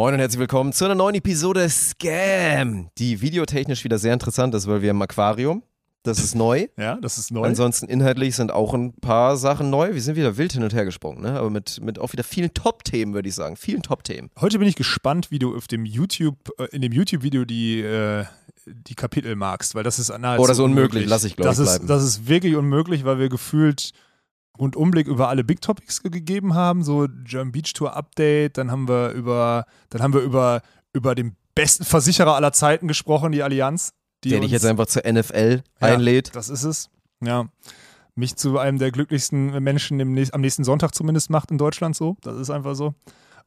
Moin und herzlich willkommen zu einer neuen Episode Scam, die videotechnisch wieder sehr interessant ist, weil wir im Aquarium. Das ist neu. Ja, das ist neu. Ansonsten inhaltlich sind auch ein paar Sachen neu. Wir sind wieder wild hin und her gesprungen, ne? aber mit, mit auch wieder vielen Top-Themen, würde ich sagen. Vielen Top-Themen. Heute bin ich gespannt, wie du auf dem YouTube, äh, in dem YouTube-Video die, äh, die Kapitel magst, weil das ist nahezu Oh, das ist unmöglich, lass ich, glaub das ich, ist, bleiben. Das ist wirklich unmöglich, weil wir gefühlt Rundumblick über alle Big Topics ge- gegeben haben, so German Beach Tour Update, dann haben wir über, dann haben wir über, über den besten Versicherer aller Zeiten gesprochen, die Allianz. Die Der dich jetzt einfach zur NFL Ja, einlädt. Das ist es. Ja. Mich zu einem der glücklichsten Menschen im am nächsten Sonntag zumindest macht in Deutschland so. Das ist einfach so.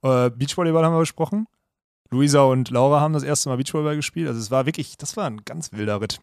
Äh, Beachvolleyball haben wir besprochen. Luisa und Laura haben das erste Mal Beachvolleyball gespielt. Also es war wirklich, das war ein ganz wilder Ritt.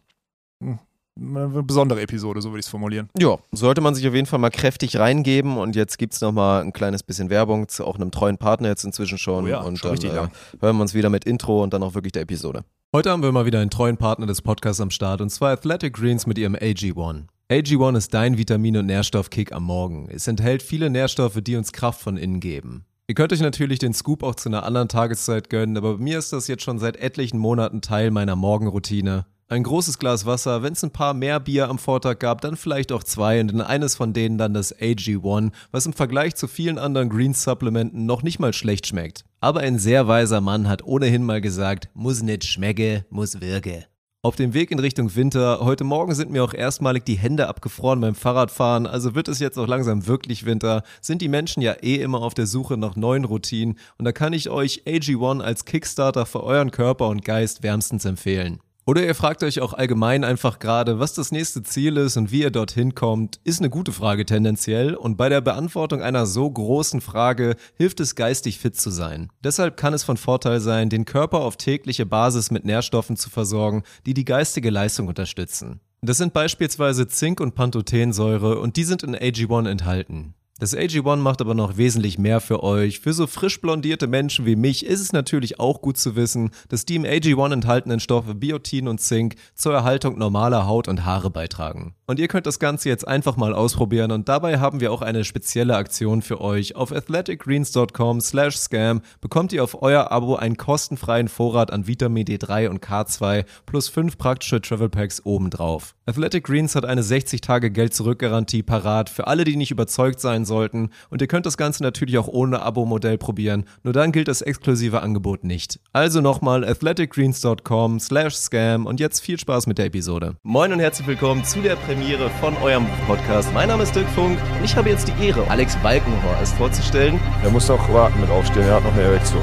Hm. Eine besondere Episode, so würde ich es formulieren. Ja, sollte man sich auf jeden Fall mal kräftig reingeben und jetzt gibt es nochmal ein kleines bisschen Werbung zu auch einem treuen Partner jetzt inzwischen schon. Oh ja, und schon dann richtig äh, lang. hören wir uns wieder mit Intro und dann auch wirklich der Episode. Heute haben wir mal wieder einen treuen Partner des Podcasts am Start und zwar Athletic Greens mit ihrem AG1. AG1 ist dein Vitamin- und Nährstoffkick am Morgen. Es enthält viele Nährstoffe, die uns Kraft von innen geben. Ihr könnt euch natürlich den Scoop auch zu einer anderen Tageszeit gönnen, aber bei mir ist das jetzt schon seit etlichen Monaten Teil meiner Morgenroutine. Ein großes Glas Wasser, wenn es ein paar mehr Bier am Vortag gab, dann vielleicht auch zwei und in eines von denen dann das AG1, was im Vergleich zu vielen anderen Green-Supplementen noch nicht mal schlecht schmeckt. Aber ein sehr weiser Mann hat ohnehin mal gesagt, muss nicht schmecke, muss wirke. Auf dem Weg in Richtung Winter, heute Morgen sind mir auch erstmalig die Hände abgefroren beim Fahrradfahren, also wird es jetzt auch langsam wirklich Winter, sind die Menschen ja eh immer auf der Suche nach neuen Routinen und da kann ich euch AG1 als Kickstarter für euren Körper und Geist wärmstens empfehlen. Oder ihr fragt euch auch allgemein einfach gerade, was das nächste Ziel ist und wie ihr dorthin kommt, ist eine gute Frage tendenziell und bei der Beantwortung einer so großen Frage hilft es geistig fit zu sein. Deshalb kann es von Vorteil sein, den Körper auf tägliche Basis mit Nährstoffen zu versorgen, die die geistige Leistung unterstützen. Das sind beispielsweise Zink und Pantothensäure und die sind in AG1 enthalten. Das AG1 macht aber noch wesentlich mehr für euch. Für so frisch blondierte Menschen wie mich ist es natürlich auch gut zu wissen, dass die im AG1 enthaltenen Stoffe Biotin und Zink zur Erhaltung normaler Haut und Haare beitragen. Und ihr könnt das Ganze jetzt einfach mal ausprobieren und dabei haben wir auch eine spezielle Aktion für euch. Auf athleticgreens.com slash scam bekommt ihr auf euer Abo einen kostenfreien Vorrat an Vitamin D3 und K2 plus fünf praktische Travel Packs obendrauf. Athletic Greens hat eine 60-Tage-Geld-Zurück-Garantie parat für alle, die nicht überzeugt sein sollten. Und ihr könnt das Ganze natürlich auch ohne Abo-Modell probieren. Nur dann gilt das exklusive Angebot nicht. Also nochmal athleticgreens.com slash scam und jetzt viel Spaß mit der Episode. Moin und herzlich willkommen zu der Premiere von eurem Podcast. Mein Name ist Dirk Funk und ich habe jetzt die Ehre, Alex Balkenhorst vorzustellen. Er muss noch warten mit aufstehen, er hat noch eine Erektion.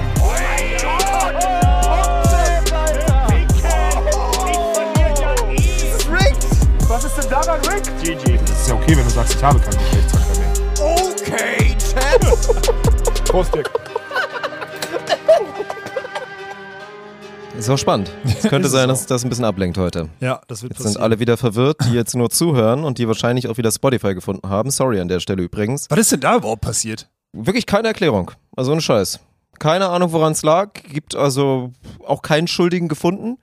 Was ist denn daran, Rick? GG. Das ist ja okay, wenn du sagst, ich habe keinen Geschlechtsverkehr. Prost, Dick. Ist auch spannend. Es könnte sein, dass das ein bisschen ablenkt heute. Ja, das wird Jetzt sind alle wieder verwirrt, die jetzt nur zuhören und die wahrscheinlich auch wieder Spotify gefunden haben. Sorry an der Stelle übrigens. Was ist denn da überhaupt passiert? Wirklich keine Erklärung. Also ohne Scheiß. Keine Ahnung, woran es lag. Gibt also auch keinen Schuldigen gefunden.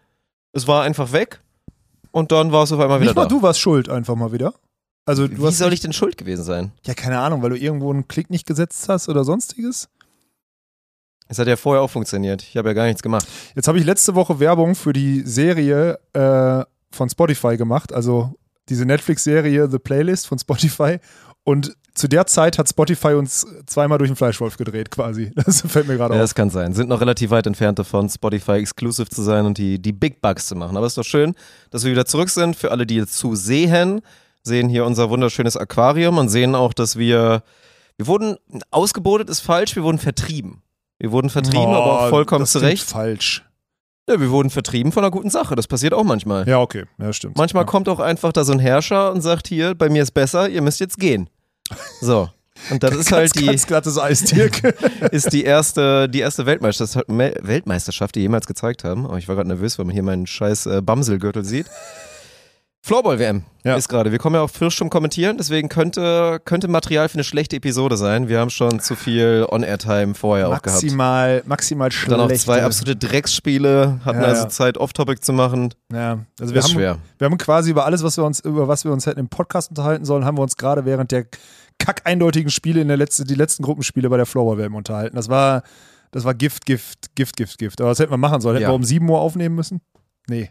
Es war einfach weg. Und dann war es auf einmal wieder Nicht mal da. du warst schuld, einfach mal wieder. Also du Wie soll ich denn schuld gewesen sein? ja keine Ahnung, weil du irgendwo einen Klick nicht gesetzt hast oder sonstiges. Es hat ja vorher auch funktioniert. Ich habe ja gar nichts gemacht. Jetzt habe ich letzte Woche Werbung für die Serie äh, von Spotify gemacht, also diese Netflix-Serie The Playlist von Spotify. Und zu der Zeit hat Spotify uns zweimal durch den Fleischwolf gedreht, quasi. Das fällt mir gerade Ja, auf. das kann sein. Sind noch relativ weit entfernt davon, Spotify exclusive zu sein und die, die Big Bucks zu machen. Aber es ist doch schön, dass wir wieder zurück sind. Für alle, die jetzt zusehen, sehen hier unser wunderschönes Aquarium und sehen auch, dass wir, wir wurden, ausgebotet ist falsch, wir wurden vertrieben. Wir wurden vertrieben, Oh, aber auch vollkommen das zu klingt Recht. falsch. Ja, wir wurden vertrieben von einer guten Sache. Das passiert auch manchmal. Ja, okay. Ja, stimmt. Manchmal ja. kommt auch einfach da so ein Herrscher und sagt hier, bei mir ist besser, ihr müsst jetzt gehen. So. Und das ist halt ganz, die, ganz glattes Eis, Dirk. ist die erste, die erste Weltmeisterschaft, Me- Weltmeisterschaft, die jemals gezeigt haben. Oh, ich war gerade nervös, weil man hier meinen scheiß äh, Bamselgürtel sieht. Floorball-WM Ja. ist gerade. Wir kommen ja auch frisch zum Kommentieren, deswegen könnte, könnte Material für eine schlechte Episode sein. Wir haben schon zu viel On-Air-Time vorher auch gehabt. maximal, maximal schlecht. Dann noch zwei absolute Drecksspiele, hatten Ja, also ja. Zeit, Off-Topic zu machen. Ja, also wir ist haben, schwer. wir haben quasi über alles, was wir uns, über was wir uns hätten im Podcast unterhalten sollen, haben wir uns gerade während der kackeindeutigen Spiele in der letzten, die letzten Gruppenspiele bei der Floorball-WM unterhalten. Das war, Das war Gift, Gift, Gift, Gift, Gift. Aber was hätten wir machen sollen? Hätten wir um 7 Uhr aufnehmen müssen? Nee.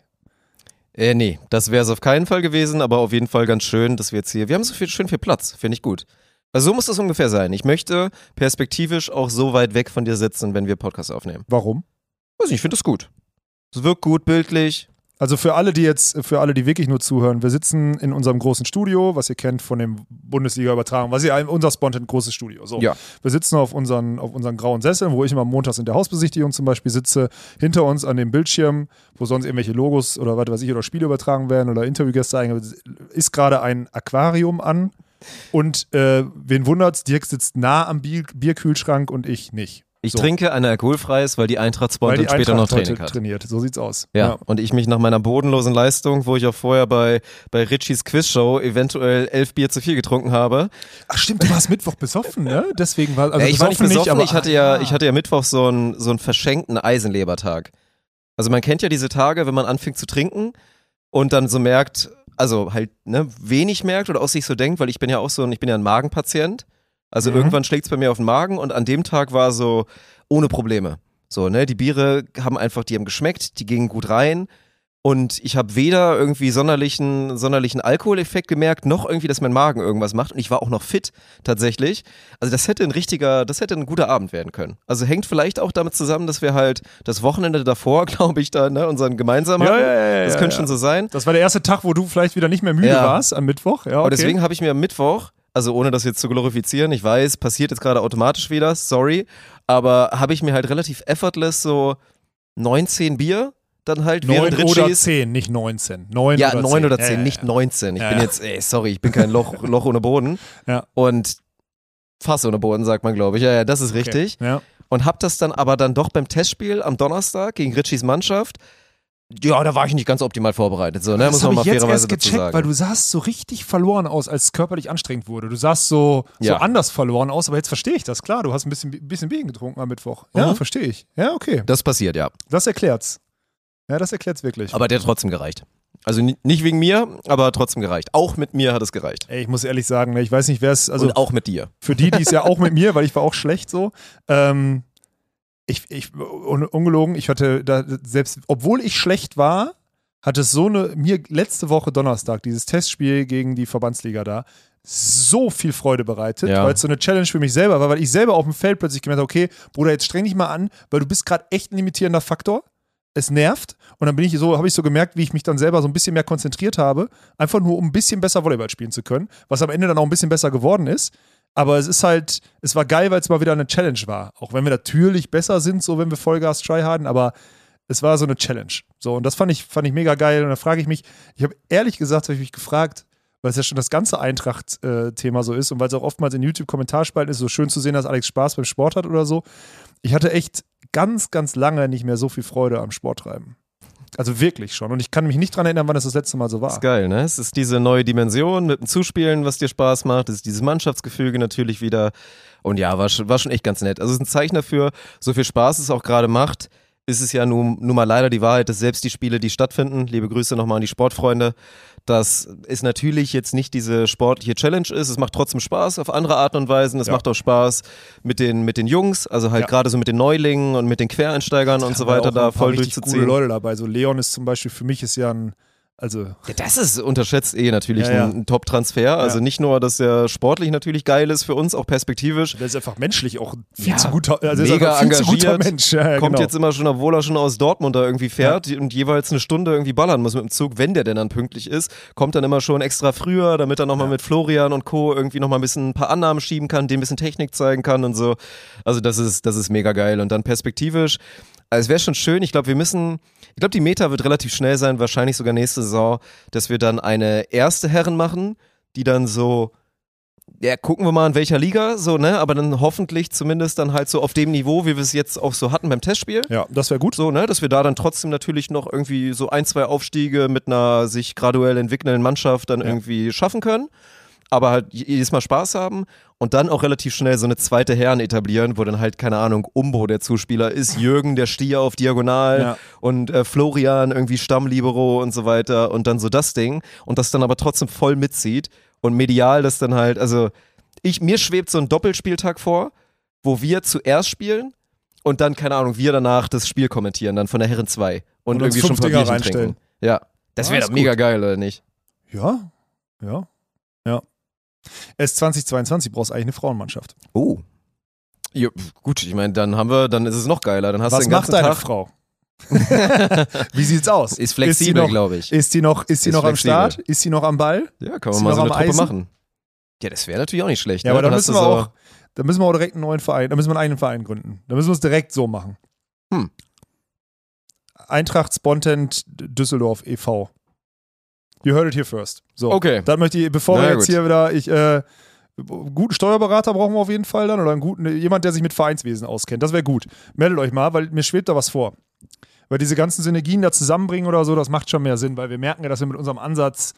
Äh, nee, das wäre es auf keinen Fall gewesen, aber auf jeden Fall ganz schön, dass wir jetzt hier, wir haben so viel, schön viel Platz, finde ich gut. Also so muss das ungefähr sein. Ich möchte perspektivisch auch so weit weg von dir sitzen, wenn wir Podcast aufnehmen. Warum? Weiß nicht, ich finde das gut. Es wirkt gut, bildlich. Also für alle, die jetzt, für alle, die wirklich nur zuhören, wir sitzen in unserem großen Studio, was ihr kennt von dem Bundesliga-Übertragung, was ihr unser Spontan großes Studio. So. Ja. Wir sitzen auf unseren, auf unseren grauen Sesseln, wo ich immer montags in der Hausbesichtigung zum Beispiel sitze, hinter uns an dem Bildschirm, wo sonst irgendwelche Logos oder was weiß ich, oder Spiele übertragen werden oder Interviewgäste eingebaut, ist gerade ein Aquarium an. Und äh, wen wundert's, Dirk sitzt nah am Bier Bierkühlschrank und ich nicht. Ich So. trinke eine alkoholfreies, weil die Eintracht Spontan später noch Eintracht Training heute hat. trainiert. So sieht's aus. Ja. und ich mich nach meiner bodenlosen Leistung, wo ich auch vorher bei, bei Richies Quizshow eventuell elf Bier zu viel getrunken habe. Ach stimmt, du warst Mittwoch besoffen, ne? Deswegen war also ja, ich war nicht besoffen besoffen, aber ich hatte ja, ich hatte ja Mittwoch so einen, so einen verschenkten Eisenlebertag. Also man kennt ja diese Tage, wenn man anfängt zu trinken und dann so merkt, also halt ne, wenig merkt oder aus sich so denkt, weil ich bin ja auch so ein, ich bin ja ein Magenpatient. Also Mhm. irgendwann schlägt es bei mir auf den Magen und an dem Tag war so ohne Probleme. So, ne, die Biere haben einfach, die haben geschmeckt, die gingen gut rein. Und ich habe weder irgendwie sonderlichen, sonderlichen Alkoholeffekt gemerkt, noch irgendwie, dass mein Magen irgendwas macht. Und ich war auch noch fit, tatsächlich. Also das hätte ein richtiger, das hätte ein guter Abend werden können. Also hängt vielleicht auch damit zusammen, dass wir halt das Wochenende davor, glaube ich, da, ne, unseren gemeinsamen Ja, hatten. ja, ja, das könnte schon so sein. Das war der erste Tag, wo du vielleicht wieder nicht mehr müde warst am Mittwoch. Ja, okay. Aber deswegen habe ich mir am Mittwoch, also ohne das jetzt zu glorifizieren, ich weiß, passiert jetzt gerade automatisch wieder, sorry, aber habe ich mir halt relativ effortless so 19 Bier dann halt neun während oder Ritchies. zehn, nicht 19. Neun Ja, oder 9 zehn. oder Ja, 10, ja, nicht ja. 19. Ich Ja, bin jetzt, ey, sorry, ich bin kein Loch, Loch ohne Boden. Ja. Und Fass ohne Boden, sagt man, glaube ich. Ja, ja, das ist richtig. Okay. Ja. Und hab das dann aber dann doch beim Testspiel am Donnerstag gegen Ritchies Mannschaft. Ja, da war ich nicht ganz optimal vorbereitet. So, ne? Das Muss man habe mal ich jetzt fairerweise erst gecheckt, sagen. weil du sahst so richtig verloren aus, als es körperlich anstrengend wurde. Du sahst so, so Ja. anders verloren aus, aber jetzt verstehe ich das. Klar, du hast ein bisschen, bisschen Bier getrunken am Mittwoch. Ja, Mhm. verstehe ich. Ja, okay. das passiert, ja. Das erklärt's. Ja, das erklärt's wirklich. Aber der hat trotzdem gereicht. Also ni- nicht wegen mir, aber trotzdem gereicht. Auch mit mir hat es gereicht. Ey, ich muss ehrlich sagen, ne, ich weiß nicht, wer es, also Und auch mit dir. für die, die es ja auch mit mir, weil ich war auch schlecht so. Ähm, ich, ich, un, ungelogen, ich hatte da selbst, obwohl ich schlecht war, hat es so eine, mir letzte Woche Donnerstag, dieses Testspiel gegen die Verbandsliga da, so viel Freude bereitet, Ja. weil es so eine Challenge für mich selber war, weil ich selber auf dem Feld plötzlich gemerkt habe, okay, Bruder, jetzt streng dich mal an, weil du bist gerade echt ein limitierender Faktor. Es nervt. Und dann bin ich so, habe ich so gemerkt, wie ich mich dann selber so ein bisschen mehr konzentriert habe, einfach nur um ein bisschen besser Volleyball spielen zu können, was am Ende dann auch ein bisschen besser geworden ist. Aber es ist halt, es war geil, weil es mal wieder eine Challenge war. Auch wenn wir natürlich besser sind, so wenn wir Vollgas tryharden, aber es war so eine Challenge. So, und das fand ich, fand ich mega geil. Und da frage ich mich, ich habe ehrlich gesagt, habe ich mich gefragt, weil es ja schon das ganze Eintracht-Thema so ist und weil es auch oftmals in YouTube-Kommentarspalten ist, so schön zu sehen, dass Alex Spaß beim Sport hat oder so. Ich hatte echt ganz, ganz lange nicht mehr so viel Freude am Sporttreiben. Also wirklich schon. Und ich kann mich nicht dran erinnern, wann es das letzte Mal so war. ist geil, ne? Es ist diese neue Dimension mit dem Zuspielen, was dir Spaß macht. Es ist dieses Mannschaftsgefüge natürlich wieder. Und ja, war schon, war schon echt ganz nett. Also es ist ein Zeichen dafür, so viel Spaß es auch gerade macht, ist es ja nun, nun mal leider die Wahrheit, dass selbst die Spiele, die stattfinden, liebe Grüße nochmal an die Sportfreunde, dass es natürlich jetzt nicht diese sportliche Challenge ist. Es macht trotzdem Spaß auf andere Arten und Weisen. Es Ja. macht auch Spaß mit den, mit den Jungs, also halt Ja. gerade so mit den Neulingen und mit den Quereinsteigern und so weiter da voll durchzuziehen. Gute Leute dabei. So Leon ist zum Beispiel für mich ist ja ein, also Ja, das ist unterschätzt eh natürlich Ja, ja. ein, Top-Transfer. Also Ja. nicht nur, dass er sportlich natürlich geil ist für uns, auch perspektivisch. der ist einfach menschlich auch viel Ja, zu guter, also mega viel zu guter engagiert, Mensch. Ja, ja, Kommt genau. jetzt immer schon, obwohl er schon aus Dortmund da irgendwie fährt und jeweils eine Stunde irgendwie ballern muss mit dem Zug, wenn der denn dann pünktlich ist, kommt dann immer schon extra früher, damit er nochmal mit Florian und Co. irgendwie nochmal ein bisschen ein paar Annahmen schieben kann, dem ein bisschen Technik zeigen kann und so. Also das ist, das ist mega geil. Und dann perspektivisch, also es wäre schon schön, ich glaube, wir müssen, ich glaube, die Meta wird relativ schnell sein, wahrscheinlich sogar nächste Saison, dass wir dann eine erste Herren machen, die dann so ja, gucken wir mal in welcher Liga, so, ne? Aber dann hoffentlich zumindest dann halt so auf dem Niveau, wie wir es jetzt auch so hatten beim Testspiel. ja, das wäre gut. So, ne? Dass wir da dann trotzdem natürlich noch irgendwie so ein, zwei Aufstiege mit einer sich graduell entwickelnden Mannschaft dann Ja. irgendwie schaffen können. Aber halt jedes Mal Spaß haben und dann auch relativ schnell so eine zweite Herren etablieren, wo dann halt, keine Ahnung, Umbo der Zuspieler ist, Jürgen der Stier auf Diagonal Ja. und äh, Florian irgendwie Stammlibero und so weiter und dann so das Ding und das dann aber trotzdem voll mitzieht und medial das dann halt, also ich, mir schwebt so ein Doppelspieltag vor, wo wir zuerst spielen Und dann, keine Ahnung, wir danach das Spiel kommentieren, dann von der Herren 2. Und, Und irgendwie schon reinstellen. trinken. Ja. Das Ah, wäre doch mega geil, oder nicht? Ja, ja, ja. Es ist 2022, brauchst eigentlich eine Frauenmannschaft. Oh. Ja, gut, ich meine, dann haben wir, dann ist es noch geiler. Dann hast Was du den macht deine Tag. Frau? Wie sieht's aus? Ist flexibel, glaube ich. Ist die noch, ist die Ist noch am. Start? Ist sie noch am Ball? Ja, kann man mal so eine Truppe Eisen? machen. Ja, das wäre natürlich auch nicht schlecht. Ja, ne? aber da Dann hast müssen wir so- auch, da müssen wir auch direkt einen neuen Verein, da müssen wir einen eigenen Verein gründen. Da müssen wir es direkt so machen. Hm. Eintracht Spontent Düsseldorf e.V. You heard it here first. So. Okay. Dann möchte ich, bevor Na wir jetzt gut. hier wieder, ich, äh, einen guten Steuerberater brauchen wir auf jeden Fall dann oder einen guten, jemand, der sich mit Vereinswesen auskennt. Das wäre gut. Meldet euch mal, weil mir schwebt da was vor. Weil diese ganzen Synergien da zusammenbringen oder so, das macht schon mehr Sinn, weil wir merken ja, dass wir mit unserem Ansatz,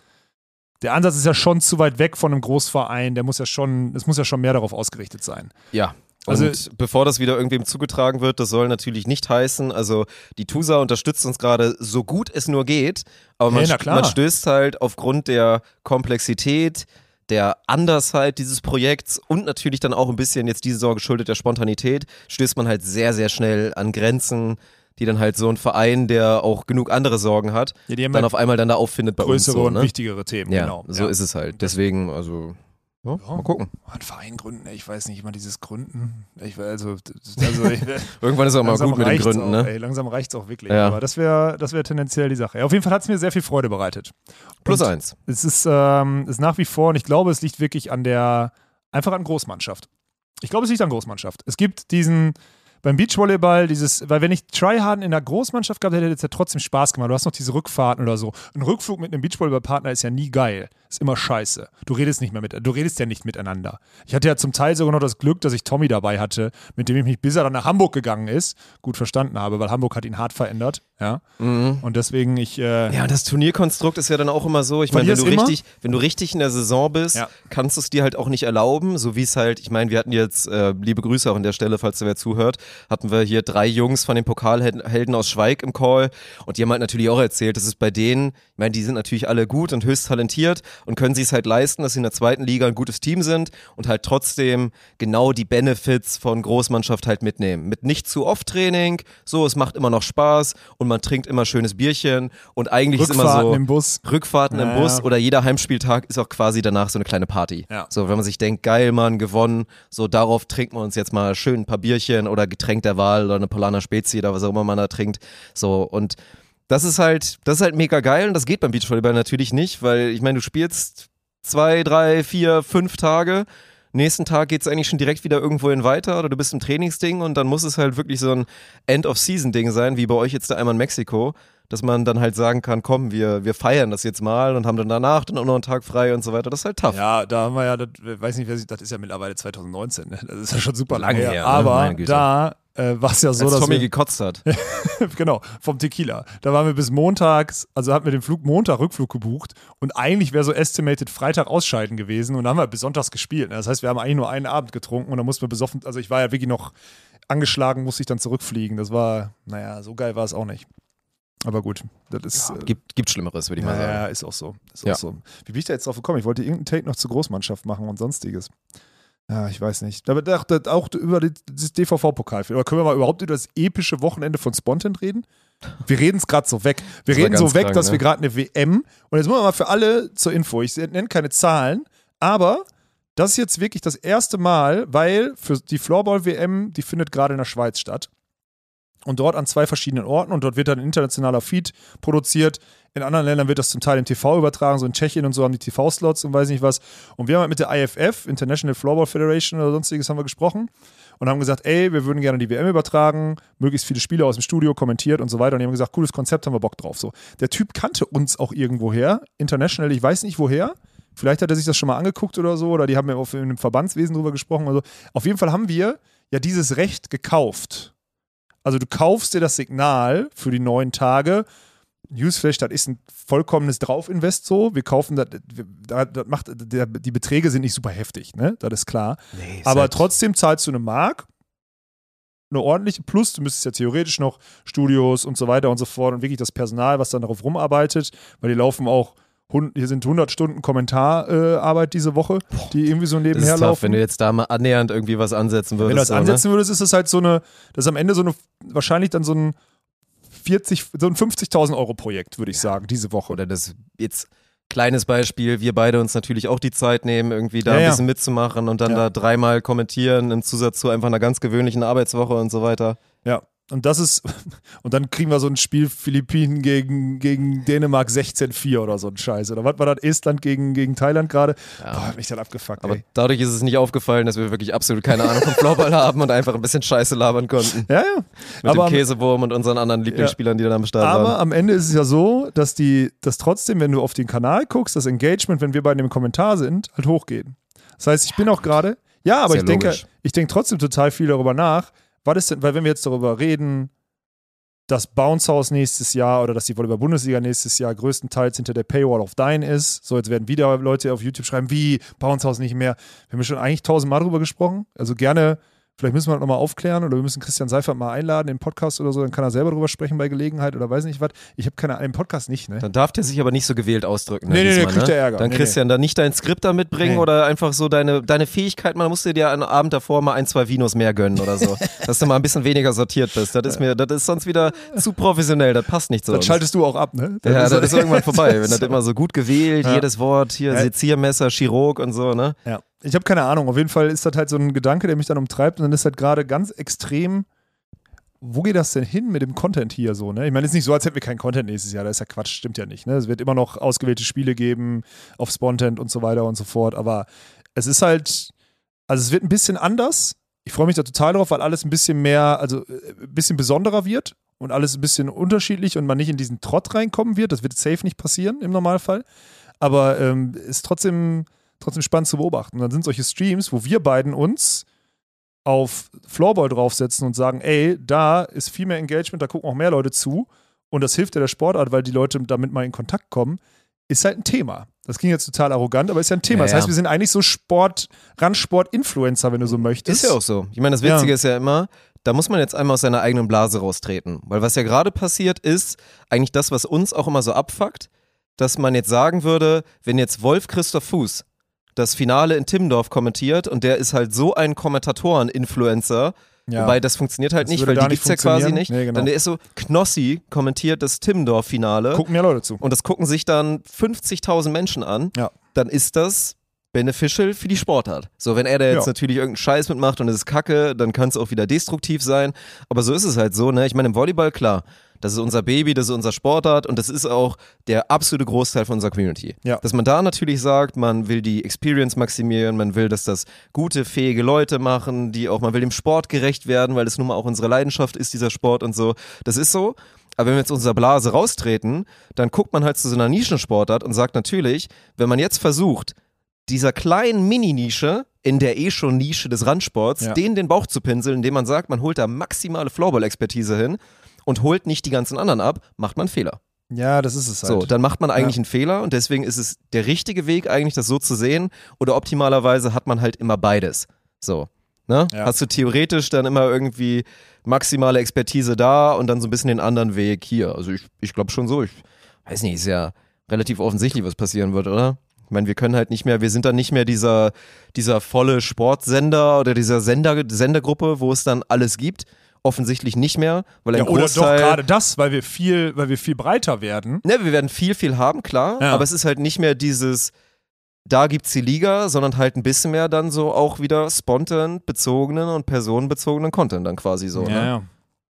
der Ansatz ist ja schon zu weit weg von einem Großverein, der muss ja schon, es muss ja schon mehr darauf ausgerichtet sein. Ja. Und Also- bevor das wieder irgendwem zugetragen wird, das soll natürlich nicht heißen, also die TUSA unterstützt uns gerade so gut es nur geht, aber man, Hey, man stößt halt aufgrund der Komplexität, der Andersheit dieses Projekts und natürlich dann auch ein bisschen jetzt diese Saison geschuldet der Spontanität, stößt man halt sehr, sehr schnell an Grenzen, die dann halt so ein Verein, der auch genug andere Sorgen hat, Ja, dann halt auf einmal dann da auffindet bei größere uns. So, und ne? wichtigere Themen, Ja, genau. so ist es halt. Deswegen, also, ja, Ja. mal gucken. Ein Verein gründen, ich weiß nicht immer dieses Gründen. Ich, also, also ich, Irgendwann ist es auch mal gut mit den reicht's Gründen, auch, ne? Ey, langsam reicht es auch wirklich. Ja. Aber das wäre das wär tendenziell die Sache. Ja, auf jeden Fall hat es mir sehr viel Freude bereitet. Plus Und eins. Es ist, ähm, ist nach wie vor, und ich glaube, es liegt wirklich an der, einfach an Großmannschaft. Ich glaube, es liegt an Großmannschaft. Es gibt diesen, beim Beachvolleyball, dieses, weil wenn ich Tryharden in der Großmannschaft gehabt hätte, hätte es ja trotzdem Spaß gemacht. Du hast noch diese Rückfahrten oder so. Ein Rückflug mit einem Beachvolleyballpartner ist ja nie geil. Ist immer scheiße. Du redest nicht mehr mit, du redest ja nicht miteinander. Ich hatte ja zum Teil sogar noch das Glück, dass ich Tommy dabei hatte, mit dem ich mich bis er dann nach Hamburg gegangen ist, gut verstanden habe, weil Hamburg hat ihn hart verändert. Ja. Mhm. Und deswegen ich, äh, Ja, das Turnierkonstrukt ist ja dann auch immer so. Ich meine, wenn du immer- richtig, wenn du richtig in der Saison bist, Ja. kannst du es dir halt auch nicht erlauben. So wie es halt, ich meine, wir hatten jetzt, äh, liebe Grüße auch an der Stelle, falls da wer zuhört, hatten wir hier drei Jungs von den Pokalhelden aus Schweig im Call und die haben halt natürlich auch erzählt, dass es bei denen, ich meine, die sind natürlich alle gut und höchst talentiert und können sich es halt leisten, dass sie in der zweiten Liga ein gutes Team sind und halt trotzdem genau die Benefits von Großmannschaft halt mitnehmen. Mit nicht zu oft Training, so, es macht immer noch Spaß und man trinkt immer schönes Bierchen und eigentlich ist immer Rückfahrten so im Bus. Rückfahrten im Ja, Bus ja. oder jeder Heimspieltag ist auch quasi danach so eine kleine Party. Ja. So, wenn man sich denkt, geil, Mann, gewonnen, so darauf trinken wir uns jetzt mal schön ein paar Bierchen oder Getränk der Wahl oder eine Polana Spezi oder was auch immer man da trinkt. So, und das ist halt, das ist halt mega geil und das geht beim Beachvolleyball natürlich nicht, weil ich meine, du spielst zwei, drei, vier, fünf Tage. Nächsten Tag geht es eigentlich schon direkt wieder irgendwohin weiter oder du bist im Trainingsding und dann muss es halt wirklich so ein End-of-Season-Ding sein, wie bei euch jetzt da einmal in Mexiko, dass man dann halt sagen kann, komm, wir, wir feiern das jetzt mal und haben dann danach dann auch noch einen Tag frei und so weiter. Das ist halt tough. Ja, da haben wir ja, das, weiß nicht, wer sich- das ist ja mittlerweile 2019, ne? das ist ja schon super lange Lange her. her, ne? Aber Güte. da äh, war es ja so, Als dass Tommy wir, gekotzt hat. genau, vom Tequila, da waren wir bis montags, also hatten wir den Flug Montag Rückflug gebucht und eigentlich wäre so estimated Freitag ausscheiden gewesen und dann haben wir bis sonntags gespielt. ne? Das heißt, wir haben eigentlich nur einen Abend getrunken und dann mussten wir besoffen, also ich war ja wirklich noch angeschlagen, musste ich dann zurückfliegen. Das war, naja, so geil war es auch nicht. Aber gut, das ist. äh, Gibt, gibt Schlimmeres, würde ich mal ja, sagen. ja, ist auch so. Ist Ja. auch so. Wie bin ich da jetzt drauf gekommen? Ich wollte irgendeinen Take noch zur Großmannschaft machen und sonstiges. Ja, ich weiß nicht. Aber da- da- auch über die- das DVV-Pokal. Oder können wir mal überhaupt über das epische Wochenende von Spontent reden? Wir reden es gerade so weg. Wir reden so weg, krank, dass ne? wir gerade eine WM. Und jetzt muss man mal für alle zur Info. Ich nenne keine Zahlen, aber das ist jetzt wirklich das erste Mal, weil für die Floorball-WM, die findet gerade in der Schweiz statt. Und dort an zwei verschiedenen Orten und dort wird dann ein internationaler Feed produziert. In anderen Ländern wird das zum Teil im TV übertragen, so in Tschechien und so haben die TV-Slots und weiß nicht was. Und wir haben halt mit der IFF, International Floorball Federation oder sonstiges, haben wir gesprochen und haben gesagt, ey, wir würden gerne die WM übertragen, möglichst viele Spiele aus dem Studio kommentiert und so weiter. Und die haben gesagt, cooles Konzept, haben wir Bock drauf. So. Der Typ kannte uns auch irgendwoher, international, ich weiß nicht woher. Vielleicht hat er sich das schon mal angeguckt oder so, oder die haben ja auf in einem Verbandswesen drüber gesprochen. Also auf jeden Fall haben wir ja dieses Recht gekauft. Also du kaufst dir das Signal für die neun Tage. Newsflash, das ist ein vollkommenes Draufinvest so. Wir kaufen das, das macht, der, die Beträge sind nicht super heftig, ne? Das ist klar. Nee, Aber halt- trotzdem zahlst du eine Mark, eine ordentliche Plus. Du müsstest ja theoretisch noch Studios und so weiter und so fort und wirklich das Personal, was dann darauf rumarbeitet, weil die laufen auch hier sind 100 Stunden Kommentararbeit äh, diese Woche, die irgendwie so Das nebenher ist tough, laufen. wenn du jetzt da mal annähernd irgendwie was ansetzen würdest. Wenn du das ne? ansetzen würdest, ist es halt so eine, das ist am Ende so eine, wahrscheinlich dann so ein 40, so ein 50.000 Euro Projekt, würde ich sagen, diese Woche. Oder das jetzt kleines Beispiel, wir beide uns natürlich auch die Zeit nehmen, irgendwie da Ja, ein ja. bisschen mitzumachen und dann Ja. da dreimal kommentieren im Zusatz zu einfach einer ganz gewöhnlichen Arbeitswoche und so weiter. Ja. Und das ist, und dann kriegen wir so ein Spiel Philippinen gegen, gegen Dänemark 16-4 oder so ein Scheiß. Oder was war das? Estland gegen, gegen Thailand gerade? Boah, hat mich dann abgefuckt, Aber ey. dadurch ist es nicht aufgefallen, dass wir wirklich absolut keine Ahnung vom Floorball haben und einfach ein bisschen Scheiße labern konnten. Ja, ja. Mit aber, dem Käsewurm und unseren anderen Lieblingsspielern, die dann am Start aber waren. am Ende ist es ja so, dass die, dass trotzdem, wenn du auf den Kanal guckst, das Engagement, wenn wir beide im Kommentar sind, halt hochgeht. Das heißt, ich bin auch gerade, ja, aber Sehr ich denke, ich denke trotzdem total viel darüber nach. Was ist denn, weil wenn wir jetzt darüber reden, dass Bounce House nächstes Jahr oder dass die Volleyball-Bundesliga nächstes Jahr größtenteils hinter der Paywall of Dine ist. So, jetzt werden wieder Leute auf YouTube schreiben, wie Bounce House nicht mehr. Wir haben schon eigentlich tausendmal drüber gesprochen. Also gerne, vielleicht müssen wir das nochmal aufklären oder wir müssen Christian Seifert mal einladen im Podcast oder so, dann kann er selber drüber sprechen bei Gelegenheit oder weiß nicht was. Ich habe keine Ahnung, im Podcast nicht, ne? Dann darf der sich aber nicht so gewählt ausdrücken. Nee, nee, nee, diesmal, kriegt ne? der Ärger. Dann Nee, Christian, da nicht dein Skript da mitbringen Nee. oder einfach so deine, deine Fähigkeit, man muss dir ja einen Abend davor mal ein, zwei Vinos mehr gönnen oder so. dass du mal ein bisschen weniger sortiert bist. Das ist mir, das ist sonst wieder zu professionell, das passt nicht so. Dann schaltest du auch ab, ne? Dann ja, das ist irgendwann vorbei, wenn das immer so gut gewählt, Ja. jedes Wort, hier Ja. Seziermesser, Chirurg und so, ne? Ja, ich habe keine Ahnung. Auf jeden Fall ist das halt so ein Gedanke, der mich dann umtreibt und dann ist halt gerade ganz extrem. Wo geht das denn hin mit dem Content hier so? Ne? Ich meine, es ist nicht so, als hätten wir keinen Content nächstes Jahr. Das ist ja Quatsch, stimmt ja nicht. Ne? Es wird immer noch ausgewählte Spiele geben auf Spontent und so weiter und so fort. Aber es ist halt, also es wird ein bisschen anders. Ich freue mich da total drauf, weil alles ein bisschen mehr, also äh, ein bisschen besonderer wird und alles ein bisschen unterschiedlich und man nicht in diesen Trott reinkommen wird. Das wird safe nicht passieren im Normalfall. Aber ähm, ist trotzdem, trotzdem spannend zu beobachten. Und dann sind solche Streams, wo wir beiden uns auf Floorball draufsetzen und sagen, ey, da ist viel mehr Engagement, da gucken auch mehr Leute zu und das hilft ja der Sportart, weil die Leute damit mal in Kontakt kommen, ist halt ein Thema. Das klingt jetzt total arrogant, aber ist ja ein Thema. Ja, das ja. heißt, wir sind eigentlich so Sport, Randsport-Influencer, wenn du so möchtest. Ist ja auch so. Ich meine, das Witzige ist ja immer, da muss man jetzt einmal aus seiner eigenen Blase raustreten. Weil was ja gerade passiert ist, eigentlich das, was uns auch immer so abfuckt, dass man jetzt sagen würde, wenn jetzt Wolf Christoph Fuß das Finale in Timmendorf kommentiert und der ist halt so ein Kommentatoren-Influencer, Ja. wobei das funktioniert halt Das nicht, weil die nicht gibt's ja quasi nicht. Nee, genau. Dann der ist so, Knossi kommentiert das Timmendorf-Finale Gucken mehr Leute zu. und das gucken sich dann 50.000 Menschen an, Ja. dann ist das beneficial für die Sportart. So, wenn er da jetzt Ja. natürlich irgendeinen Scheiß mitmacht und es ist kacke, dann kann es auch wieder destruktiv sein. Aber so ist es halt so, ne? Ich meine, im Volleyball, klar, das ist unser Baby, das ist unser Sportart und das ist auch der absolute Großteil von unserer Community. Ja. Dass man da natürlich sagt, man will die Experience maximieren, man will, dass das gute, fähige Leute machen, die auch, man will dem Sport gerecht werden, weil das nun mal auch unsere Leidenschaft ist, dieser Sport und so. Das ist so. Aber wenn wir jetzt unserer Blase raustreten, dann guckt man halt zu so einer Nischensportart und sagt natürlich, wenn man jetzt versucht, dieser kleinen Mini-Nische in der eh schon Nische des Randsports, Ja. denen den Bauch zu pinseln, indem man sagt, man holt da maximale Floorball-Expertise hin und holt nicht die ganzen anderen ab, macht man Fehler. Ja, das ist es halt. So, dann macht man eigentlich einen Fehler und deswegen ist es der richtige Weg, eigentlich das so zu sehen. Oder optimalerweise hat man halt immer beides. So. Ne? Ja. Hast du theoretisch dann immer irgendwie maximale Expertise da und dann so ein bisschen den anderen Weg hier. Also ich, ich glaube schon so. Ich weiß nicht, ist ja relativ offensichtlich, was passieren wird, oder? Ich meine, wir können halt nicht mehr, wir sind dann nicht mehr dieser, dieser volle Sportsender oder dieser Sender, Sendergruppe, wo es dann alles gibt. Offensichtlich nicht mehr, weil ein ja, oder doch Großteil gerade das, weil wir viel, weil wir viel breiter werden. Ne, wir werden viel, viel haben, klar. Ja. Aber es ist halt nicht mehr dieses, da gibt's die Liga, sondern halt ein bisschen mehr dann so auch wieder spontan bezogenen und personenbezogenen Content dann quasi so. ne? ja.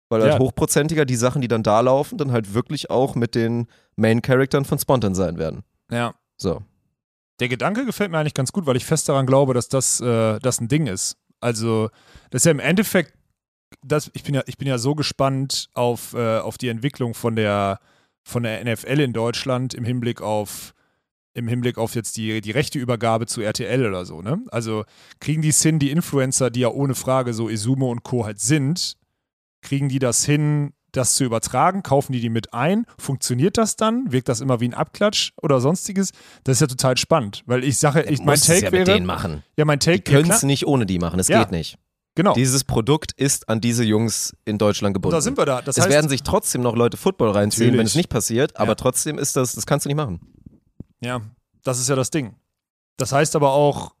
Weil halt Ja. hochprozentiger die Sachen, die dann da laufen, dann halt wirklich auch mit den Main-Charaktern von Spontan sein werden. ja. So. Der Gedanke gefällt mir eigentlich ganz gut, weil ich fest daran glaube, dass das, äh, das ein Ding ist. Also, das ist ja im Endeffekt, das, ich, bin ja, ich bin ja so gespannt auf, äh, auf die Entwicklung von der, von der NFL in Deutschland im Hinblick auf im Hinblick auf jetzt die, die rechte Übergabe zu RTL oder so, ne? Also kriegen die es hin, die Influencer, die ja ohne Frage so Izumo und Co. halt sind, kriegen die das hin, das zu übertragen? Kaufen die die mit ein? Funktioniert das dann? Wirkt das immer wie ein Abklatsch oder sonstiges? Das ist ja total spannend, weil ich sage, ich, mein Muss es Take ja mit wäre, denen machen. ja, mein Die Take können ja, es nicht ohne die machen. Es Ja. geht nicht. Genau. Dieses Produkt ist an diese Jungs in Deutschland Und gebunden. da sind wir da. Das es heißt, werden sich trotzdem noch Leute Football reinziehen, Natürlich. wenn es nicht passiert, aber Ja. trotzdem ist das, das kannst du nicht machen. Ja, das ist ja das Ding. Das heißt aber auch,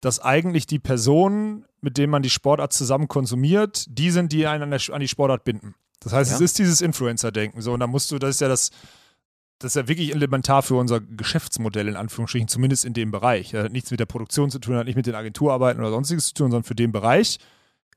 dass eigentlich die Personen, mit denen man die Sportart zusammen konsumiert, die sind, die einen an, der, an die Sportart binden. Das heißt, Ja. es ist dieses Influencer-Denken. So, und da musst du, das ist ja das, das ist ja wirklich elementar für unser Geschäftsmodell, in Anführungsstrichen, zumindest in dem Bereich. Das hat nichts mit der Produktion zu tun, hat nicht mit den Agenturarbeiten oder sonstiges zu tun, sondern für den Bereich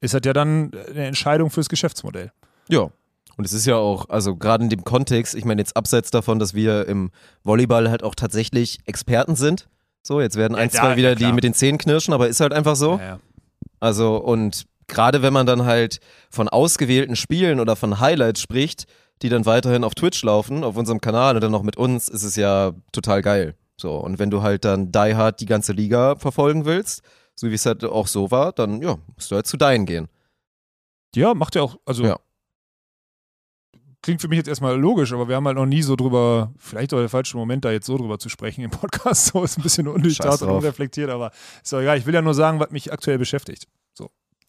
ist das ja dann eine Entscheidung fürs Geschäftsmodell. Ja. Und es ist ja auch, also gerade in dem Kontext, ich meine jetzt abseits davon, dass wir im Volleyball halt auch tatsächlich Experten sind. So, jetzt werden Ja, ein, zwei wieder ja, die mit den Zähnen knirschen, aber ist halt einfach so. Ja, ja. Also und gerade wenn man dann halt von ausgewählten Spielen oder von Highlights spricht, die dann weiterhin auf Twitch laufen, auf unserem Kanal und dann noch mit uns, ist es ja total geil. So, und wenn du halt dann Die Hard die ganze Liga verfolgen willst, so wie es halt auch so war, dann ja, musst du halt zu deinen gehen. Ja, macht ja auch, also Ja. klingt für mich jetzt erstmal logisch, aber wir haben halt noch nie so drüber, vielleicht auch der falsche Moment, da jetzt so drüber zu sprechen im Podcast. So ist ein bisschen undurchdacht und unreflektiert, aber ist doch egal. Ich will ja nur sagen, was mich aktuell beschäftigt.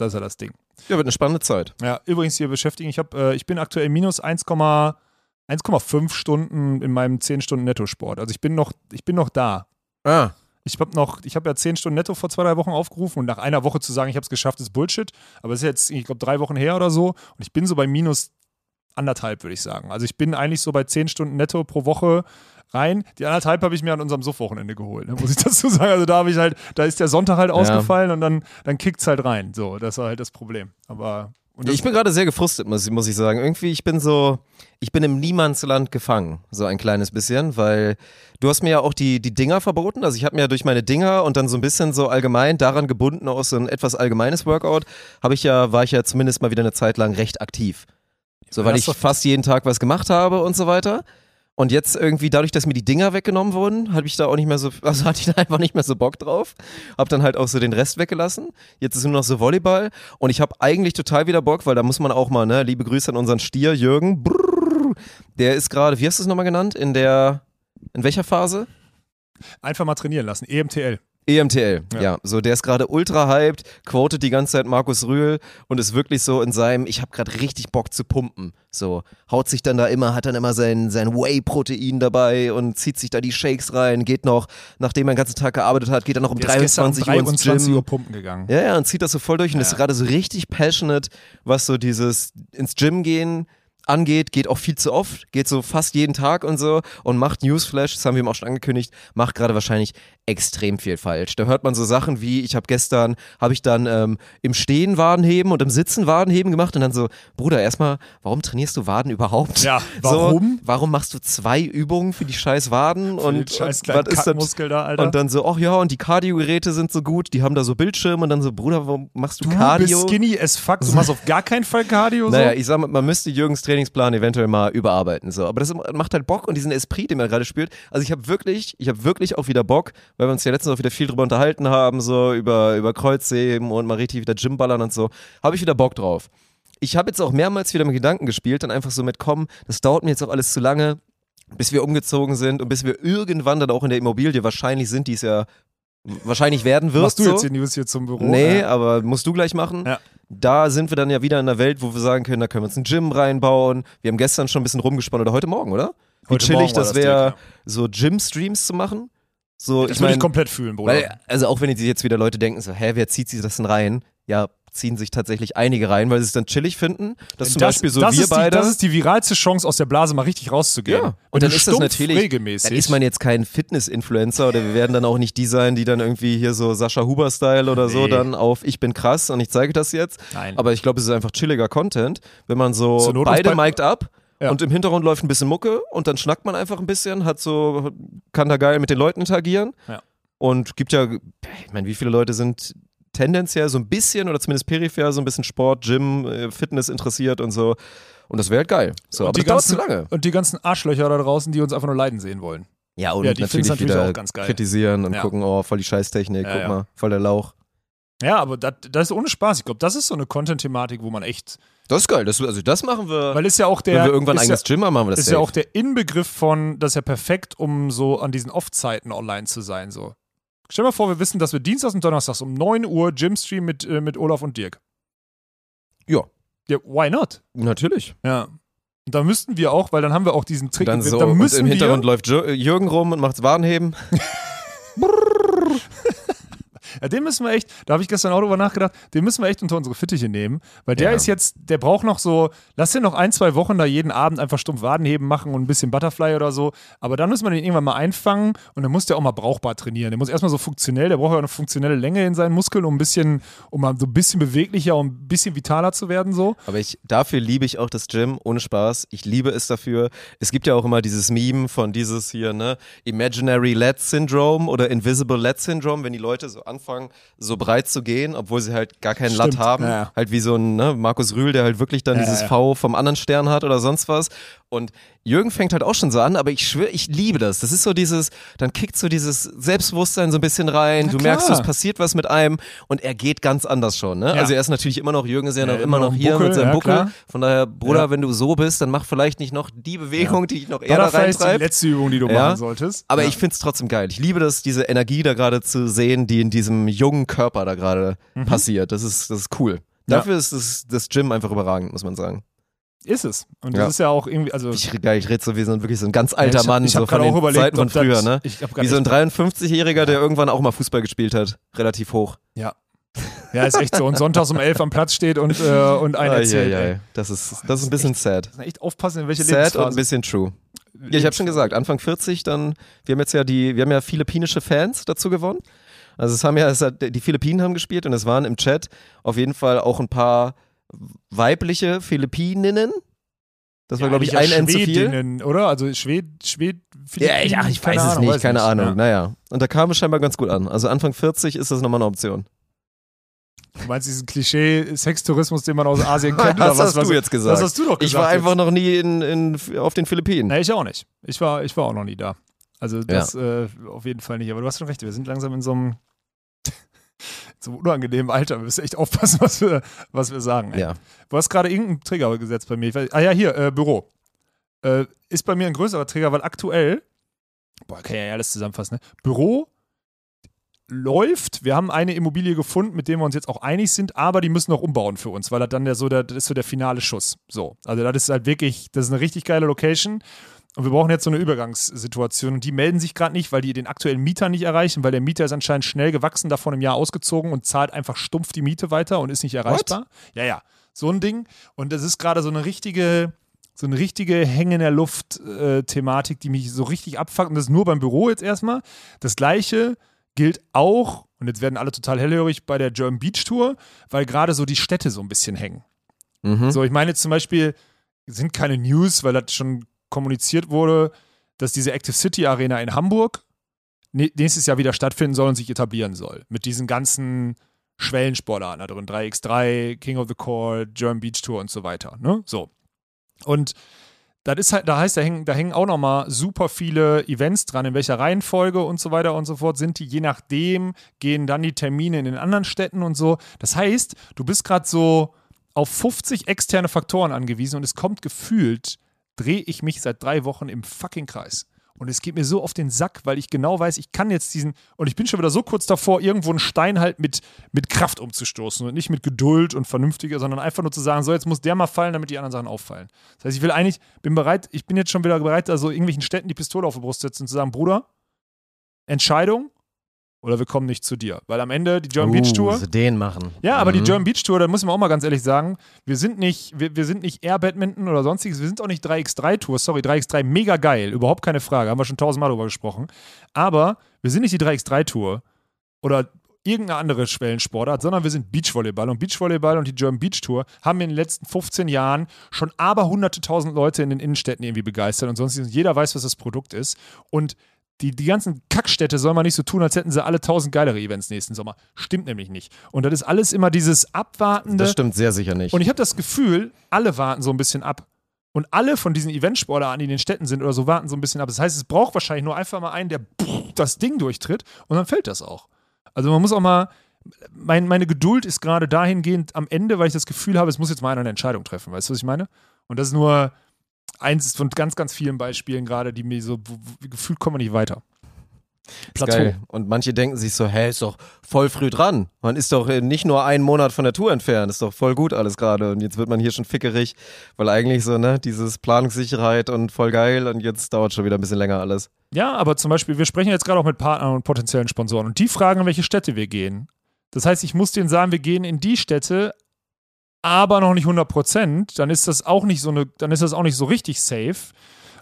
Das ist ja das Ding. Ja, wird eine spannende Zeit. Ja, übrigens hier beschäftigen, ich, hab, äh, ich bin aktuell minus 1, 1,5 Stunden in meinem 10 Stunden Nettosport. Also ich bin noch, ich bin noch da. Ah, Ich habe noch, ich habe ja 10 Stunden netto vor zwei, drei Wochen aufgerufen und nach einer Woche zu sagen, ich habe es geschafft, ist Bullshit. Aber es ist jetzt, ich glaube, drei Wochen her oder so und ich bin so bei minus anderthalb, würde ich sagen. Also ich bin eigentlich so bei 10 Stunden netto pro Woche rein. Die anderthalb habe ich mir an unserem Suff-Wochenende geholt, ne, muss ich dazu sagen. Also da habe ich halt, da ist der Sonntag halt ausgefallen und dann, dann kickt es halt rein. So, das war halt das Problem. Aber ich bin gerade sehr gefrustet, muss, muss ich sagen. Irgendwie, ich bin so, ich bin im Niemandsland gefangen, so ein kleines bisschen, weil du hast mir ja auch die, die Dinger verboten. Also ich habe mir ja durch meine Dinger und dann so ein bisschen so allgemein daran gebunden, auch so ein etwas allgemeines Workout, habe ich ja, war ich ja zumindest mal wieder eine Zeit lang recht aktiv. So, weil ich fast jeden Tag was gemacht habe und so weiter. Und jetzt irgendwie, dadurch, dass mir die Dinger weggenommen wurden, habe ich da auch nicht mehr so, also hatte ich da einfach nicht mehr so Bock drauf. Hab dann halt auch so den Rest weggelassen. Jetzt ist nur noch so Volleyball. Und ich habe eigentlich total wieder Bock, weil da muss man auch mal, ne, liebe Grüße an unseren Stier, Jürgen. Brrr, der ist gerade, wie hast du es nochmal genannt? In der, in welcher Phase? einfach mal trainieren lassen. EMTL. EMTL, ja. Ja. So, der ist gerade ultra hyped, quotet die ganze Zeit Markus Rühl und ist wirklich so in seinem, ich habe gerade richtig Bock zu pumpen. So, haut sich dann da immer, hat dann immer sein, sein Whey-Protein dabei und zieht sich da die Shakes rein, geht noch, nachdem er den ganzen Tag gearbeitet hat, geht er noch um Der ist gestern 23 um Uhr ins 23 Gym. Uhr pumpen gegangen. Ja, ja, und zieht das so voll durch und Ja. ist gerade so richtig passionate, was so dieses ins Gym gehen angeht, geht auch viel zu oft, geht so fast jeden Tag und so und macht Newsflash, das haben wir ihm auch schon angekündigt, macht gerade wahrscheinlich extrem viel falsch. Da hört man so Sachen wie, ich habe gestern, habe ich dann ähm, im Stehen Wadenheben und im Sitzen Wadenheben gemacht und dann so, Bruder, erstmal, warum trainierst du Waden überhaupt? Ja, warum? So, warum machst du zwei Übungen für die scheiß Waden Für und, scheiß und was ist das? Da, Alter. Und dann so, ach ja, und die Cardio-Geräte sind so gut, die haben da so Bildschirme und dann so, Bruder, warum machst du, du Cardio? bist skinny as fuck. Du machst auf gar keinen Fall Cardio. Naja, so. ich sag mal, man müsste Jürgens Trainingsplan eventuell mal überarbeiten. So. Aber das macht halt Bock und diesen Esprit, den er gerade spürt. Also ich habe wirklich, ich habe wirklich auch wieder Bock, weil wir uns ja letztens auch wieder viel drüber unterhalten haben, so über, über Kreuzheben und mal richtig wieder Gymballern und so. Habe ich wieder Bock drauf. Ich habe jetzt auch mehrmals wieder mit Gedanken gespielt und einfach so mit, komm, das dauert mir jetzt auch alles zu lange, bis wir umgezogen sind und bis wir irgendwann dann auch in der Immobilie wahrscheinlich sind, die es ja wahrscheinlich werden wird. Machst du so. jetzt die News hier zum Büro? Nee, Ja. aber musst du gleich machen. Ja. Da sind wir dann ja wieder in einer Welt, wo wir sagen können, da können wir uns ein Gym reinbauen. Wir haben gestern schon ein bisschen rumgesponnen oder heute Morgen, oder? Wie Heute chillig das das wäre, Ding, so Gym-Streams zu machen. So, Das ich würde ich komplett fühlen, Bruder. weil, also auch wenn jetzt wieder Leute denken, so, hä, wer zieht sich das denn rein? Ja, ziehen sich tatsächlich einige rein, weil sie es dann chillig finden. Dass zum Beispiel so das wir ist die, beide. Das ist die viralste Chance, aus der Blase mal richtig rauszugehen. Ja, Wenn und dann ist das natürlich, regelmäßig. dann ist man jetzt kein Fitness-Influencer oder wir werden dann auch nicht die sein, die dann irgendwie hier so Sascha Huber-Style oder so Nee. dann auf ich bin krass und ich zeige das jetzt. Nein. Aber ich glaube, es ist einfach chilliger Content, wenn man so beide bei- mic'd up Ja. und im Hintergrund läuft ein bisschen Mucke und dann schnackt man einfach ein bisschen, hat so, kann da geil mit den Leuten interagieren. Ja. Und gibt ja, ich meine, wie viele Leute sind tendenziell so ein bisschen oder zumindest peripher so ein bisschen Sport, Gym, äh, Fitness interessiert und so. Und das wäre halt geil. So, Und aber die das ganzen- zu lange. Und die ganzen Arschlöcher da draußen, die uns einfach nur leiden sehen wollen. Ja, und Ja, die natürlich, natürlich wieder auch ganz geil. kritisieren und Ja. gucken, oh, voll die Scheißtechnik, Ja, guck ja. mal, voll der Lauch. Ja, aber das, das ist ohne Spaß. Ich glaube, das ist so eine Content-Thematik, wo man echt. Das ist geil, das, also das machen wir, Weil ist ja auch der. wenn wir irgendwann ein ist ja, eigenes Gym haben, machen wir das ist ja safe. auch der Inbegriff von, das ist ja perfekt, um so an diesen Off-Zeiten online zu sein. So. Stell dir mal vor, wir wissen, dass wir Dienstags und Donnerstags um 9 Uhr Gym-Stream mit, äh, mit Olaf und Dirk. Ja. Ja, why not? Natürlich. Ja. Und da müssten wir auch, weil dann haben wir auch diesen Trick. Dann so, da und müssen im Hintergrund wir, läuft Jür- Jürgen rum und macht Warenheben. ja, den müssen wir echt, da habe ich gestern auch drüber nachgedacht, den müssen wir echt unter unsere Fittiche nehmen, weil der Ja. ist jetzt, der braucht noch so, lass den noch ein, zwei Wochen da jeden Abend einfach stumpf Wadenheben machen und ein bisschen Butterfly oder so, aber dann müssen wir den irgendwann mal einfangen und dann muss der auch mal brauchbar trainieren. Der muss erstmal so funktionell, der braucht ja auch eine funktionelle Länge in seinen Muskeln, um ein bisschen, um mal so ein bisschen beweglicher und ein bisschen vitaler zu werden so. Aber ich, dafür liebe ich auch das Gym, ohne Spaß. Ich liebe es dafür. Es gibt ja auch immer dieses Meme von dieses hier, ne, Imaginary Lat Syndrome oder Invisible Lat Syndrome, wenn die Leute so anfangen, so breit zu gehen, obwohl sie halt gar keinen Lat Stimmt, haben. ja, ja. Halt wie so ein, ne, Markus Rühl, der halt wirklich dann Ja, dieses ja. V vom anderen Stern hat oder sonst was. Und Jürgen fängt halt auch schon so an, aber ich schwöre, ich liebe das. Das ist so dieses, dann kickt so dieses Selbstbewusstsein so ein bisschen rein. Na du klar. merkst, es passiert was mit einem und er geht ganz anders schon. Ne? Ja. Also er ist natürlich immer noch, Jürgen ist ja, Ja, noch immer noch hier Buckel, mit seinem ja, Buckel. klar. Von daher, Bruder, wenn du so bist, dann mach vielleicht nicht noch die Bewegung, die ich noch eher da ist die reintreibe. letzte Übung, die du machen solltest. Aber ich find's trotzdem geil. Ich liebe das, diese Energie da gerade zu sehen, die in diesem jungen Körper da gerade passiert. Das ist, das ist cool. Mhm. Dafür ist das, das Gym einfach überragend, muss man sagen. Ist es. Und Ja. das ist ja auch irgendwie, also Ich, geil, ich rede so wie so ein, wirklich so ein ganz alter Ja, ich Mann, ich hab so von den überlegt, Zeiten von ob das- früher, ne? Wie so ein echt- 53-Jähriger, der irgendwann auch mal Fußball gespielt hat. Relativ hoch. Ja. Ja, ist echt so. Und sonntags um elf am Platz steht und, äh, und einen erzählt. Eieiei. ey. Das ist, das ist ein bisschen sad. Muss echt aufpassen, in welche Sad und ein Lebensphase. bisschen true. Ja, ich habe schon gesagt, Anfang 40, dann, wir haben jetzt ja die, wir haben ja philippinische Fans dazu gewonnen. Also es haben ja, es hat, die Philippinen haben gespielt und es waren im Chat auf jeden Fall auch ein paar weibliche Philippininnen. Das war, glaube ich, ein N zu viel. Oder? Also Schwed, Schwed, Ja, ja, ich weiß es nicht, keine Ahnung. Naja. Und da kam es scheinbar ganz gut an. Also Anfang 40 ist das nochmal eine Option. Du meinst diesen Klischee-Sextourismus, den man aus Asien kennt? Was oder hast du jetzt gesagt? Das hast du doch gesagt. Ich war einfach jetzt. noch nie in, in, auf den Philippinen. Nee, ich auch nicht. Ich war, ich war auch noch nie da. Also das äh, auf jeden Fall nicht. Aber du hast schon recht, wir sind langsam in so einem, so einem unangenehmen Alter. Wir müssen echt aufpassen, was wir, was wir sagen. ey. Ja. Du hast gerade irgendeinen Trigger gesetzt bei mir. Weiß, ah ja, hier, äh, Büro. Äh, ist bei mir ein größerer Trigger, weil aktuell, boah, kann ja alles zusammenfassen, ne? Büro läuft. Wir haben eine Immobilie gefunden, mit der wir uns jetzt auch einig sind, aber die müssen noch umbauen für uns, weil das dann der, so der, das ist so der finale Schuss. So. Also das ist halt wirklich, das ist eine richtig geile Location. Und wir brauchen jetzt so eine Übergangssituation. Und die melden sich gerade nicht, weil die den aktuellen Mieter nicht erreichen, weil der Mieter ist anscheinend schnell gewachsen, davon im Jahr ausgezogen und zahlt einfach stumpf die Miete weiter und ist nicht erreichbar. Ja, ja. So ein Ding. Und das ist gerade so eine richtige, so eine richtige Hänge in der Luft-Thematik, die mich so richtig abfuckt. Und das ist nur beim Büro jetzt erstmal. Das gleiche gilt auch, und jetzt werden alle total hellhörig bei der German Beach Tour, weil gerade so die Städte so ein bisschen hängen. Mhm. So, ich meine jetzt zum Beispiel, sind keine News, weil das schon kommuniziert wurde, dass diese Active City Arena in Hamburg nä- nächstes Jahr wieder stattfinden soll und sich etablieren soll. Mit diesen ganzen Schwellensportarten da drin. 3x3, King of the Court, German Beach Tour und so weiter. Ne? So. Und das ist halt, da heißt, da hängen, da hängen auch nochmal super viele Events dran, in welcher Reihenfolge und so weiter und so fort sind die. Je nachdem gehen dann die Termine in den anderen Städten und so. Das heißt, du bist gerade so auf 50 externe Faktoren angewiesen und es kommt gefühlt, drehe ich mich seit drei Wochen im fucking Kreis. Und es geht mir so auf den Sack, weil ich genau weiß, ich kann jetzt diesen, und ich bin schon wieder so kurz davor, irgendwo einen Stein halt mit, mit Kraft umzustoßen und nicht mit Geduld und vernünftiger, sondern einfach nur zu sagen, so, jetzt muss der mal fallen, damit die anderen Sachen auffallen. Das heißt, ich will eigentlich, bin bereit, ich bin jetzt schon wieder bereit, also irgendwelchen Städten die Pistole auf die Brust zu setzen und zu sagen, Bruder, Entscheidung oder wir kommen nicht zu dir. Weil am Ende die German Beach Tour. Uh, so den machen. Ja, aber die Mhm. German Beach Tour, da muss man auch mal ganz ehrlich sagen, wir sind nicht, wir, wir sind nicht Air Badminton oder sonstiges, wir sind auch nicht 3x3 Tour, sorry, 3x3 mega geil, überhaupt keine Frage, haben wir schon tausendmal drüber gesprochen. Aber wir sind nicht die 3x3 Tour oder irgendeine andere Schwellensportart, sondern wir sind Beachvolleyball und Beachvolleyball und die German Beach Tour haben in den letzten 15 Jahren schon aber hunderte tausend Leute in den Innenstädten irgendwie begeistert und sonstiges. Jeder weiß, was das Produkt ist und die, die ganzen Kackstädte soll man nicht so tun, als hätten sie alle tausend geilere Events nächsten Sommer. Stimmt nämlich nicht. Und das ist alles immer dieses Abwartende. Das stimmt sehr sicher nicht. Und ich habe das Gefühl, alle warten so ein bisschen ab. Und alle von diesen Eventsportarten, die in den Städten sind oder so, warten so ein bisschen ab. Das heißt, es braucht wahrscheinlich nur einfach mal einen, der das Ding durchtritt und dann fällt das auch. Also man muss auch mal, mein, meine Geduld ist gerade dahingehend am Ende, weil ich das Gefühl habe, es muss jetzt mal einer eine Entscheidung treffen. Weißt du, was ich meine? Und das ist nur eins von ganz, ganz vielen Beispielen gerade, die mir so, gefühlt kommen wir nicht weiter. Plateau. Geil. Und manche denken sich so, hä, ist doch voll früh dran. Man ist doch äh, nicht nur einen Monat von der Tour entfernt, ist doch voll gut alles gerade. Und jetzt wird man hier schon fickerig, weil eigentlich so, ne, dieses Planungssicherheit und voll geil und jetzt dauert schon wieder ein bisschen länger alles. Ja, aber zum Beispiel, wir sprechen jetzt gerade auch mit Partnern und potenziellen Sponsoren und die fragen, in welche Städte wir gehen. Das heißt, ich muss denen sagen, wir gehen in die Städte, aber noch nicht 100 Prozent. Dann ist das auch nicht so eine, dann ist das auch nicht so richtig safe.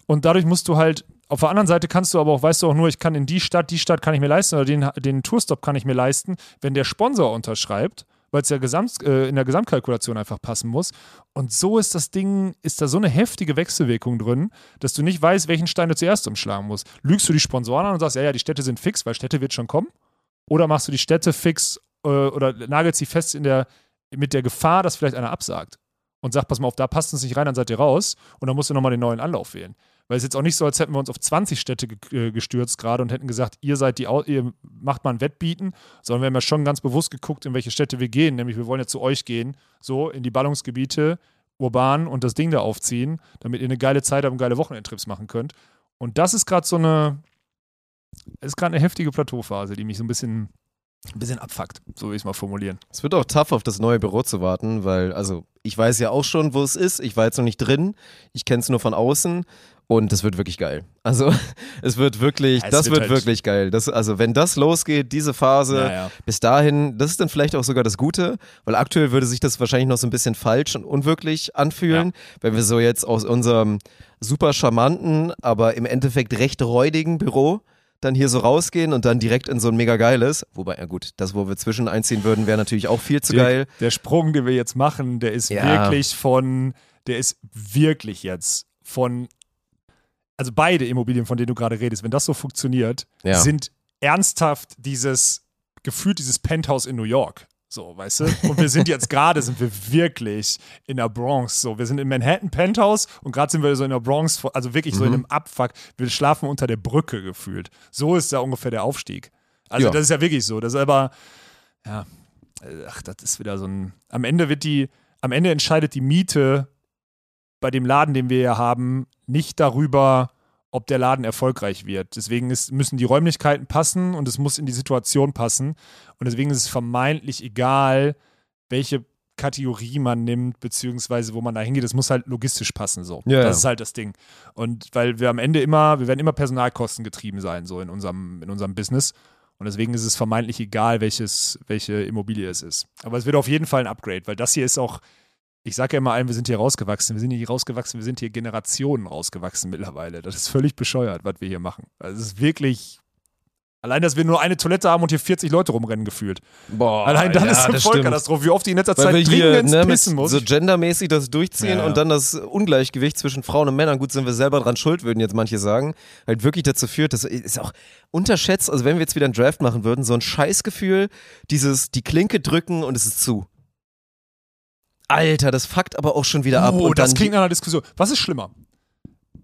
Und dadurch musst du halt, auf der anderen Seite kannst du aber auch, weißt du auch nur, ich kann in die Stadt, die Stadt kann ich mir leisten oder den, den Tourstop kann ich mir leisten, wenn der Sponsor unterschreibt, weil es ja Gesamt, äh, in der Gesamtkalkulation einfach passen muss. Und so ist das Ding, ist da so eine heftige Wechselwirkung drin, dass du nicht weißt, welchen Stein du zuerst umschlagen musst. Lügst du die Sponsoren an und sagst, ja, ja, die Städte sind fix, weil Städte wird schon kommen? Oder machst du die Städte fix äh, oder nagelst sie fest in der, mit der Gefahr, dass vielleicht einer absagt und sagt, pass mal auf, da passt es nicht rein, dann seid ihr raus und dann musst du nochmal den neuen Anlauf wählen. Weil es ist jetzt auch nicht so, als hätten wir uns auf 20 Städte äh, gestürzt gerade und hätten gesagt, ihr seid die, ihr macht mal ein Wettbieten, sondern wir haben ja schon ganz bewusst geguckt, in welche Städte wir gehen. Nämlich wir wollen ja zu euch gehen, so in die Ballungsgebiete, urban und das Ding da aufziehen, damit ihr eine geile Zeit habt und geile Wochenendtrips machen könnt. Und das ist gerade so eine, ist gerade eine heftige Plateauphase, die mich so ein bisschen, ein bisschen abfuckt, so will ich es mal formulieren. Es wird auch tough, auf das neue Büro zu warten, weil, also, ich weiß ja auch schon, wo es ist. Ich war jetzt noch nicht drin. Ich kenne es nur von außen. Und es wird wirklich geil. Also, es wird wirklich, Ja, es das wird wird, halt- wirklich geil. Das, also, wenn das losgeht, diese Phase, Ja, ja. bis dahin, das ist dann vielleicht auch sogar das Gute, weil aktuell würde sich das wahrscheinlich noch so ein bisschen falsch und unwirklich anfühlen, wenn wir so jetzt aus unserem super charmanten, aber im Endeffekt recht räudigen Büro dann hier so rausgehen und dann direkt in so ein mega geiles, wobei, ja gut, das, wo wir zwischen einziehen würden, wäre natürlich auch viel zu Der- geil. Der Sprung, den wir jetzt machen, der ist Ja. wirklich von, der ist wirklich jetzt von, also beide Immobilien, von denen du gerade redest, wenn das so funktioniert, Ja. sind ernsthaft dieses, gefühlt dieses Penthouse in New York. So, weißt du? Und wir sind jetzt gerade, sind wir wirklich in der Bronx. So, wir sind im Manhattan Penthouse und gerade sind wir so in der Bronx, also wirklich so in Mhm. einem Abfuck. Wir schlafen unter der Brücke gefühlt. So ist da ungefähr der Aufstieg. Also, Ja. das ist ja wirklich so. Das ist aber, ja, äh, ach, das ist wieder so ein. Am Ende wird die, am Ende entscheidet die Miete bei dem Laden, den wir hier haben, nicht darüber, ob der Laden erfolgreich wird. Deswegen ist, müssen die Räumlichkeiten passen und es muss in die Situation passen. Und deswegen ist es vermeintlich egal, welche Kategorie man nimmt, beziehungsweise wo man da hingeht. Es muss halt logistisch passen. So. Ja, das ja. ist halt das Ding. Und weil wir am Ende immer, wir werden immer Personalkosten getrieben sein, so in unserem, in unserem Business. Und deswegen ist es vermeintlich egal, welches, welche Immobilie es ist. Aber es wird auf jeden Fall ein Upgrade, weil das hier ist auch, ich sage ja immer allen, wir sind hier rausgewachsen. Wir sind hier rausgewachsen, wir sind hier Generationen rausgewachsen mittlerweile. Das ist völlig bescheuert, was wir hier machen. Also es ist wirklich. Allein, dass wir nur eine Toilette haben und hier 40 Leute rumrennen gefühlt. Boah, Allein dann ja, ist eine Vollkatastrophe, wie oft die in letzter Weil Zeit wir hier ne, pissen muss. so gendermäßig das durchziehen ja. und dann das Ungleichgewicht zwischen Frauen und Männern, gut, sind wir selber dran schuld, würden jetzt manche sagen, halt wirklich dazu führt, das ist auch unterschätzt, also wenn wir jetzt wieder einen Draft machen würden, so ein Scheißgefühl, dieses, die Klinke drücken und es ist zu. Alter, das fuckt aber auch schon wieder ab. Oh, und das klingt nach einer Diskussion. Was ist schlimmer?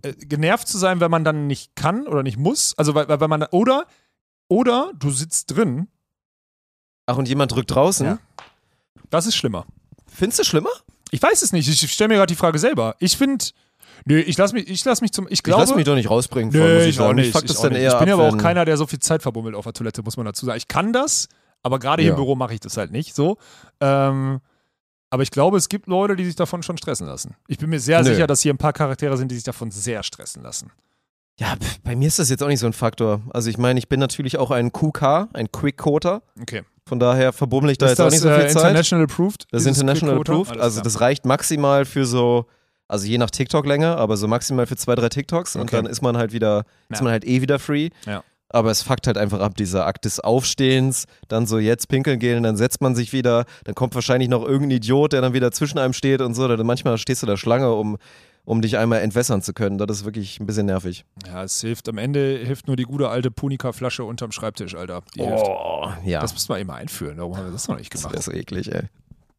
Äh, genervt zu sein, wenn man dann nicht kann oder nicht muss? Also, weil, weil man. Oder, oder du sitzt drin. Ach, und jemand drückt draußen. Ja. Das ist schlimmer. Findest du schlimmer? Ich weiß es nicht. Ich stelle mir gerade die Frage selber. Ich finde. Nö, ich lasse mich, ich lass mich zum. Ich Ich glaube. lass mich doch nicht rausbringen von, Nö, muss ich ich auch sagen. nicht. Ich fuck ich das dann nicht. eher ich bin ab, aber auch wenn- keiner, der so viel Zeit verbummelt auf der Toilette, muss man dazu sagen. Ich kann das, aber gerade hier Ja. im Büro mache ich das halt nicht so. Ähm, aber ich glaube, es gibt Leute, die sich davon schon stressen lassen. Ich bin mir sehr Nö. sicher, dass hier ein paar Charaktere sind, die sich davon sehr stressen lassen. Ja, bei mir ist das jetzt auch nicht so ein Faktor. Also ich meine, ich bin natürlich auch ein QK, ein Quick Coder. Okay. Von daher verbummel ich da ist jetzt auch das nicht so äh, viel Zeit. international approved? Das ist international approved. Alles Also das reicht maximal für so, also je nach TikTok-Länge, aber so maximal für zwei, drei TikToks und Okay. dann ist man halt wieder, ist Ja. man halt eh wieder free. Ja. Aber es fuckt halt einfach ab, dieser Akt des Aufstehens, dann so jetzt pinkeln gehen, dann setzt man sich wieder, dann kommt wahrscheinlich noch irgendein Idiot, der dann wieder zwischen einem steht und so. Dann manchmal stehst du da Schlange, um, um dich einmal entwässern zu können. Das ist wirklich ein bisschen nervig. Ja, es hilft. Am Ende hilft nur die gute alte Punika-Flasche unterm Schreibtisch, Alter. Die hilft. Oh, ja. Das müssen wir eben einführen. Warum haben wir das noch nicht das gemacht? wäre so eklig, ey.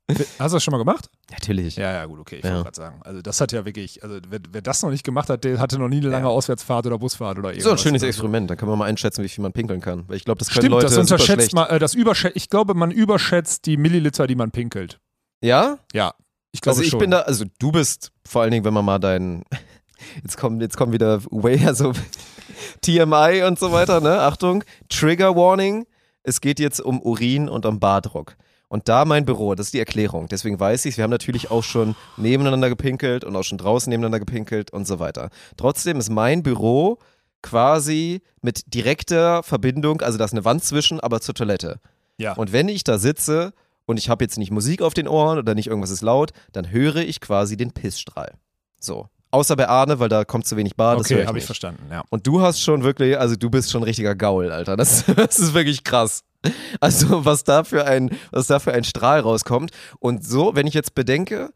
Hast du das schon mal gemacht? Natürlich. Ja, ja, gut, okay. Ich Ja. wollte gerade sagen. Also, das hat ja wirklich, also, wer, wer das noch nicht gemacht hat, der hatte noch nie eine lange Ja. Auswärtsfahrt oder Busfahrt oder irgendwas. So ein schönes Also, Experiment, da kann man mal einschätzen, wie viel man pinkeln kann. Weil ich glaube, das können Stimmt, Leute das unterschätzt man, äh, das überschätzt, ich glaube, man überschätzt die Milliliter, die man pinkelt. Ja? Ja, ich glaube Also ich schon. bin da, also du bist vor allen Dingen, wenn man mal deinen, jetzt kommen, jetzt kommen wieder way, also TMI und so weiter, ne? Achtung, Trigger Warning. Es geht jetzt um Urin und um Bardruck. Und da mein Büro, das ist die Erklärung. Deswegen weiß ich Wir haben natürlich auch schon nebeneinander gepinkelt und auch schon draußen nebeneinander gepinkelt und so weiter. Trotzdem ist mein Büro quasi mit direkter Verbindung, also da ist eine Wand zwischen, aber zur Toilette. Ja. Und wenn ich da sitze und ich habe jetzt nicht Musik auf den Ohren oder nicht irgendwas ist laut, dann höre ich quasi den Pissstrahl. So. Außer bei Arne, weil da kommt zu wenig Bad. okay, habe ich verstanden, ja. Und du hast schon wirklich, also du bist schon ein richtiger Gaul, Alter. Das, das ist wirklich krass. Also was da für ein, was da für ein Strahl rauskommt. Und so, wenn ich jetzt bedenke,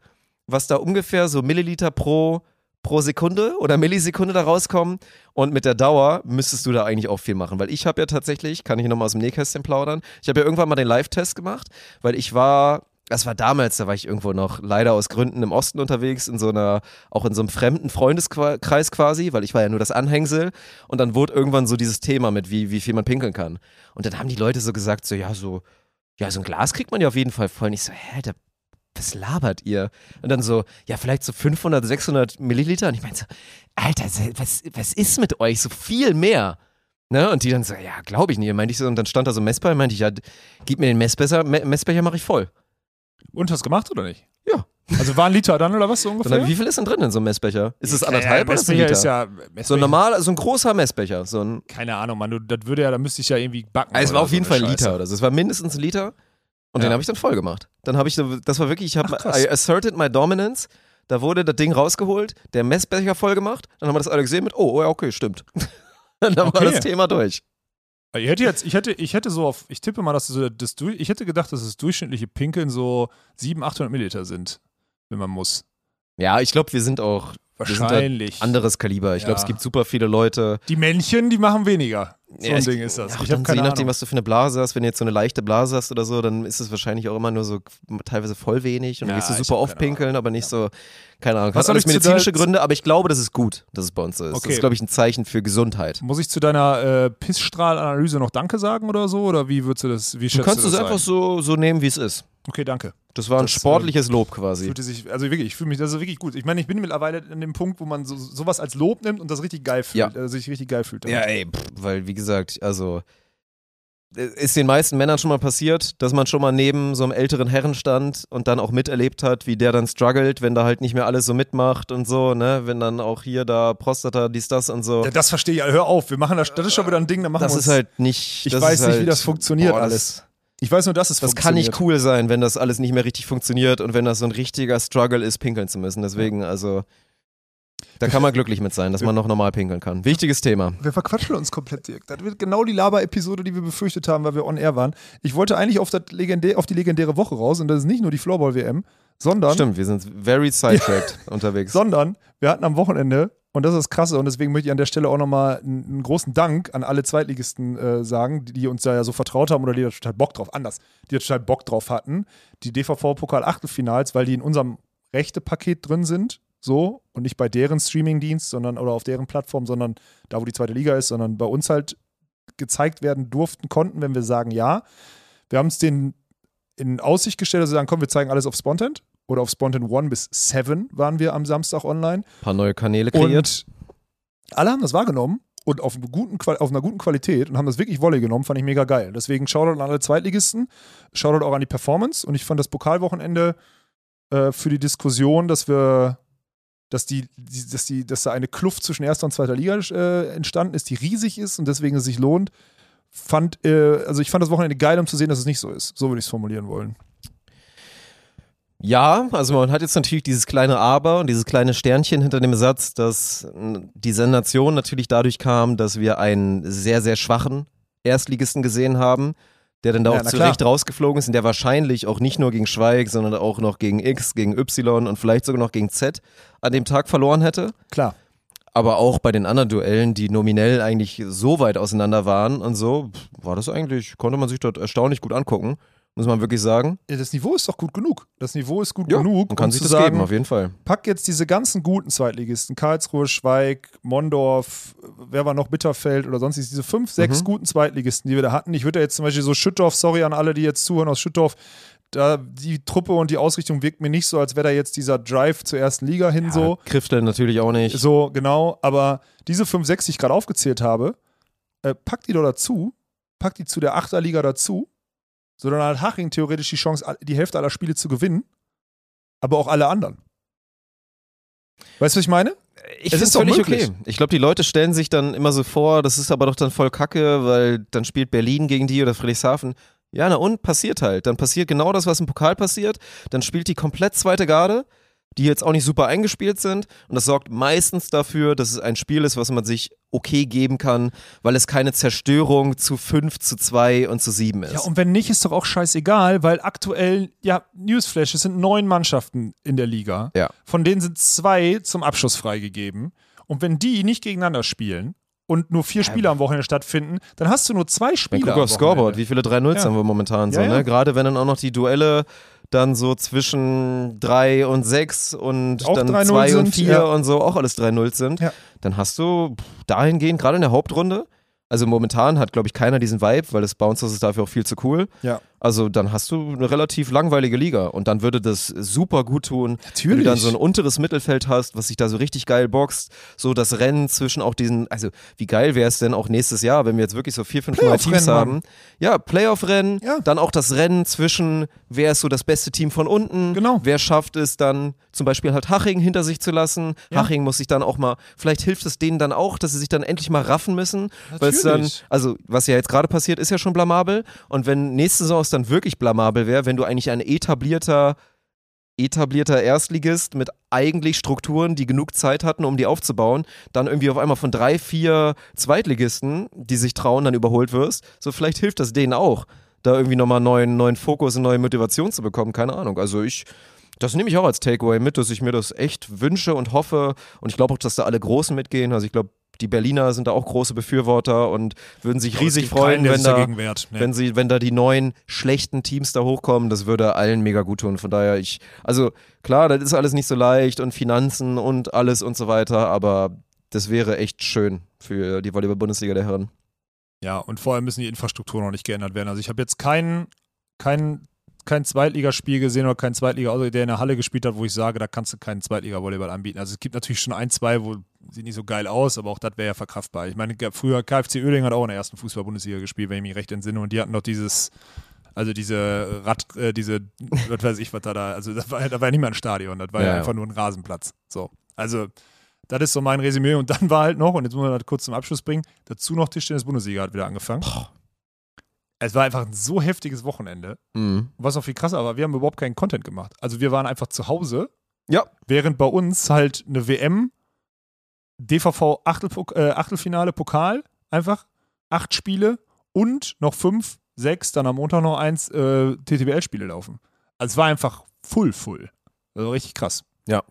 was da ungefähr so Milliliter pro, pro Sekunde oder Millisekunde da rauskommen und mit der Dauer müsstest du da eigentlich auch viel machen. Weil ich habe ja tatsächlich, kann ich nochmal aus dem Nähkästchen plaudern, ich habe ja irgendwann mal den Live-Test gemacht, weil ich war das war damals, da war ich irgendwo noch leider aus Gründen im Osten unterwegs, in so einer, auch in so einem fremden Freundeskreis quasi, weil ich war ja nur das Anhängsel. Und dann wurde irgendwann so dieses Thema mit, wie, wie viel man pinkeln kann. Und dann haben die Leute so gesagt, so, ja, so, ja, so ein Glas kriegt man ja auf jeden Fall voll. Und ich so, hä, da, was labert ihr? Und dann so, ja, vielleicht so 500, 600 Milliliter. Und ich meinte so, Alter, was, was ist mit euch? So viel mehr. Ne? Und die dann so, ja, glaube ich nicht. Meinte ich so, und dann stand da so ein Messbecher, meinte ich, ja, gib mir den Messbecher, Me- Messbecher mache ich voll. Und hast du gemacht oder nicht? Ja. Also war ein Liter dann oder was so Dann, ungefähr? wie viel ist denn drin in so einem Messbecher? Ist es Ja, anderthalb oder ist ein Messbecher Liter? ist ja so ein Messbecher- normal, so ein großer Messbecher. So ein, Keine Ahnung, Mann. Du, das würde ja, da müsste ich ja irgendwie backen. also es war auf so jeden eine Fall ein. Liter oder so. Es war mindestens ein Liter. Und Ja. den habe ich dann voll gemacht. Dann habe ich, das war wirklich, ich habe. I asserted my dominance. Da wurde das Ding rausgeholt, der Messbecher voll gemacht. Dann haben wir das alle gesehen mit, oh, oh ja, okay, stimmt. dann war Okay. das Thema durch. Ich hätte jetzt, ich hätte, ich hätte so auf, ich tippe mal, dass so das, du- ich hätte gedacht, dass das durchschnittliche Pinkeln so 700, 800 Milliliter sind, wenn man muss. Ja, ich glaube, wir sind auch wir sind da Wahrscheinlich. anderes Kaliber. Ich glaube, Ja. es gibt super viele Leute. Die Männchen, die machen weniger. So Ja, ein Ding ist das. Ja, ich dann keine je nachdem, Ahnung. was du für eine Blase hast, wenn du jetzt so eine leichte Blase hast oder so, dann ist es wahrscheinlich auch immer nur so teilweise voll wenig und dann Ja, gehst du super oft pinkeln, aber nicht so, keine Ahnung. Was Hat alles medizinische Gründe, aber ich glaube, das ist gut, dass es bei uns so ist. Das Okay. ist, glaube ich, ein Zeichen für Gesundheit. Muss ich zu deiner äh, Pissstrahlanalyse noch Danke sagen oder so? Oder wie würdest du das, wie Du schätzt kannst du es das einfach ein? so, so nehmen, wie es ist. Okay, danke. Das war ein Das, äh, sportliches Lob quasi. Fühlte sich, also wirklich, ich fühle mich, das ist wirklich gut. Ich meine, ich bin mittlerweile an dem Punkt, wo man so, sowas als Lob nimmt und das richtig geil fühlt. Ja. Also sich richtig geil fühlt. damit. Ja, ey, pff, weil wie gesagt, also äh, ist den meisten Männern schon mal passiert, dass man schon mal neben so einem älteren Herren stand und dann auch miterlebt hat, wie der dann struggelt, wenn da halt nicht mehr alles so mitmacht und so, ne, wenn dann auch hier da Prostata, dies, das und so. Ja, Das verstehe ich. Hör auf, wir machen das, das ist schon wieder ein Ding, da machen Das wir ist uns, halt nicht. Ich das weiß ist nicht, halt, wie das funktioniert boah, alles. Ich weiß nur, dass es Das, das kann nicht cool sein, wenn das alles nicht mehr richtig funktioniert und wenn das so ein richtiger Struggle ist, pinkeln zu müssen. Deswegen, also, da kann man glücklich mit sein, dass man noch normal pinkeln kann. Wichtiges Thema. Wir verquatschen uns komplett, Dirk. Das wird genau die Laber-Episode, die wir befürchtet haben, weil wir on air waren. Ich wollte eigentlich auf, das legendä auf die legendäre Woche raus und das ist nicht nur die Floorball-WM, sondern, Stimmt, wir sind very sidetracked unterwegs. sondern wir hatten am Wochenende, und das ist Krasse, und deswegen möchte ich an der Stelle auch nochmal einen, einen großen Dank an alle Zweitligisten äh, sagen, die, die uns da ja so vertraut haben oder die da total Bock drauf, anders, die da total Bock drauf hatten, die DVV-Pokal-Achtelfinals, weil die in unserem Rechte-Paket drin sind, so, und nicht bei deren Streamingdienst, sondern oder auf deren Plattform, sondern da, wo die zweite Liga ist, sondern bei uns halt gezeigt werden durften, konnten, wenn wir sagen ja. Wir haben es denen in Aussicht gestellt, dass sie sagen, komm, wir zeigen alles auf Spontent oder auf Spontent 1 bis 7 waren wir am Samstag online. Ein paar neue Kanäle kreiert. Und alle haben das wahrgenommen und auf, guten, auf einer guten Qualität und haben das wirklich Wolle genommen, fand ich mega geil. Deswegen Shoutout an alle Zweitligisten, Shoutout auch an die Performance und ich fand das Pokalwochenende äh, für die Diskussion, dass wir, dass die, die, dass die, dass da eine Kluft zwischen erster und zweiter Liga äh, entstanden ist, die riesig ist und deswegen es sich lohnt. Fand, äh, also ich fand das Wochenende geil, um zu sehen, dass es nicht so ist. So würde ich es formulieren wollen. Ja, also man hat jetzt natürlich dieses kleine Aber und dieses kleine Sternchen hinter dem Satz, dass die Sensation natürlich dadurch kam, dass wir einen sehr, sehr schwachen Erstligisten gesehen haben, der dann da Ja, auch zurecht klar. rausgeflogen ist und der wahrscheinlich auch nicht nur gegen Schweig, sondern auch noch gegen X, gegen Y und vielleicht sogar noch gegen Z an dem Tag verloren hätte. Klar. Aber auch bei den anderen Duellen, die nominell eigentlich so weit auseinander waren und so, war das eigentlich, konnte man sich dort erstaunlich gut angucken, muss man wirklich sagen. Ja, Das Niveau ist doch gut genug. Das Niveau ist gut Ja, genug, Man kann um sich das sagen, geben, auf jeden Fall. pack jetzt diese ganzen guten Zweitligisten, Karlsruhe, Schweig, Mondorf, wer war noch, Bitterfeld oder sonstiges, diese fünf, sechs Mhm. guten Zweitligisten, die wir da hatten. Ich würde da jetzt zum Beispiel so Schüttorf, sorry an alle, die jetzt zuhören aus Schüttorf, Da die Truppe und die Ausrichtung wirkt mir nicht so, als wäre da jetzt dieser Drive zur ersten Liga hin so. Kriftel natürlich auch nicht. So, genau. Aber diese 5, 6, die ich gerade aufgezählt habe, äh, pack die doch dazu, pack die zu der Achterliga dazu, so dann hat Haching theoretisch die Chance, die Hälfte aller Spiele zu gewinnen, aber auch alle anderen. Weißt du, was ich meine? Ich Es ist doch völlig möglich. okay. Ich glaube, die Leute stellen sich dann immer so vor, das ist aber doch dann voll kacke, weil dann spielt Berlin gegen die oder Friedrichshafen. Ja, na und passiert halt. Dann passiert genau das, was im Pokal passiert. Dann spielt die komplett zweite Garde, die jetzt auch nicht super eingespielt sind. Und das sorgt meistens dafür, dass es ein Spiel ist, was man sich okay geben kann, weil es keine Zerstörung zu 5, zu 2 und zu 7 ist. Ja, und wenn nicht, ist doch auch scheißegal, weil aktuell, ja, Newsflash, es sind neun Mannschaften in der Liga. Ja. Von denen sind zwei zum Abschluss freigegeben. Und wenn die nicht gegeneinander spielen und nur vier Spiele am Wochenende stattfinden, dann hast du nur zwei Spiele. guck am aufs Scoreboard, wie viele 3-0 Ja. haben wir momentan so, Ja, ja. ne? Gerade wenn dann auch noch die Duelle dann so zwischen 3 und 6 und Auch dann 3-0 2 und sind, 4 ja. und so auch alles 3-0 sind, dann hast du dahingehend, gerade in der Hauptrunde, also momentan hat, glaube ich, keiner diesen Vibe, weil das Bouncers ist dafür auch viel zu cool. Ja. Also dann hast du eine relativ langweilige Liga und dann würde das super gut tun, wenn du Natürlich. dann so ein unteres Mittelfeld hast, was sich da so richtig geil boxt, so das Rennen zwischen auch diesen, also wie geil wäre es denn auch nächstes Jahr, wenn wir jetzt wirklich so vier, fünf neue Teams haben. Ja, Playoff-Rennen, Ja. dann auch das Rennen zwischen, wer ist so das beste Team von unten, Genau. wer schafft es dann zum Beispiel halt Haching hinter sich zu lassen. Ja. Haching muss sich dann auch mal, vielleicht hilft es denen dann auch, dass sie sich dann endlich mal raffen müssen, weil es dann, Natürlich. also was ja jetzt gerade passiert, ist ja schon blamabel und wenn nächste Saison dann wirklich blamabel wäre, wenn du eigentlich ein etablierter etablierter Erstligist mit eigentlich Strukturen, die genug Zeit hatten, um die aufzubauen, dann irgendwie auf einmal von drei, vier Zweitligisten, die sich trauen, dann überholt wirst. So vielleicht hilft das denen auch, da irgendwie nochmal neuen, neuen Fokus und neue Motivation zu bekommen. Keine Ahnung. Also ich, das nehme ich auch als Takeaway mit, dass ich mir das echt wünsche und hoffe. Und ich glaube auch, dass da alle Großen mitgehen. Also ich glaube, die Berliner sind da auch große Befürworter und würden sich riesig freuen, keinen, wenn da. Nee. wenn sie, wenn da die neuen schlechten Teams da hochkommen, das würde allen mega gut tun. Von daher, ich, also klar, das ist alles nicht so leicht und Finanzen und alles und so weiter, aber das wäre echt schön für die Volleyball-Bundesliga der Herren. Ja, und vor allem müssen die Infrastrukturen noch nicht geändert werden. Also ich habe jetzt keinen kein, kein Zweitligaspiel gesehen oder kein Zweitliga, der in der Halle gespielt hat, wo ich sage, da kannst du keinen Zweitliga-Volleyball anbieten. Also es gibt natürlich schon ein, zwei, wo sieht nicht so geil aus, aber auch das wäre ja verkraftbar. Ich meine, früher KFC Oerding hat auch in der ersten Fußball-Bundesliga gespielt, wenn ich mich recht entsinne, und die hatten doch dieses also diese Rad, äh, diese, was weiß ich, was da da, also das war, da war ja nicht mal ein Stadion, das war ja, Ja, einfach nur ein Rasenplatz. So. Also, das ist so mein Resümee. Und dann war halt noch, und jetzt muss man das kurz zum Abschluss bringen, dazu noch Tischtennis-Bundesliga hat wieder angefangen. Es war einfach ein so heftiges Wochenende. Mhm. Was noch viel krasser war, wir haben überhaupt keinen Content gemacht. Also wir waren einfach zu Hause, Ja. während bei uns halt eine WM, DVV Achtelpok äh, Achtelfinale, Pokal, einfach acht Spiele und noch fünf, sechs, dann am Montag noch eins äh, TTBL-Spiele laufen. Also es war einfach full, full. Also richtig krass. Ja,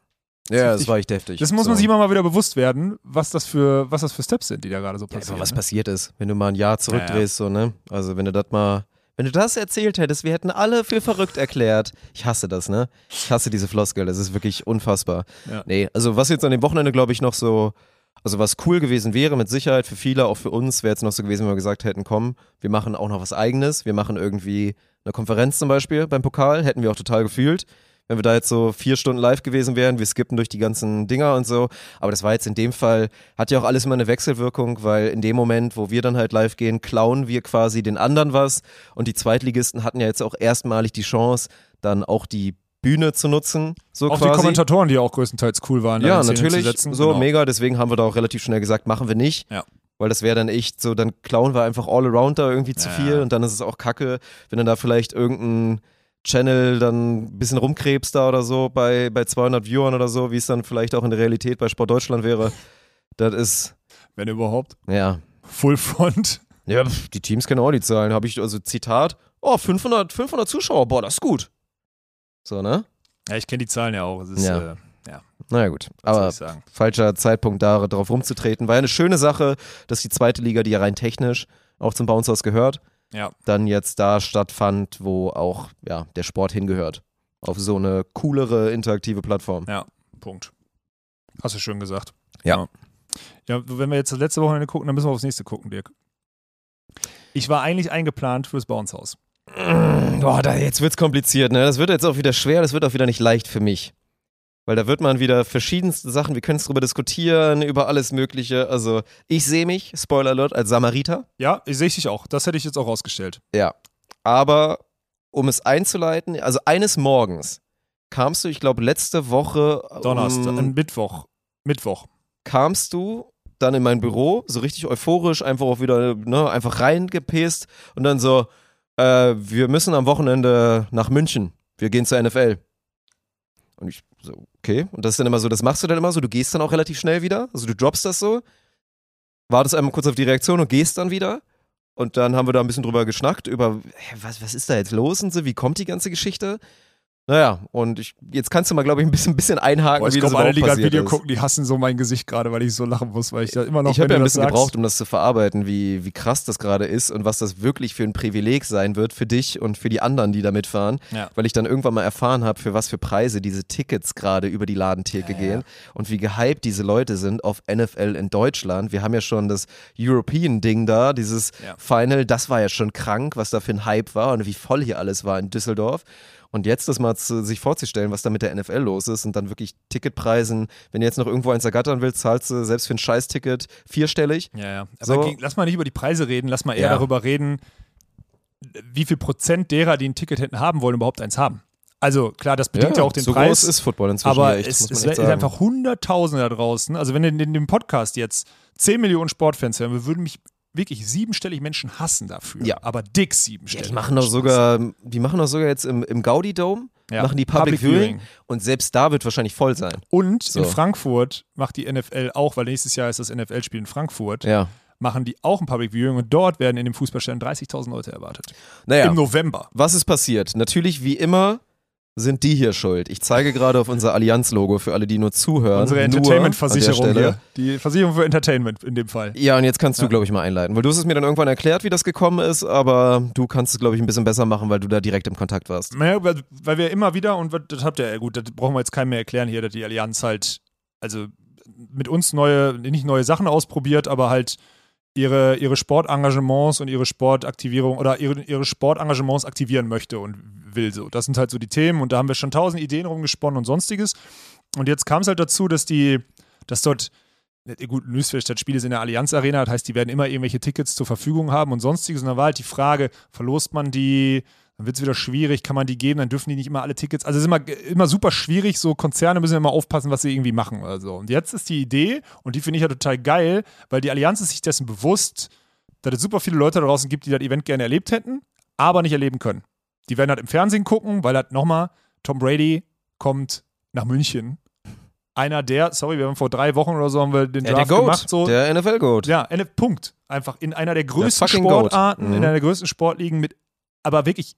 das richtig- war echt heftig. Das muss man So. sich immer mal wieder bewusst werden, was das für, was das für Steps sind, die da gerade so Ja, passieren. einfach was ne? passiert ist, wenn du mal ein Jahr zurückdrehst, so, ne? Also wenn du das mal, wenn du das erzählt hättest, wir hätten alle für verrückt erklärt. Ich hasse das, ne? Ich hasse diese Floskel, das ist wirklich unfassbar. Ja. Nee, also was jetzt an dem Wochenende, glaube ich, noch so, also was cool gewesen wäre, mit Sicherheit für viele, auch für uns, wäre jetzt noch so gewesen, wenn wir gesagt hätten, komm, wir machen auch noch was eigenes, wir machen irgendwie eine Konferenz zum Beispiel beim Pokal, hätten wir auch total gefühlt. Wenn wir da jetzt so vier Stunden live gewesen wären, wir skippen durch die ganzen Dinger und so. Aber das war jetzt in dem Fall, hat ja auch alles immer eine Wechselwirkung, weil in dem Moment, wo wir dann halt live gehen, klauen wir quasi den anderen was. Und die Zweitligisten hatten ja jetzt auch erstmalig die Chance, dann auch die Bühne zu nutzen. So Auch quasi. die Kommentatoren, die auch größtenteils cool waren. Ja, natürlich. Zu setzen. So genau. mega. Deswegen haben wir da auch relativ schnell gesagt, machen wir nicht. Ja. Weil das wäre dann echt so, dann klauen wir einfach all around da irgendwie zu Ja. viel und dann ist es auch kacke, wenn dann da vielleicht irgendein Channel dann ein bisschen rumkrebst da oder so bei, bei 200 Viewern oder so, wie es dann vielleicht auch in der Realität bei Sport Deutschland wäre. Das ist, Wenn überhaupt. ja. Full Front. Ja, die Teams kennen auch die Zahlen. Habe ich, also Zitat, oh, 500, 500 Zuschauer, boah, das ist gut. So, ne? Ja, ich kenne die Zahlen ja auch. Es ist, Ja. äh, Naja, gut. Aber falscher Zeitpunkt, da drauf rumzutreten. War ja eine schöne Sache, dass die zweite Liga, die ja rein technisch auch zum Bouncers gehört, Ja. dann jetzt da stattfand, wo auch ja, der Sport hingehört. Auf so eine coolere, interaktive Plattform. Ja, Punkt. Hast du schön gesagt. Ja. Ja, wenn wir jetzt das letzte Wochenende gucken, dann müssen wir aufs nächste gucken, Dirk. Ich war eigentlich eingeplant fürs Bounce-Haus. Boah, da, jetzt wird's kompliziert, ne? Das wird jetzt auch wieder schwer, das wird auch wieder nicht leicht für mich. Weil da wird man wieder verschiedenste Sachen, wir können es drüber diskutieren, über alles Mögliche. Also, ich sehe mich, Spoiler Alert, als Samariter. Ja, ich sehe dich auch. Das hätte ich jetzt auch rausgestellt. Ja. Aber um es einzuleiten, also eines Morgens kamst du, ich glaube, letzte Woche. Donnerstag, Um, äh, Mittwoch. Mittwoch. kamst du dann in mein Büro, so richtig euphorisch, einfach auch wieder, ne, einfach reingepisst und dann so, äh, wir müssen am Wochenende nach München. Wir gehen zur NFL. Und ich so, okay. Und das ist dann immer so, das machst du dann immer so, du gehst dann auch relativ schnell wieder. Also du droppst das so, wartest einmal kurz auf die Reaktion und gehst dann wieder. Und dann haben wir da ein bisschen drüber geschnackt, über, hä, was, was ist da jetzt los und so, wie kommt die ganze Geschichte? Naja, und ich, jetzt kannst du mal, glaube ich, ein bisschen, bisschen einhaken, Boah, ich wie das glaube, alle, die gerade Video ist. gucken, die hassen so mein Gesicht gerade, weil ich so lachen muss, weil ich da immer noch Ich habe ja ein das bisschen sagst- gebraucht, um das zu verarbeiten, wie, wie krass das gerade ist und was das wirklich für ein Privileg sein wird für dich und für die anderen, die da mitfahren. Ja. Weil ich dann irgendwann mal erfahren habe, für was für Preise diese Tickets gerade über die Ladentheke gehen und wie gehypt diese Leute sind auf NFL in Deutschland. Wir haben ja schon das European-Ding da, dieses Ja. Final, das war ja schon krank, was da für ein Hype war und wie voll hier alles war in Düsseldorf. Und jetzt das mal zu, sich vorzustellen, was da mit der NFL los ist und dann wirklich Ticketpreisen, wenn du jetzt noch irgendwo eins ergattern willst, zahlst du selbst für ein Scheiß-Ticket vierstellig. Ja, ja. Aber So. lass mal nicht über die Preise reden, lass mal eher Ja. darüber reden, wie viel Prozent derer, die ein Ticket hätten haben wollen, überhaupt eins haben. Also klar, das bedingt ja, auch den so Preis. groß ist Football inzwischen aber ja echt, es, es ist einfach Hunderttausende da draußen. Also wenn in, in dem Podcast jetzt 10 Millionen Sportfans hören, wir würden mich wirklich siebenstellig Menschen hassen dafür. Ja. Aber dick ja, siebenstellig. die machen doch sogar, die machen doch sogar jetzt im, im Gaudi Dome, Ja. machen die Public, Public Viewing, Viewing. und selbst da wird wahrscheinlich voll sein. Und So. in Frankfurt macht die NFL auch, weil nächstes Jahr ist das NFL-Spiel in Frankfurt, Ja. machen die auch ein Public Viewing und dort werden in dem Fußballstadion 30.000 Leute erwartet. Naja, Im November. was ist passiert? Natürlich, wie immer, sind die hier schuld. Ich zeige gerade auf unser Allianz-Logo für alle, die nur zuhören. Unsere Entertainment-Versicherung hier. Die Versicherung für Entertainment in dem Fall. Ja, und jetzt kannst du, Ja. glaube ich, mal einleiten. Weil du hast es mir dann irgendwann erklärt, wie das gekommen ist, aber du kannst es, glaube ich, ein bisschen besser machen, weil du da direkt im Kontakt warst. Naja, weil, weil wir immer wieder, und das habt ihr ja gut, das brauchen wir jetzt keinem mehr erklären hier, dass die Allianz halt, also mit uns neue, nicht neue Sachen ausprobiert, aber halt ihre, ihre Sportengagements und ihre Sportaktivierung oder ihre, ihre Sportengagements aktivieren möchte und will so. Das sind halt so die Themen und da haben wir schon tausend Ideen rumgesponnen und sonstiges. Und jetzt kam es halt dazu, dass die, dass dort gut, Nüsfeldstadt Spiele sind in der Allianz Arena, das heißt, die werden immer irgendwelche Tickets zur Verfügung haben und sonstiges. Und dann war halt die Frage, verlost man die, dann wird es wieder schwierig, kann man die geben, dann dürfen die nicht immer alle Tickets. Also es ist immer, immer super schwierig, so Konzerne müssen immer aufpassen, was sie irgendwie machen oder so. Und jetzt ist die Idee, und die finde ich ja total geil, weil die Allianz ist sich dessen bewusst, dass es super viele Leute da draußen gibt, die das Event gerne erlebt hätten, aber nicht erleben können. Die werden halt im Fernsehen gucken, weil halt nochmal, Tom Brady kommt nach München. Einer der, sorry, wir haben vor drei Wochen oder so haben wir den Ja, der Draft Goat, gemacht. So. der NFL-Goat. Ja, Punkt. Einfach in einer der größten Goat. Sportarten, Mhm. in einer der größten Sportligen mit, aber wirklich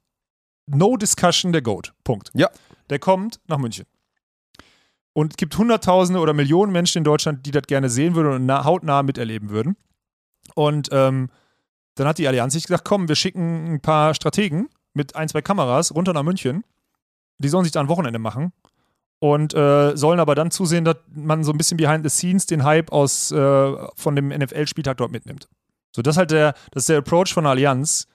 no discussion der Goat. Punkt. Ja. Der kommt nach München. Und es gibt Hunderttausende oder Millionen Menschen in Deutschland, die das gerne sehen würden und nah, hautnah miterleben würden. Und ähm, dann hat die Allianz sich gesagt, komm, wir schicken ein paar Strategen mit ein, zwei Kameras runter nach München. Die sollen sich da ein Wochenende machen und äh, sollen aber dann zusehen, dass man so ein bisschen behind the scenes den Hype aus äh, von dem NFL-Spieltag dort mitnimmt. So, das ist halt der, das ist der Approach von der Allianz.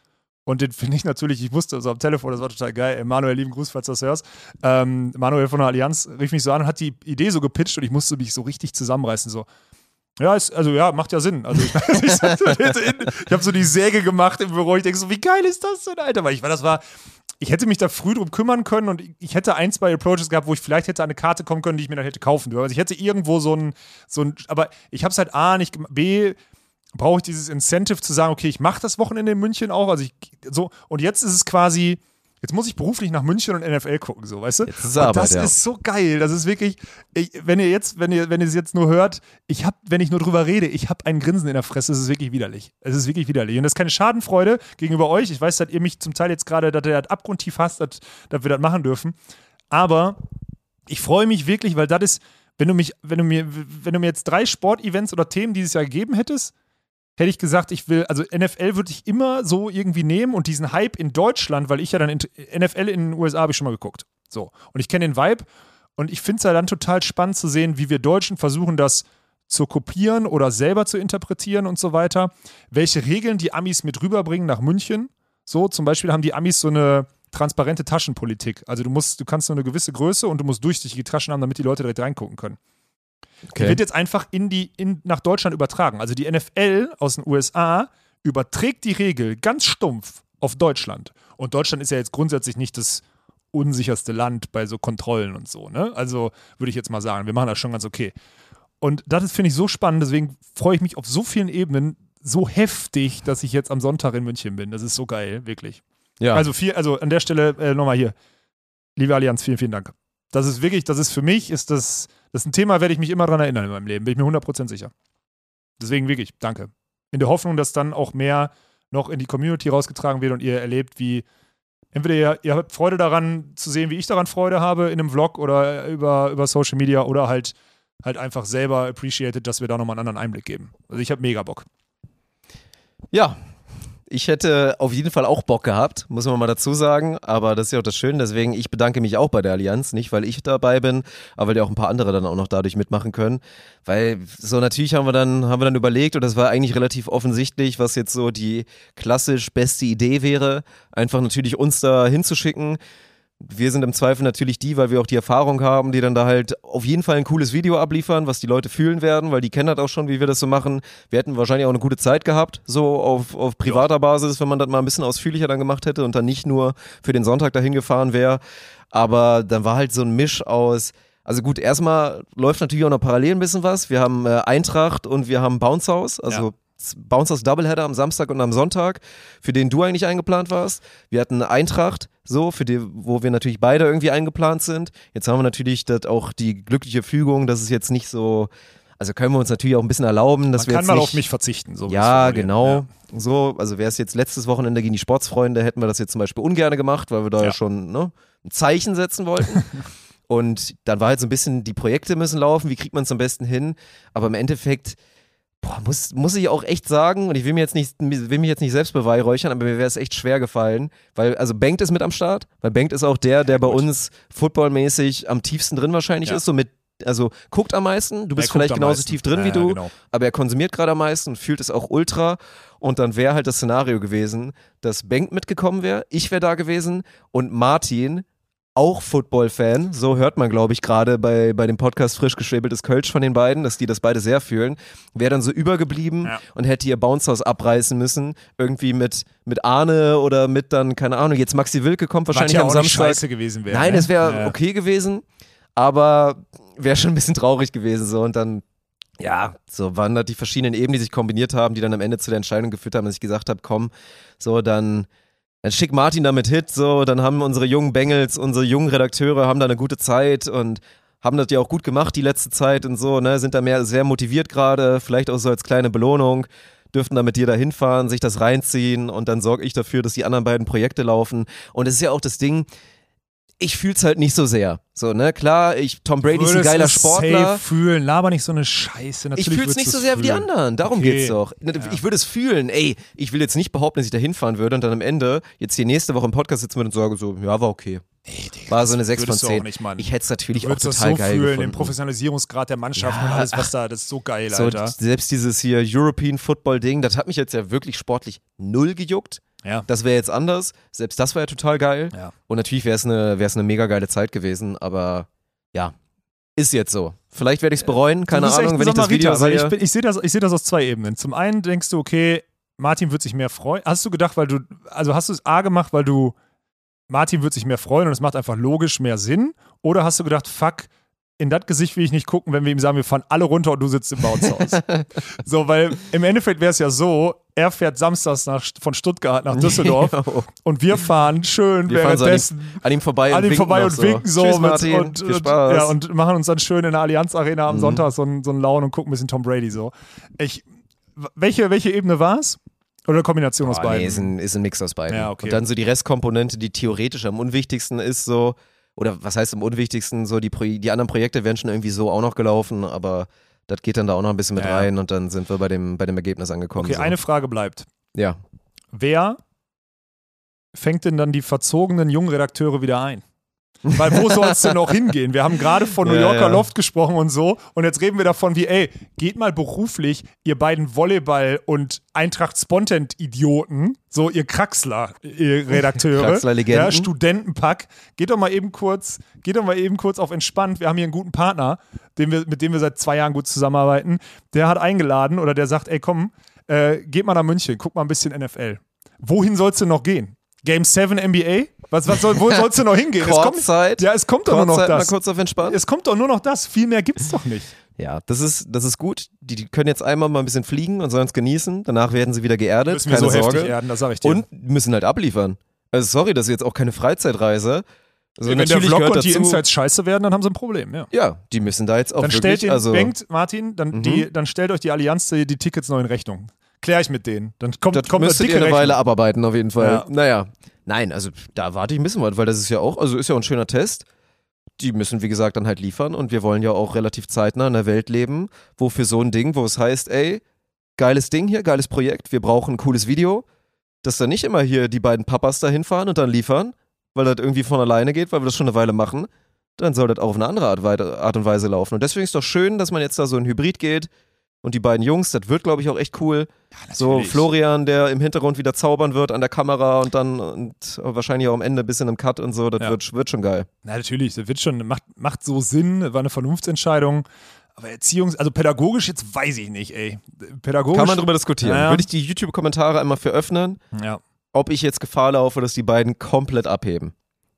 Und den finde ich natürlich, ich wusste so am Telefon, das war total geil. Manuel, lieben Gruß, falls du das hörst. Ähm, Manuel von der Allianz rief mich so an und hat die Idee so gepitcht und ich musste mich so richtig zusammenreißen. So, ja, ist, also ja, macht ja Sinn. Also ich, ich, ich habe so die Säge gemacht im Büro. Ich denke so, wie geil ist das denn, Alter? Weil ich war, das war, ich hätte mich da früh drum kümmern können und ich hätte ein, zwei Approaches gehabt, wo ich vielleicht hätte eine Karte kommen können, die ich mir dann hätte kaufen dürfen. Also ich hätte irgendwo so ein, so ein aber ich habe es halt A nicht gemacht, B brauche ich dieses Incentive zu sagen, okay, ich mache das Wochenende in München auch, also ich so und jetzt ist es quasi Jetzt muss ich beruflich nach München und NFL gucken, so, weißt du? Jetzt ist Arbeit, das ja. ist so geil. Das ist wirklich, ich, wenn ihr jetzt, wenn ihr, wenn ihr es jetzt nur hört, ich habe, wenn ich nur drüber rede, ich habe ein Grinsen in der Fresse. Es ist wirklich widerlich. Es ist wirklich widerlich. Und das ist keine Schadenfreude gegenüber euch. Ich weiß, dass ihr mich zum Teil jetzt gerade, dass ihr das abgrundtief hasst, dass, dass wir das machen dürfen. Aber ich freue mich wirklich, weil das ist, wenn du mich, wenn du mir, wenn du mir jetzt drei Sportevents oder Themen dieses Jahr gegeben hättest, hätte ich gesagt, ich will, also NFL würde ich immer so irgendwie nehmen und diesen Hype in Deutschland, weil ich ja dann in, NFL in den USA habe ich schon mal geguckt. So. Und ich kenne den Vibe und ich finde es ja dann total spannend zu sehen, wie wir Deutschen versuchen, das zu kopieren oder selber zu interpretieren und so weiter. Welche Regeln die Amis mit rüberbringen nach München. So, zum Beispiel haben die Amis so eine transparente Taschenpolitik. Also du musst, du kannst nur eine gewisse Größe und du musst durchsichtige Taschen haben, damit die Leute direkt reingucken können. Die wird jetzt einfach in die, in, nach Deutschland übertragen. Also die NFL aus den USA überträgt die Regel ganz stumpf auf Deutschland. Und Deutschland ist ja jetzt grundsätzlich nicht das unsicherste Land bei so Kontrollen und so. Ne? Also würde ich jetzt mal sagen, wir machen das schon ganz okay. Und das ist, finde ich, so spannend. Deswegen freue ich mich auf so vielen Ebenen so heftig, dass ich jetzt am Sonntag in München bin. Das ist so geil, wirklich. Ja. Also viel, also an der Stelle äh, nochmal hier. Liebe Allianz, vielen, vielen Dank. Das ist wirklich, das ist für mich, ist das, das ist ein Thema, werde ich mich immer dran erinnern in meinem Leben. Bin ich mir 100% sicher. Deswegen wirklich, danke. In der Hoffnung, dass dann auch mehr noch in die Community rausgetragen wird und ihr erlebt, wie entweder ihr, ihr habt Freude daran zu sehen, wie ich daran Freude habe in einem Vlog oder über, über Social Media oder halt halt einfach selber appreciated, dass wir da nochmal einen anderen Einblick geben. Also ich habe mega Bock. Ja, ich hätte auf jeden Fall auch Bock gehabt, muss man mal dazu sagen. Aber das ist ja auch das Schöne. Deswegen, ich bedanke mich auch bei der Allianz. Nicht, weil ich dabei bin, aber weil ja auch ein paar andere dann auch noch dadurch mitmachen können. Weil so natürlich haben wir dann, haben wir dann überlegt, und das war eigentlich relativ offensichtlich, was jetzt so die klassisch beste Idee wäre, einfach natürlich uns da hinzuschicken. Wir sind im Zweifel natürlich die, weil wir auch die Erfahrung haben, die dann da halt auf jeden Fall ein cooles Video abliefern, was die Leute fühlen werden, weil die kennen das auch schon, wie wir das so machen. Wir hätten wahrscheinlich auch eine gute Zeit gehabt, so auf, auf privater Basis, wenn man das mal ein bisschen ausführlicher dann gemacht hätte und dann nicht nur für den Sonntag dahin gefahren wäre. Aber dann war halt so ein Misch aus, also gut, erstmal läuft natürlich auch noch parallel ein bisschen was. Wir haben äh, Eintracht und wir haben Bounce House, also Ja. Bounce House Doubleheader am Samstag und am Sonntag, für den du eigentlich eingeplant warst. Wir hatten Eintracht, so, für die, wo wir natürlich beide irgendwie eingeplant sind. Jetzt haben wir natürlich das auch die glückliche Fügung, dass es jetzt nicht so, also können wir uns natürlich auch ein bisschen erlauben, dass Man wir kann jetzt mal nicht, auf mich verzichten. So ja, genau. formulieren. So, also wäre es jetzt letztes Wochenende gegen die Sportsfreunde, hätten wir das jetzt zum Beispiel ungern gemacht, weil wir da ja, Ja. schon ne, ein Zeichen setzen wollten. Und dann war halt so ein bisschen, die Projekte müssen laufen, wie kriegt man es am besten hin? Aber im Endeffekt, boah, muss, muss ich auch echt sagen, und ich will mir jetzt nicht, will mich jetzt nicht selbst beweihräuchern, aber mir wäre es echt schwer gefallen, weil, also Bengt ist mit am Start, weil Bengt ist auch der, der bei gut. uns footballmäßig am tiefsten drin wahrscheinlich Ja. ist, so mit, also guckt am meisten, du bist guckt vielleicht genauso meisten. tief drin Ja, wie du, genau. aber er konsumiert gerade am meisten und fühlt es auch ultra. Und dann wäre halt das Szenario gewesen, dass Bengt mitgekommen wäre, ich wäre da gewesen und Martin, auch Football-Fan, so hört man, glaube ich, gerade bei, bei dem Podcast frisch geschwebeltes Kölsch von den beiden, dass die das beide sehr fühlen, wäre dann so übergeblieben Ja. und hätte ihr Bounce House abreißen müssen, irgendwie mit, mit Arne oder mit dann, keine Ahnung, jetzt Maxi Wilke kommt wahrscheinlich ja am Samstag. scheiße gewesen wäre. Nein, ne? es wäre Ja. okay gewesen, aber wäre schon ein bisschen traurig gewesen so und dann ja, so waren da die verschiedenen Ebenen, die sich kombiniert haben, die dann am Ende zu der Entscheidung geführt haben, dass ich gesagt habe, komm, so dann dann schick Martin damit Hit, so. Dann haben unsere jungen Bengels, unsere jungen Redakteure haben da eine gute Zeit und haben das ja auch gut gemacht die letzte Zeit und so, ne, sind da mehr sehr motiviert gerade, vielleicht auch so als kleine Belohnung. Dürften da mit dir da hinfahren, sich das reinziehen und dann sorge ich dafür, dass die anderen beiden Projekte laufen. Und es ist ja auch das Ding, ich fühl's halt nicht so sehr. So, ne, klar, ich, Tom Brady ist ein geiler Sportler. Safe fühlen, laber nicht so eine Scheiße. Ich Natürlich fühle es würdest nicht so sehr wie die fühlen. anderen. Darum Okay. geht's doch. Ne, Ich würde es fühlen. Ey, ich will jetzt nicht behaupten, dass ich da hinfahren würde und dann am Ende jetzt die nächste Woche im Podcast sitzen würde und sage so, ja, war okay. Nee, Digga, War so eine das 6 von würdest du 10. Auch nicht. Ich hätte es natürlich auch total so geil fühlen, den gefunden. Professionalisierungsgrad der Mannschaften Ja, und alles, was da, das ist so geil, So, Alter. selbst dieses hier European Football Ding, das hat mich jetzt ja wirklich sportlich null gejuckt. Ja. Das wäre jetzt anders. Selbst das war ja total geil. Ja. Und natürlich wäre es eine, wär's eine mega geile Zeit gewesen, aber ja, ist jetzt so. Vielleicht werde ich es bereuen, keine Ahnung, wenn ich das Video Samariter, sehe. Ich, bin- ich sehe das, ich seh das aus zwei Ebenen. Zum einen denkst du, okay, Martin wird sich mehr freuen. Hast du gedacht, weil du, also hast du es A gemacht, weil du, Martin wird sich mehr freuen und es macht einfach logisch mehr Sinn? Oder hast du gedacht, fuck, in das Gesicht will ich nicht gucken, wenn wir ihm sagen, wir fahren alle runter und du sitzt im Bounce-Haus. so, weil im Endeffekt wäre es ja so, er fährt samstags nach, von Stuttgart nach Düsseldorf Jo. und wir fahren schön Wir fahren so an währenddessen ihm, an ihm vorbei an und ihm winken vorbei und so. winken so. Tschüss, mit- Martin, und, viel und, Spaß. ja, und machen uns dann schön in der Allianz Arena am Mhm. Sonntag so einen so einen Laune und gucken ein bisschen Tom Brady so. Ich, welche, welche Ebene war es? Oder eine Kombination aus Boah, beiden? Nee, ist ein, ist ein Mix aus beiden. Ja, okay. Und dann so die Restkomponente, die theoretisch am unwichtigsten ist, so, oder was heißt am unwichtigsten, so die, Pro die anderen Projekte wären schon irgendwie so auch noch gelaufen, aber das geht dann da auch noch ein bisschen mit Ja, rein und dann sind wir bei dem, bei dem Ergebnis angekommen. okay, so. eine Frage bleibt. Ja. Wer fängt denn dann die verzogenen jungen Redakteure wieder ein? Weil wo sollst du noch hingehen? Wir haben gerade von New Ja, Yorker ja. Loft gesprochen und so. Und jetzt reden wir davon wie, ey, geht mal beruflich, ihr beiden Volleyball- und Eintracht-Spontent-Idioten, so ihr Kraxler, ihr Redakteure, Kraxler-Legenden. ja, Studentenpack, geht doch mal eben kurz, geht doch mal eben kurz auf entspannt. Wir haben hier einen guten Partner, den wir, mit dem wir seit zwei Jahren gut zusammenarbeiten. Der hat eingeladen oder der sagt, ey, komm, äh, geht mal nach München, guck mal ein bisschen NFL. Wohin sollst du noch gehen? Game 7 NBA? Was, was soll, wo sollst du noch hingehen? Es kommt, Kurzzeit. ja, es kommt doch nur noch Kurzzeit mal das. kurz auf entspannt. Es kommt doch nur noch das. Viel mehr gibt's doch nicht. Ja, das ist, das ist gut. Die, die können jetzt einmal mal ein bisschen fliegen und sollen es genießen. Danach werden sie wieder geerdet. Müssen keine so Sorge. erden, das. Und müssen halt abliefern. Also sorry, das ist jetzt auch keine Freizeitreise. Also wenn der Vlog und die dazu, Insights scheiße werden, dann haben sie ein Problem, ja. Ja, die müssen da jetzt auch Dann wirklich, stellt den, also denkt, Martin, dann, Mhm. die, dann stellt euch die Allianz die, die Tickets neu in Rechnung. Klär ich mit denen. Dann kommt, das kommt eine müsstet dicke ihr eine Rechnung. Weile abarbeiten auf jeden Fall. Ja. Naja, nein, also da warte ich ein bisschen was, weil das ist ja auch, also ist ja auch ein schöner Test. Die müssen, wie gesagt, dann halt liefern und wir wollen ja auch relativ zeitnah in einer Welt leben, wo für so ein Ding, wo es heißt, ey, geiles Ding hier, geiles Projekt, wir brauchen ein cooles Video, dass dann nicht immer hier die beiden Papas da hinfahren und dann liefern, weil das irgendwie von alleine geht, weil wir das schon eine Weile machen, dann soll das auch auf eine andere Art, Art und Weise laufen. Und deswegen ist doch schön, dass man jetzt da so ein Hybrid geht und die beiden Jungs, das wird, glaube ich, auch echt cool. So natürlich. Florian, der im Hintergrund wieder zaubern wird an der Kamera und dann und wahrscheinlich auch am Ende ein bisschen im Cut und so, das Ja. wird, wird schon geil. Na, natürlich, das wird schon, macht, macht so Sinn, war eine Vernunftsentscheidung. Aber Erziehungs-, also pädagogisch jetzt weiß ich nicht, ey. Pädagogisch. Kann man drüber diskutieren. Ja, ja. Würde ich die YouTube-Kommentare einmal für öffnen, Ja. ob ich jetzt Gefahr laufe, dass die beiden komplett abheben.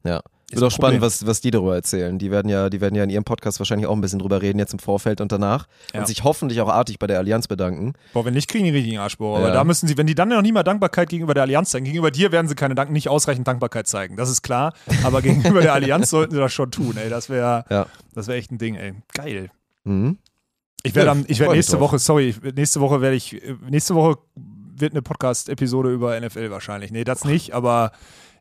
Ja. Wird ein auch spannend, Problem. was, was die darüber erzählen. Die werden ja, die werden ja in ihrem Podcast wahrscheinlich auch ein bisschen drüber reden, jetzt im Vorfeld und danach. Ja. Und sich hoffentlich auch artig bei der Allianz bedanken. Boah, wenn nicht, kriegen die richtigen Arschbohrer. Aber Ja. da müssen sie, wenn die dann noch nie mal Dankbarkeit gegenüber der Allianz zeigen, gegenüber dir werden sie keine Dank, nicht ausreichend Dankbarkeit zeigen. Das ist klar. Aber gegenüber der Allianz sollten sie das schon tun, ey. Das wäre Ja. das wär echt ein Ding, ey. Geil. Mhm. Ich werde Ja, ich mich nächste. Woche, sorry, nächste Woche werde ich, äh, nächste Woche wird eine Podcast-Episode über NFL wahrscheinlich. Nee, das nicht, aber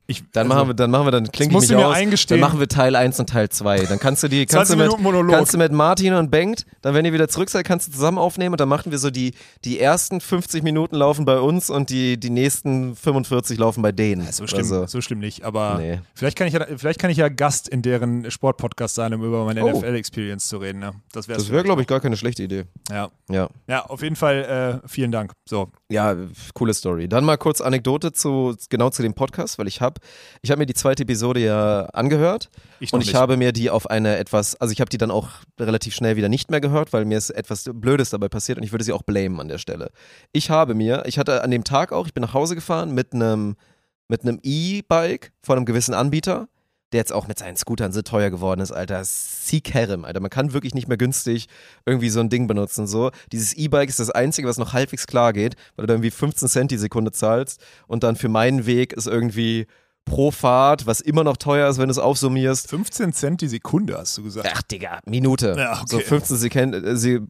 ich. Dann, also, machen wir, dann machen wir, dann klingt ich mich aus. eingestehen. Dann machen wir Teil 1 und Teil 2. Dann kannst du die, kannst 20 du mit, kannst du mit Martin und Bengt, dann wenn ihr wieder zurück seid, kannst du zusammen aufnehmen und dann machen wir so die, die ersten 50 Minuten laufen bei uns und die, die nächsten 45 laufen bei denen. so schlimm, Also, so schlimm nicht, aber nee. vielleicht, kann ich ja, vielleicht kann ich ja Gast in deren Sportpodcast sein, um über meine Oh. NFL-Experience zu reden. Ne? Das wäre Das wäre, glaube ich, gar keine schlechte Idee. Ja. Ja. ja, auf jeden Fall äh, vielen Dank. So, Ja, coole Story. Dann mal kurz Anekdote zu genau zu dem Podcast, weil ich habe ich habe mir die zweite Episode ja angehört ich und ich nicht. habe mir die auf eine etwas, also ich habe die dann auch relativ schnell wieder nicht mehr gehört, weil mir ist etwas Blödes dabei passiert und ich würde sie auch blamen an der Stelle. Ich habe mir, ich hatte an dem Tag auch, ich bin nach Hause gefahren mit einem mit einem E-Bike von einem gewissen Anbieter, der jetzt auch mit seinen Scootern so teuer geworden ist, Alter. Sikerem, Alter. Man kann wirklich nicht mehr günstig irgendwie so ein Ding benutzen. So. Dieses E-Bike ist das Einzige, was noch halbwegs klar geht, weil du da irgendwie 15 Cent die Sekunde zahlst und dann für meinen Weg ist irgendwie pro Fahrt, was immer noch teuer ist, wenn du es aufsummierst. 15 Cent die Sekunde, hast du gesagt. Ach, Digga, Minute. Ja, okay. So 15 Sekunden. Äh,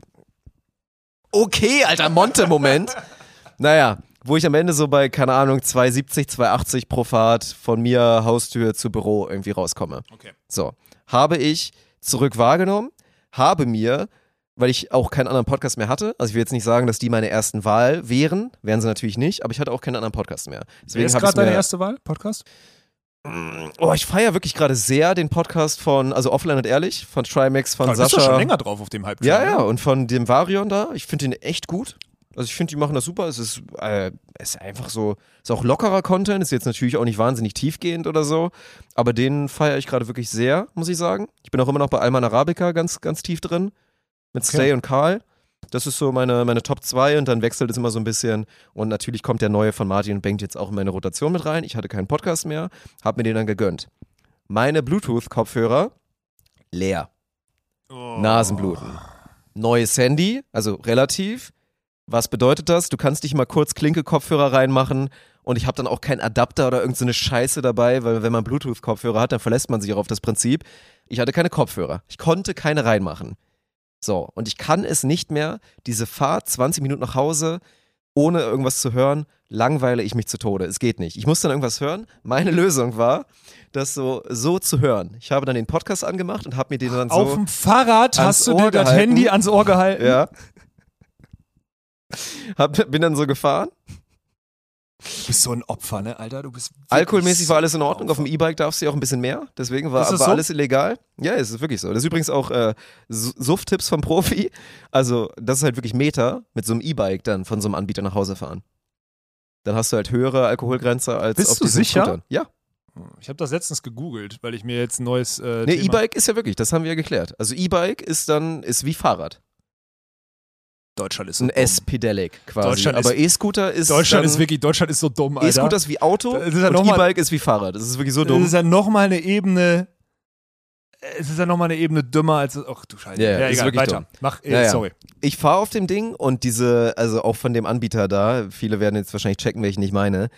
okay, alter Monte-Moment. naja, wo ich am Ende so bei, keine Ahnung, 2,70, 2,80 pro Fahrt von mir Haustür zu Büro irgendwie rauskomme. Okay. So, habe ich zurück wahrgenommen, habe mir, weil ich auch keinen anderen Podcast mehr hatte, also ich will jetzt nicht sagen, dass die meine ersten Wahl wären, wären sie natürlich nicht, aber ich hatte auch keinen anderen Podcast mehr. Wer Deswegen ist habe ich gerade deine erste Wahl? Podcast? oh, ich feiere wirklich gerade sehr den Podcast von, also Offline und Ehrlich, von Trimax, von Du bist Sascha. schon länger drauf auf dem Hype. Ja, ja, und von dem Varion da, ich finde ihn echt gut. Also ich finde, die machen das super. Es ist, äh, es ist einfach so, ist auch lockerer Content, ist jetzt natürlich auch nicht wahnsinnig tiefgehend oder so, aber den feiere ich gerade wirklich sehr, muss ich sagen. Ich bin auch immer noch bei Alman Arabica ganz, ganz tief drin, mit Okay. Stay und Karl. Das ist so meine, meine Top 2 und dann wechselt es immer so ein bisschen. Und natürlich kommt der neue von Martin und Bengt jetzt auch in meine Rotation mit rein. Ich hatte keinen Podcast mehr, habe mir den dann gegönnt. Meine Bluetooth-Kopfhörer leer. Oh. Nasenbluten. Neues Handy, also relativ. Was bedeutet das? Du kannst dich mal kurz Klinke-Kopfhörer reinmachen und ich habe dann auch keinen Adapter oder irgendeine Scheiße dabei, weil wenn man Bluetooth-Kopfhörer hat, dann verlässt man sich auch auf das Prinzip. Ich hatte keine Kopfhörer. Ich konnte keine reinmachen. So, und ich kann es nicht mehr, diese Fahrt 20 Minuten nach Hause, ohne irgendwas zu hören, langweile ich mich zu Tode. Es geht nicht. Ich muss dann irgendwas hören. Meine Lösung war, das so, so zu hören. Ich habe dann den Podcast angemacht und habe mir den dann so. Auf dem Fahrrad hast du Ohr dir das gehalten. Handy ans Ohr gehalten. Ja. Hab, bin dann so gefahren Du bist so ein Opfer, ne, Alter? Du bist Alkoholmäßig war alles in Ordnung. Auf dem E-Bike darfst du ja auch ein bisschen mehr. Deswegen war aber so? alles illegal. Ja, es ist wirklich so. Das ist übrigens auch äh, Su- Suff-Tipps vom Profi. Also, das ist halt wirklich Meter mit so einem E-Bike dann von so einem Anbieter nach Hause fahren. Dann hast du halt höhere Alkoholgrenze als Bist auf du diesen sicher? Scootern. Ja. Ich habe das letztens gegoogelt, weil ich mir jetzt ein neues äh, Nee, Thema- E-Bike ist ja wirklich, das haben wir ja geklärt. Also E-Bike ist dann, ist wie Fahrrad. Deutschland ist so Ein. S-Pedelec quasi. Deutschland aber E-Scooter ist Deutschland ist wirklich, Deutschland ist so dumm, Alter. E-Scooter ist wie Auto Das ist ja und E-Bike ist wie Fahrrad. Das ist wirklich so Das dumm. ist ja nochmal eine Ebene. Es ist ja nochmal eine Ebene dümmer als. Ach du Scheiße. Ja, ja, ist egal, weiter. dumm. Mach, äh, Ja, ja. sorry. ich fahre auf dem Ding und diese, also auch von dem Anbieter da, viele werden jetzt wahrscheinlich checken, welchen ich meine.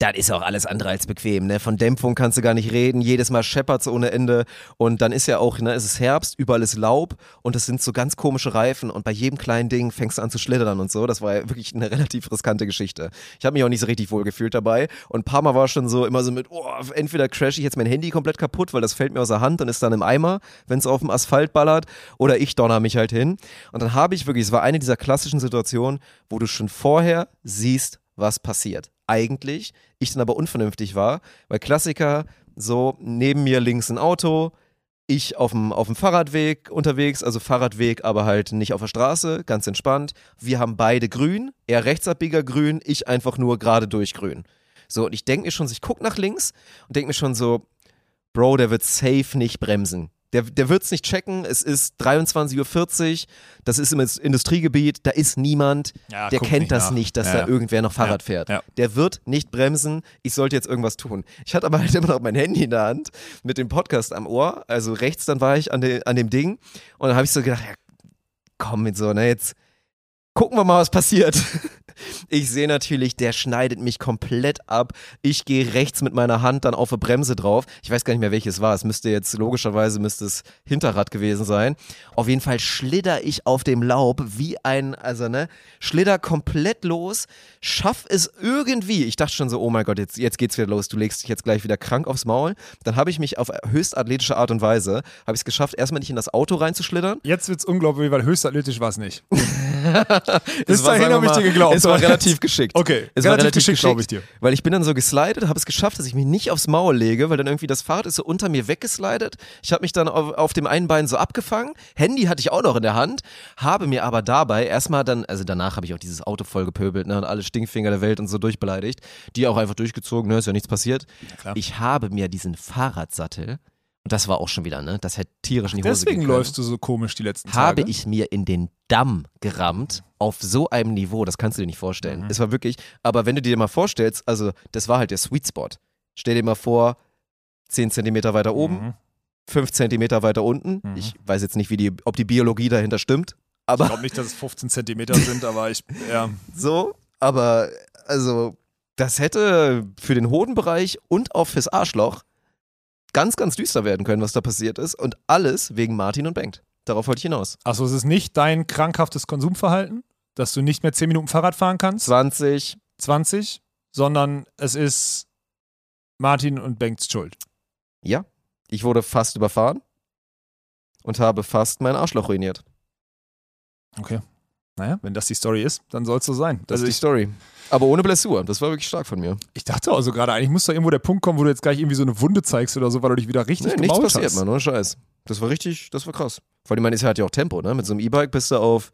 Das ist auch alles andere als bequem, ne? Von Dämpfung kannst du gar nicht reden, jedes Mal scheppert's ohne Ende und dann ist ja auch, ne, es ist Herbst, überall ist Laub und es sind so ganz komische Reifen und bei jedem kleinen Ding fängst du an zu schlittern und so. Das war ja wirklich eine relativ riskante Geschichte. Ich habe mich auch nicht so richtig wohl gefühlt dabei und ein paar Mal war schon so immer so mit, oh, entweder crash ich jetzt mein Handy komplett kaputt, weil das fällt mir aus der Hand und ist dann im Eimer, wenn es auf dem Asphalt ballert oder ich donner mich halt hin. Und dann habe ich wirklich, es war eine dieser klassischen Situationen, wo du schon vorher siehst, was passiert. Eigentlich, ich dann aber unvernünftig war, weil Klassiker, so neben mir links ein Auto, ich auf dem, Fahrradweg unterwegs, also Fahrradweg, aber halt nicht auf der Straße, ganz entspannt. Wir haben beide grün, er rechtsabbieger grün, ich einfach nur gerade durch grün. So, und ich denke mir schon, so, ich gucke nach links und denke mir schon so, Bro, der wird safe nicht bremsen. Der, der wird es nicht checken, es ist 23.40 Uhr, das ist im Industriegebiet, da ist niemand, Ja, der kennt nicht das nach. nicht, dass Ja, da ja. irgendwer noch Fahrrad fährt. Der wird nicht bremsen, ich sollte jetzt irgendwas tun. Ich hatte aber halt immer noch mein Handy in der Hand mit dem Podcast am Ohr, also rechts dann war ich an, de, an dem Ding und dann habe ich so gedacht, ja, komm mit so, ne, jetzt gucken wir mal, was passiert. Ich sehe natürlich, der schneidet mich komplett ab. Ich gehe rechts mit meiner Hand dann auf eine Bremse drauf. Ich weiß gar nicht mehr, welches war. Es müsste jetzt, logischerweise müsste es Hinterrad gewesen sein. Auf jeden Fall schlitter ich auf dem Laub wie ein, also ne, schlitter komplett los, schaff es irgendwie. Ich dachte schon so, oh mein Gott, jetzt, jetzt geht's wieder los. Du legst dich jetzt gleich wieder krank aufs Maul. Dann habe ich mich auf höchst athletische Art und Weise, habe ich es geschafft, erstmal nicht in das Auto reinzuschlittern. Jetzt wird's unglaublich, weil höchstathletisch war es nicht. Bis dahin habe ich dir geglaubt. Es war relativ geschickt. Okay, es war relativ geschickt, glaube ich dir. Weil ich bin dann so geslidet, habe es geschafft, dass ich mich nicht aufs Maul lege, weil dann irgendwie das Fahrrad ist so unter mir weggeslidet. Ich habe mich dann auf, auf dem einen Bein so abgefangen. Handy hatte ich auch noch in der Hand, habe mir aber dabei erstmal dann, also danach habe ich auch dieses Auto voll gepöbelt ne, und alle Stinkfinger der Welt und so durchbeleidigt. Die auch einfach durchgezogen, ne, ist ja nichts passiert. klar. ich habe mir diesen Fahrradsattel, und das war auch schon wieder, ne, das hätte tierisch in die Hose Deswegen läufst du so komisch die letzten habe Tage. ich mir in den Damm gerammt, auf so einem Niveau, das kannst du dir nicht vorstellen. Mhm. Es war wirklich, aber wenn du dir mal vorstellst, also das war halt der Sweet Spot. Stell dir mal vor, 10 Zentimeter weiter oben, Mhm. 5 Zentimeter weiter unten. Mhm. Ich weiß jetzt nicht, wie die, ob die Biologie dahinter stimmt, Ich aber glaube nicht, dass es 15 Zentimeter sind, aber ich, ja. so, aber also das hätte für den Hodenbereich und auch fürs Arschloch ganz, ganz düster werden können, was da passiert ist. Und alles wegen Martin und Bengt. Darauf wollte ich hinaus. Achso, es ist nicht dein krankhaftes Konsumverhalten, dass du nicht mehr 10 Minuten Fahrrad fahren kannst, 20, 20, sondern es ist Martin und Bengts Schuld. Ja, ich wurde fast überfahren und habe fast mein Arschloch ruiniert. Okay. Naja, wenn das die Story ist, dann soll es so sein. Das also ist die Story. Aber ohne Blessur. Das war wirklich stark von mir. ich dachte also gerade, eigentlich muss da irgendwo der Punkt kommen, wo du jetzt gleich irgendwie so eine Wunde zeigst oder so, weil du dich wieder richtig Nee, nichts gemault passiert, hast. Mann. Ohne Scheiß. Das war richtig, das war krass. Vor allem, man ist halt ja auch Tempo, ne? Mit so einem E-Bike bist du auf,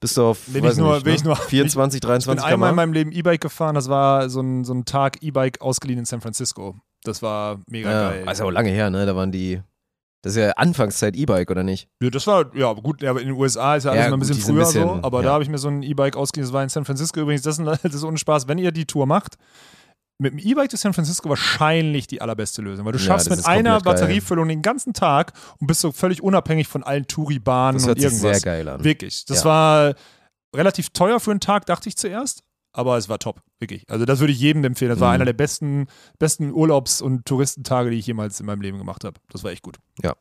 bist du auf, Bin ich nur- nicht, bin ne? ich nur- 24, Ich bin 23 einmal in meinem Leben E-Bike gefahren, das war so ein, so ein Tag E-Bike ausgeliehen in San Francisco. Das war mega ja, geil. Also lange her, ne? Da waren die, das ist ja Anfangszeit E-Bike, oder nicht? Ja, das war, ja, gut, aber in den USA ist ja alles Ja, mal ein bisschen früher ein bisschen, so, aber ja. da habe ich mir so ein E-Bike ausgeliehen, das war in San Francisco übrigens, das das ist ohne Spaß, wenn ihr die Tour macht, mit dem E-Bike zu San Francisco wahrscheinlich die allerbeste Lösung, weil du Ja, schaffst das mit einer komplett geil. Batteriefüllung den ganzen Tag und bist so völlig unabhängig von allen Touri-Bahnen Das und irgendwas. sehr geil an. Wirklich. Das Ja. war relativ teuer für einen Tag, dachte ich zuerst. Aber es war top, wirklich. Also das würde ich jedem empfehlen. Das war Mhm. einer der besten, besten Urlaubs- und Touristentage, die ich jemals in meinem Leben gemacht habe. Das war echt gut. Ja.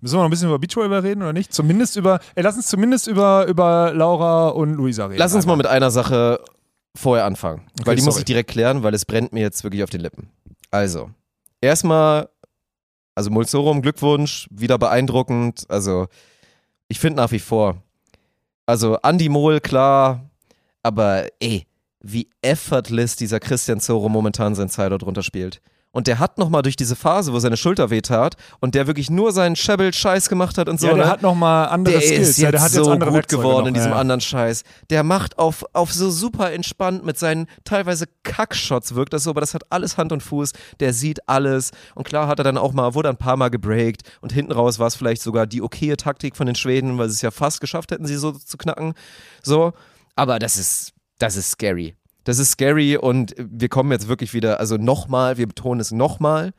Müssen wir noch ein bisschen über Beachvolleyball reden oder nicht? Zumindest über, ey, lass uns zumindest über, über Laura und Luisa reden. Lass uns mal mit einer Sache vorher anfangen. weil die muss sorry. ich direkt klären, weil es brennt mir jetzt wirklich auf den Lippen. Also, erstmal, also Mulzorum, Glückwunsch, wieder beeindruckend. Also, ich finde nach wie vor, also Andy Mohl, klar, aber ey, wie effortless dieser Christian Zoro momentan sein Sideout runterspielt. Und der hat nochmal durch diese Phase, wo seine Schulter wehtat und der wirklich nur seinen Schebbel-Scheiß gemacht hat und so. ja, der ne? hat nochmal andere der Skills. ist ja, der hat so gut Werkzeuge geworden noch. in diesem ja. anderen Scheiß. Der macht auf, auf so super entspannt mit seinen teilweise Kackshots wirkt das so, aber das hat alles Hand und Fuß. Der sieht alles. Und klar hat er dann auch mal, wurde ein paar Mal gebreakt und hinten raus war es vielleicht sogar die okaye Taktik von den Schweden, weil sie es ja fast geschafft hätten, sie so zu knacken. So. Aber das ist, das ist scary. Das ist scary und wir kommen jetzt wirklich wieder, also nochmal, wir betonen es nochmal,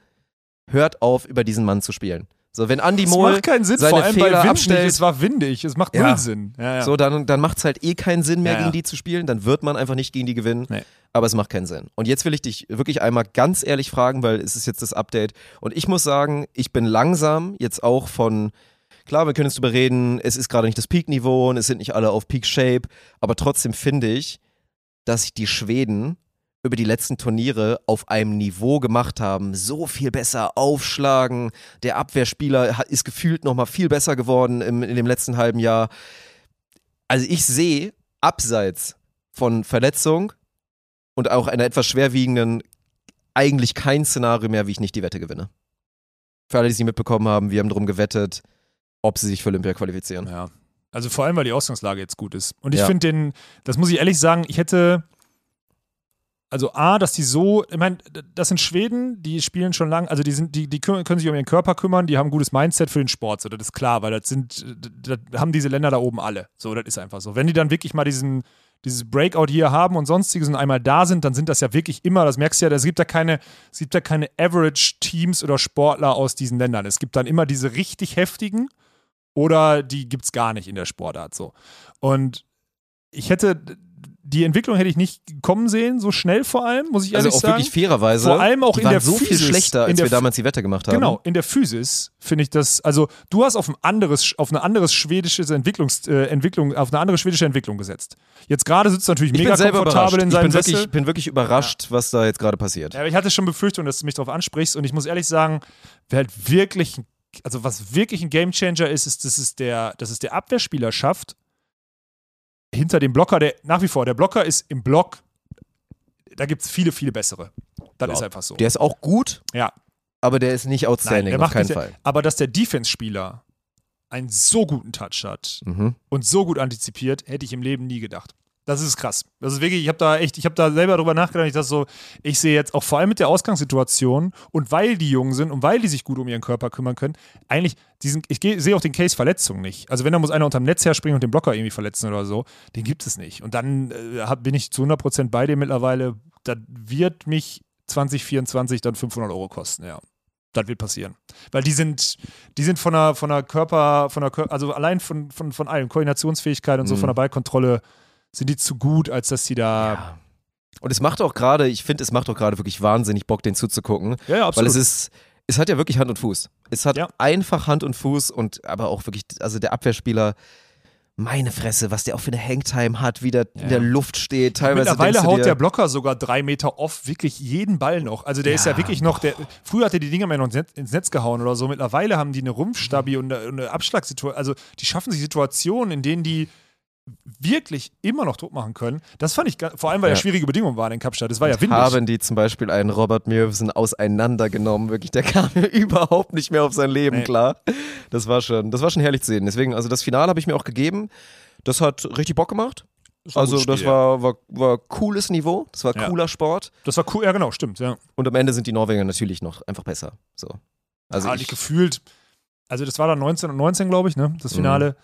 hört auf, über diesen Mann zu spielen. So, wenn Andy Es Mohl macht keinen Sinn, seine vor allem Fehler bei windig. abstellt- Es war windig. Es macht Ja. null Sinn. Ja, ja. So, dann, dann macht es halt eh keinen Sinn mehr, gegen die zu spielen. Dann wird man einfach nicht gegen die gewinnen. Nee. Aber es macht keinen Sinn. Und jetzt will ich dich wirklich einmal ganz ehrlich fragen, weil es ist jetzt das Update. Und ich muss sagen, ich bin langsam jetzt auch von. Klar, wir können jetzt drüber reden, es ist gerade nicht das Peak-Niveau und es sind nicht alle auf Peak-Shape, aber trotzdem finde ich, dass sich die Schweden über die letzten Turniere auf einem Niveau gemacht haben, so viel besser aufschlagen. Der Abwehrspieler ist gefühlt nochmal viel besser geworden im, in dem letzten halben Jahr. Also ich sehe abseits von Verletzung und auch einer etwas schwerwiegenden eigentlich kein Szenario mehr, wie ich nicht die Wette gewinne. Für alle, die es nicht mitbekommen haben, wir haben darum gewettet, ob sie sich für Olympia qualifizieren. Ja. Also vor allem, weil die Ausgangslage jetzt gut ist. Und ich Ja. finde den, das muss ich ehrlich sagen, ich hätte, also A, dass die so, ich meine, das sind Schweden, die spielen schon lang, also die sind, die, die können sich um ihren Körper kümmern, die haben ein gutes Mindset für den Sport, so, das ist klar, weil das sind, das haben diese Länder da oben alle. So, das ist einfach so. Wenn die dann wirklich mal diesen, dieses Breakout hier haben und sonstiges und einmal da sind, dann sind das ja wirklich immer, das merkst du ja, es gibt ja keine, es gibt ja keine Average-Teams oder Sportler aus diesen Ländern. Es gibt dann immer diese richtig heftigen oder die gibt es gar nicht in der Sportart so. Und ich hätte, die Entwicklung hätte ich nicht kommen sehen, so schnell vor allem, muss ich Also ehrlich auch sagen. wirklich fairerweise. Vor allem auch in der so viel Physis, schlechter, in als wir damals die Wette gemacht haben. Genau, in der Physis finde ich das, also du hast auf ein anderes, auf eine anderes schwedisches Entwicklungs, äh, Entwicklung, auf eine andere schwedische Entwicklung gesetzt. Jetzt gerade sitzt natürlich Ich mega komfortabel in Ich seinem bin Sessel. wirklich, bin wirklich überrascht, was da jetzt gerade passiert. Ja, ich hatte schon Befürchtung, dass du mich darauf ansprichst und ich muss ehrlich sagen, wer halt wirklich, also was wirklich ein Gamechanger ist, ist, dass es der, dass es der Abwehrspieler schafft, hinter dem Blocker, der nach wie vor, der Blocker ist im Block, da gibt es viele, viele bessere. Das Ja. ist einfach so. Der ist auch gut, ja. aber der ist nicht outstanding, der auf keinen Fall. Aber dass der Defense-Spieler einen so guten Touch hat Mhm. und so gut antizipiert, hätte ich im Leben nie gedacht. Das ist krass. Das ist wirklich, ich habe da echt, ich habe da selber drüber nachgedacht. Ich dachte so, ich sehe jetzt auch vor allem mit der Ausgangssituation und weil die jung sind und weil die sich gut um ihren Körper kümmern können, eigentlich, diesen, ich sehe auch den Case Verletzung nicht. Also wenn da muss einer unterm Netz herspringen und den Blocker irgendwie verletzen oder so, den gibt es nicht. Und dann äh, hab, bin ich zu 100% bei dem mittlerweile. Das wird mich 2024 dann 500 Euro kosten, ja. Das wird passieren. Weil die sind, die sind von der, von der Körper, von der also allein von, von, von allem, Koordinationsfähigkeit und so, Mhm. von der Ballkontrolle, sind die zu gut, als dass die da. Ja. Und es macht auch gerade, ich finde, es macht auch gerade wirklich wahnsinnig Bock, den zuzugucken. Ja, ja, Weil es ist, es hat ja wirklich Hand und Fuß. Es hat Ja. einfach Hand und Fuß und aber auch wirklich, also der Abwehrspieler, meine Fresse, was der auch für eine Hangtime hat, wie der in der Luft steht. Teilweise Mittlerweile haut der Blocker sogar drei Meter off wirklich jeden Ball noch. Also der ist ja Ja. wirklich noch, der, früher hat er die Dinger mehr noch ins Netz, ins Netz gehauen oder so. Mittlerweile haben die eine Rumpfstabi und eine, eine Abschlagssituation. Also die schaffen sich Situationen, in denen die wirklich immer noch Druck machen können. Das fand ich, vor allem, weil ja, Ja. schwierige Bedingungen waren in Kapstadt. Es war ja windig. haben die zum Beispiel einen Robert Mürvsen auseinandergenommen. Wirklich, der kam mir überhaupt nicht mehr auf sein Leben Nee. klar. Das war schon, das war schon herrlich zu sehen. Deswegen, also das Finale habe ich mir auch gegeben. Das hat richtig Bock gemacht. ein Also das war, war, war cooles Niveau, das war Ja. cooler Sport. Das war cool, ja genau, stimmt, ja. Und am Ende sind die Norweger natürlich noch einfach besser. So. Also ja, ich, gefühlt, also das war dann 19 und 19, glaube ich, ne? Das Finale.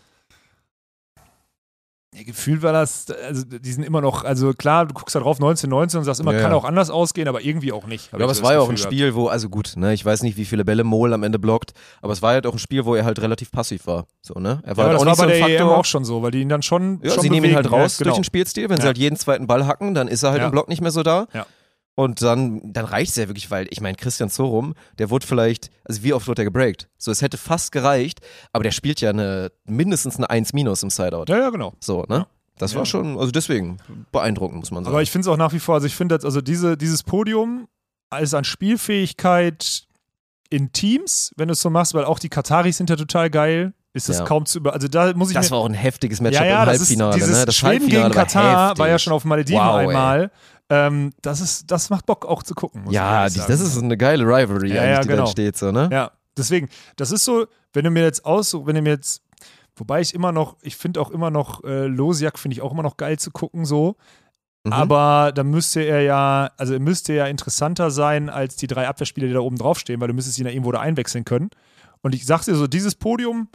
Ja, gefühlt war das, also die sind immer noch, also klar, du guckst da drauf 19, 19 und sagst immer, Ja, kann ja. auch anders ausgehen, aber irgendwie auch nicht. Ja, aber es war das ja auch ein Spiel, wo, also gut, ne, ich weiß nicht, wie viele Bälle Mohl am Ende blockt, aber es war halt auch ein Spiel, wo er halt relativ passiv war. So, ne? Er Ja, war aber halt das auch war nicht bei so der EM Faktor. auch schon so, weil die ihn dann schon, Ja, schon sie nehmen ihn halt bewegen. raus ja, genau. durch den Spielstil. Wenn sie Ja. halt jeden zweiten Ball hacken, dann ist er halt Ja. im Block nicht mehr so da. Ja. Und dann, dann reicht es ja wirklich, weil ich meine, Christian Zorum, der wurde vielleicht, also wie oft wurde er gebreakt? So, es hätte fast gereicht, aber der spielt ja eine, mindestens eine 1 minus im Sideout. Ja, ja, genau. So, ne? Das Ja. war schon, also deswegen beeindruckend, muss man sagen. Aber ich finde es auch nach wie vor, also ich finde, also diese, dieses Podium ist an Spielfähigkeit in Teams, wenn du es so machst, weil auch die Kataris sind ja total geil ist das Ja. kaum zu über. Also da muss ich Das war auch ein heftiges Matchup ja, ja, im das ist Halbfinale. dieses ne? Das Schweden Halbfinale gegen Katar war, war, ja schon auf Malediven Wow, ey. Ähm, das, ist, das macht Bock auch zu gucken. Ja, das ist eine geile Rivalry, Ja, ja, die genau. da entsteht. So, ne? Ja, deswegen, das ist so, wenn du mir jetzt aussuchst, wenn du mir jetzt, wobei ich immer noch, ich finde auch immer noch, äh, Losiak finde ich auch immer noch geil zu gucken, so. Mhm. Aber da müsste er ja, also er müsste ja interessanter sein als die drei Abwehrspieler, die da oben draufstehen, weil du müsstest ihn ja irgendwo da einwechseln können. Und ich sag's dir so, dieses Podium,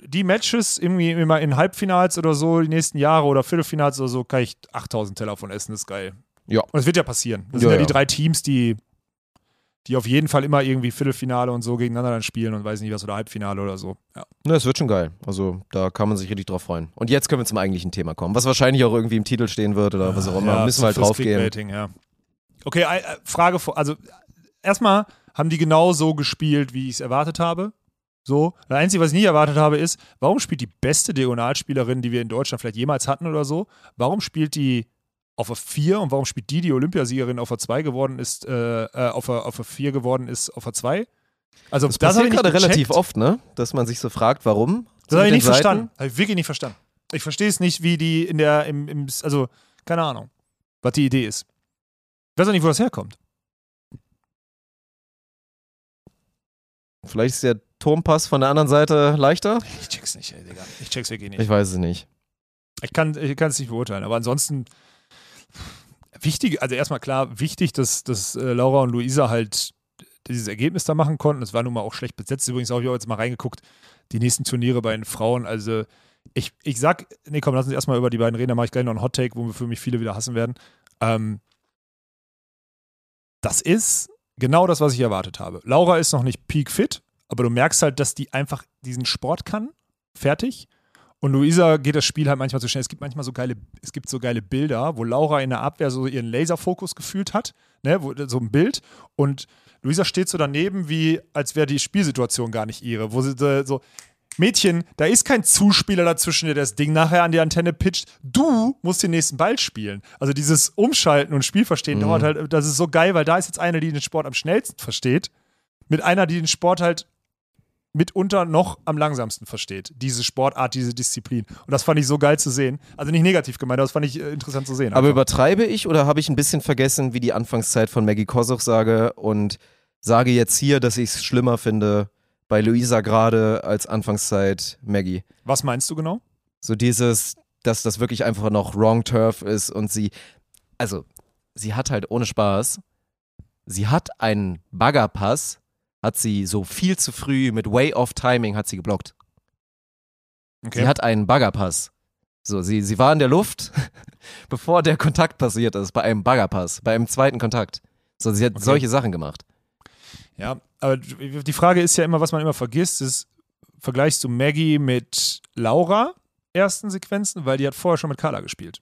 die Matches irgendwie immer in Halbfinals oder so, die nächsten Jahre oder Viertelfinals oder so, kann ich 8000 Teller von essen, das ist geil. Ja. Und es wird ja passieren. Das Ja, sind ja, ja. die drei Teams, die, die auf jeden Fall immer irgendwie Viertelfinale und so gegeneinander dann spielen und weiß nicht was oder Halbfinale oder so. Ja. Ne, es wird schon geil. Also da kann man sich richtig drauf freuen. Und jetzt können wir zum eigentlichen Thema kommen, was wahrscheinlich auch irgendwie im Titel stehen wird oder was auch immer. Ja, Müssen wir halt fürs drauf gehen. Clickbaiting, ja. Okay, äh, Frage vor, also erstmal haben die genau so gespielt, wie ich es erwartet habe. So. Das Einzige, was ich nie erwartet habe, ist, warum spielt die beste Diagonalspielerin, die wir in Deutschland vielleicht jemals hatten oder so, warum spielt die auf der 4 und warum spielt die, die Olympiasiegerin auf der 2 geworden ist, äh, äh, auf der auf der 4 geworden ist, auf der 2? Also Das, das, passiert gerade gecheckt. relativ oft, ne? Dass man sich so fragt, warum. Das habe ich nicht Seiten. verstanden. Habe ich wirklich nicht verstanden. Ich verstehe es nicht, wie die in der, im, im, also, keine Ahnung, was die Idee ist. Ich weiß auch nicht, wo das herkommt. Vielleicht ist der Turmpass von der anderen Seite leichter. Ich check's nicht, ey, Digga. Ich check's wirklich nicht. Ich weiß es nicht. Ich kann ich kann es nicht beurteilen, aber ansonsten wichtig, also erstmal klar, wichtig, dass, dass äh, Laura und Luisa halt dieses Ergebnis da machen konnten. Das war nun mal auch schlecht besetzt. Übrigens habe ich auch jetzt mal reingeguckt, die nächsten Turniere bei den Frauen. Also ich, ich sag, nee, komm, lass uns erstmal über die beiden reden, da mache ich gleich noch einen Hot Take, wo wir für mich viele wieder hassen werden. Ähm, das ist genau das, was ich erwartet habe. Laura ist noch nicht peak fit, aber du merkst halt, dass die einfach diesen Sport kann. Fertig. Und Luisa geht das Spiel halt manchmal so schnell. Es gibt manchmal so geile, es gibt so geile Bilder, wo Laura in der Abwehr so ihren Laserfokus gefühlt hat, ne, wo, so ein Bild. Und Luisa steht so daneben, wie als wäre die Spielsituation gar nicht ihre, wo sie so- so, Mädchen, da ist kein Zuspieler dazwischen, der das Ding nachher an die Antenne pitcht. Du musst den nächsten Ball spielen. Also dieses Umschalten und Spielverstehen dauert halt, das ist so geil, weil da ist jetzt eine, die den Sport am schnellsten versteht, mit einer, die den Sport halt mitunter noch am langsamsten versteht. Diese Sportart, diese Disziplin. Und das fand ich so geil zu sehen. Also nicht negativ gemeint, aber das fand ich äh, interessant zu sehen. Aber einfach. übertreibe ich oder habe ich ein bisschen vergessen, wie die Anfangszeit von Maggie Kosuch sage und sage jetzt hier, dass ich es schlimmer finde bei Luisa gerade als Anfangszeit Maggie? Was meinst du genau? So dieses, dass das wirklich einfach noch Wrong Turf ist und sie, also sie hat halt ohne Spaß, sie hat einen Baggerpass, hat sie so viel zu früh mit Way Off Timing hat sie geblockt. Okay. Sie hat einen Baggerpass. So, sie, sie war in der Luft, bevor der Kontakt passiert ist, bei einem Baggerpass, bei einem zweiten Kontakt. So, sie hat Okay. solche Sachen gemacht. Ja, aber die Frage ist ja immer, was man immer vergisst, ist, vergleichst du Maggie mit Laura ersten Sequenzen, weil die hat vorher schon mit Carla gespielt.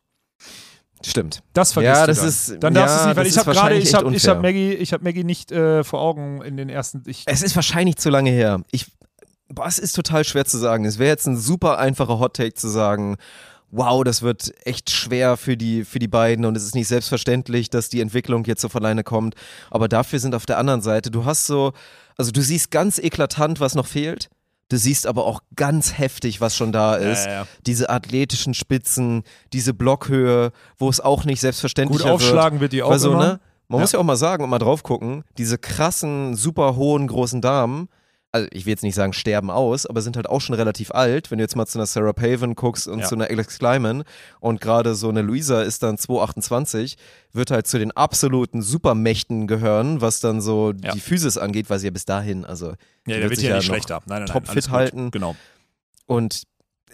Stimmt. Das vergisst Ja, du das dann. ist- dann darfst ja, du es nicht, weil ich habe gerade, ich habe ich hab. Maggie, ich habe Maggie nicht äh, vor Augen in den ersten. Ich, Es ist wahrscheinlich zu lange her. Ich, boah, es ist total schwer zu sagen. Es wäre jetzt ein super einfacher Hot Take zu sagen, wow, das wird echt schwer für die, für die beiden und es ist nicht selbstverständlich, dass die Entwicklung jetzt so von alleine kommt. Aber dafür sind auf der anderen Seite, du hast so, also du siehst ganz eklatant, was noch fehlt. Du siehst aber auch ganz heftig, was schon da ist. ja, ja. Diese athletischen Spitzen, diese Blockhöhe, wo es auch nicht selbstverständlich Gut aufschlagen wird die auch Weil so, immer. ne? Man muss ja auch mal sagen und mal drauf gucken, diese krassen, super hohen, großen Damen, also ich will jetzt nicht sagen, sterben aus, aber sind halt auch schon relativ alt. Wenn du jetzt mal zu einer Sarah Paven guckst und Ja. zu einer Alex Kleiman und gerade so eine Luisa ist dann 228, wird halt zu den absoluten Supermächten gehören, was dann so Ja. die Physis angeht, weil sie ja bis dahin, also Ja, der wird sich ja nicht schlechter. Nein, nein, nein. topfit halten. Genau. Und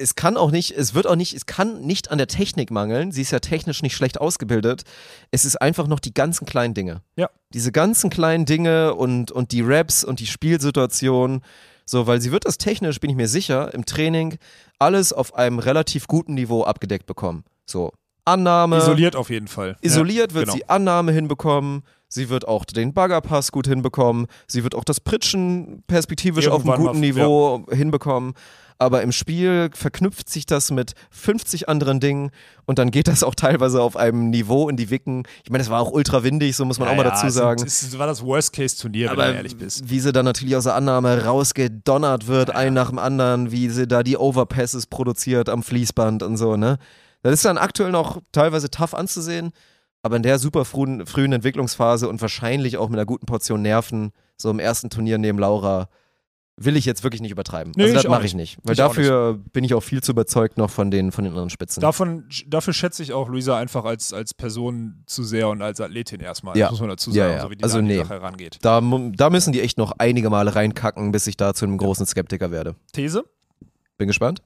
es kann auch nicht, es wird auch nicht, es kann nicht an der Technik mangeln. Sie ist ja technisch nicht schlecht ausgebildet. Es ist einfach noch die ganzen kleinen Dinge. Ja. Diese ganzen kleinen Dinge und, und die Raps und die Spielsituation. So, weil sie wird das technisch, bin ich mir sicher, im Training alles auf einem relativ guten Niveau abgedeckt bekommen. So, Annahme. Isoliert auf jeden Fall. Isoliert ja, wird genau. sie Annahme hinbekommen. Sie wird auch den Baggerpass gut hinbekommen. Sie wird auch das Pritschen perspektivisch auf einem Irgendwann guten mal, Niveau hinbekommen. Aber im Spiel verknüpft sich das mit 50 anderen Dingen und dann geht das auch teilweise auf einem Niveau in die Wicken. Ich meine, es war auch ultra windig, so muss man auch mal dazu es sagen. sind- Es war das Worst-Case-Turnier, wenn du ehrlich bist. wie sie dann natürlich aus der Annahme rausgedonnert wird, ein nach dem anderen, wie sie da die Overpasses produziert am Fließband und so, ne? Das ist dann aktuell noch teilweise tough anzusehen, aber in der super frühen, frühen Entwicklungsphase und wahrscheinlich auch mit einer guten Portion Nerven, so im ersten Turnier neben Laura, will ich jetzt wirklich nicht übertreiben. Nee, also das mache ich nicht. nicht. Weil Ich dafür bin ich auch viel zu überzeugt noch von den, von den anderen Spitzen. Davon, dafür schätze ich auch Luisa einfach als, als Person zu sehr und als Athletin erstmal. Ja. Das muss man dazu Ja, sagen, ja. so wie die Also da an die nee. Sache herangeht. da, da müssen die echt noch einige Male reinkacken, bis ich da zu einem großen Skeptiker werde. These? Bin gespannt.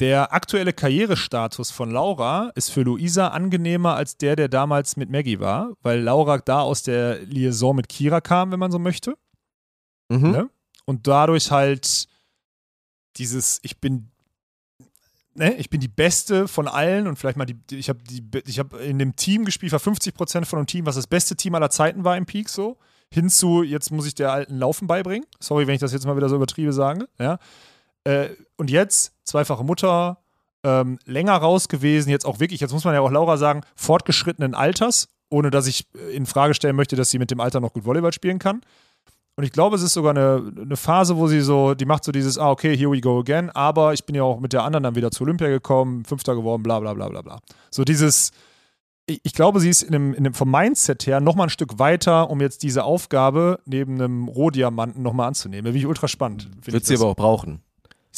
Der aktuelle Karrierestatus von Laura ist für Luisa angenehmer als der, der damals mit Maggie war, weil Laura da aus der Liaison mit Kira kam, wenn man so möchte. Mhm. Ne? Und dadurch halt dieses, ich bin, ne, ich bin die Beste von allen und vielleicht mal die, ich habe die, ich habe in dem Team gespielt, war 50% von einem Team, was das beste Team aller Zeiten war im Peak so, hinzu, jetzt muss ich der alten Laufen beibringen. Sorry, wenn ich das jetzt mal wieder so übertriebe sage, ja. Äh, und jetzt, zweifache Mutter, ähm, länger raus gewesen, jetzt auch wirklich, jetzt muss man ja auch Laura sagen, fortgeschrittenen Alters, ohne dass ich äh, in Frage stellen möchte, dass sie mit dem Alter noch gut Volleyball spielen kann. Und ich glaube, es ist sogar eine, eine Phase, wo sie so, die macht so dieses, ah, okay, here we go again, aber ich bin ja auch mit der anderen dann wieder zu Olympia gekommen, Fünfter geworden, bla bla bla bla bla. So dieses, ich, ich glaube, sie ist in einem, in einem, vom Mindset her nochmal ein Stück weiter, um jetzt diese Aufgabe neben einem Rohdiamanten nochmal anzunehmen. Finde ich ultra spannend. Wird sie aber auch brauchen.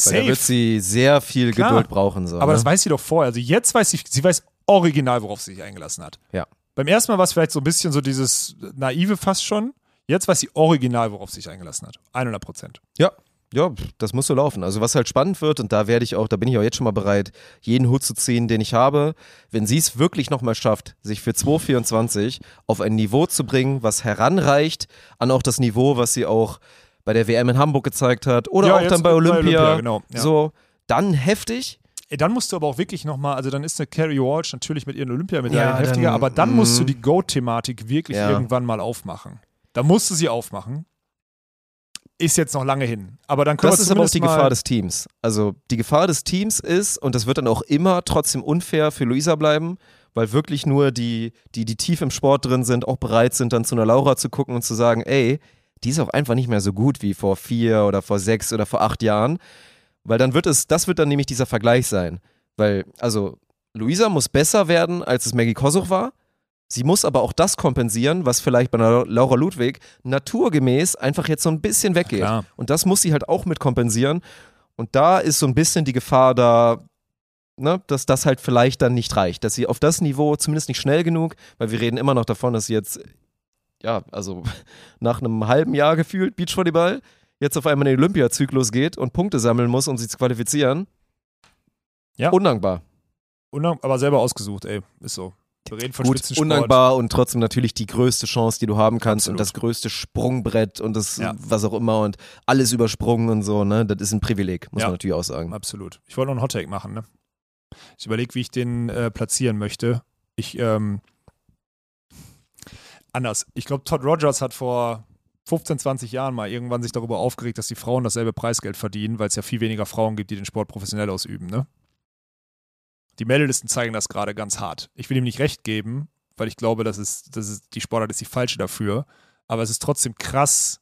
Weil da Safe. wird sie sehr viel Klar. Geduld brauchen. So, Aber ne? das weiß sie doch vorher. Also jetzt weiß sie, sie weiß original, worauf sie sich eingelassen hat. Ja. Beim ersten Mal war es vielleicht so ein bisschen so dieses naive fast schon. Jetzt weiß sie original, worauf sie sich eingelassen hat. 100 Prozent. Ja, ja, das muss so laufen. Also was halt spannend wird, und da werde ich auch, da bin ich auch jetzt schon mal bereit, jeden Hut zu ziehen, den ich habe, wenn sie es wirklich nochmal schafft, sich für 2,24 auf ein Niveau zu bringen, was heranreicht an auch das Niveau, was sie auch bei der WM in Hamburg gezeigt hat oder Ja, auch dann bei Olympia. Olympia, genau, ja. So, dann heftig. Ey, Dann musst du aber auch wirklich nochmal, also dann ist eine Carrie Walsh natürlich mit ihren Olympiamedaillen Ja, heftiger, dann- aber dann musst du mm. die Go-Thematik wirklich irgendwann mal aufmachen. Da musst du sie aufmachen. Ist jetzt noch lange hin. Aber dann können Das ist aber auch die Gefahr des Teams. Also die Gefahr des Teams ist, und das wird dann auch immer trotzdem unfair für Luisa bleiben, weil wirklich nur die, die, die tief im Sport drin sind, auch bereit sind, dann zu einer Laura zu gucken und zu sagen, ey, die ist auch einfach nicht mehr so gut wie vor vier oder vor sechs oder vor acht Jahren. Weil dann wird es, das wird dann nämlich dieser Vergleich sein. Weil, also, Luisa muss besser werden, als es Maggie Kosuch war. Sie muss aber auch das kompensieren, was vielleicht bei Laura Ludwig naturgemäß einfach jetzt so ein bisschen weggeht. Klar. Und das muss sie halt auch mit kompensieren. Und da ist so ein bisschen die Gefahr da, ne, dass das halt vielleicht dann nicht reicht. Dass sie auf das Niveau zumindest nicht schnell genug, weil wir reden immer noch davon, dass sie jetzt, ja, also nach einem halben Jahr gefühlt Beachvolleyball jetzt auf einmal in den Olympiazyklus geht und Punkte sammeln muss, um sie zu qualifizieren. Ja. Undankbar. Unang- aber selber ausgesucht, ey. Ist so. Wir reden von Gut, undankbar und trotzdem natürlich die größte Chance, die du haben kannst und Absolut. das größte Sprungbrett und das Ja. was auch immer und alles übersprungen und so, ne? Das ist ein Privileg, muss Ja. man natürlich auch sagen. Absolut. Ich wollte noch einen Hottake machen, ne? Ich überlege, wie ich den äh, platzieren möchte. Ich, ähm, anders. Ich glaube, Todd Rogers hat vor 15, 20 Jahren mal irgendwann sich darüber aufgeregt, dass die Frauen dasselbe Preisgeld verdienen, weil es ja viel weniger Frauen gibt, die den Sport professionell ausüben, ne? Die Meldlisten zeigen das gerade ganz hart. Ich will ihm nicht recht geben, weil ich glaube, dass dass es, die Sportart ist die falsche dafür. Aber es ist trotzdem krass,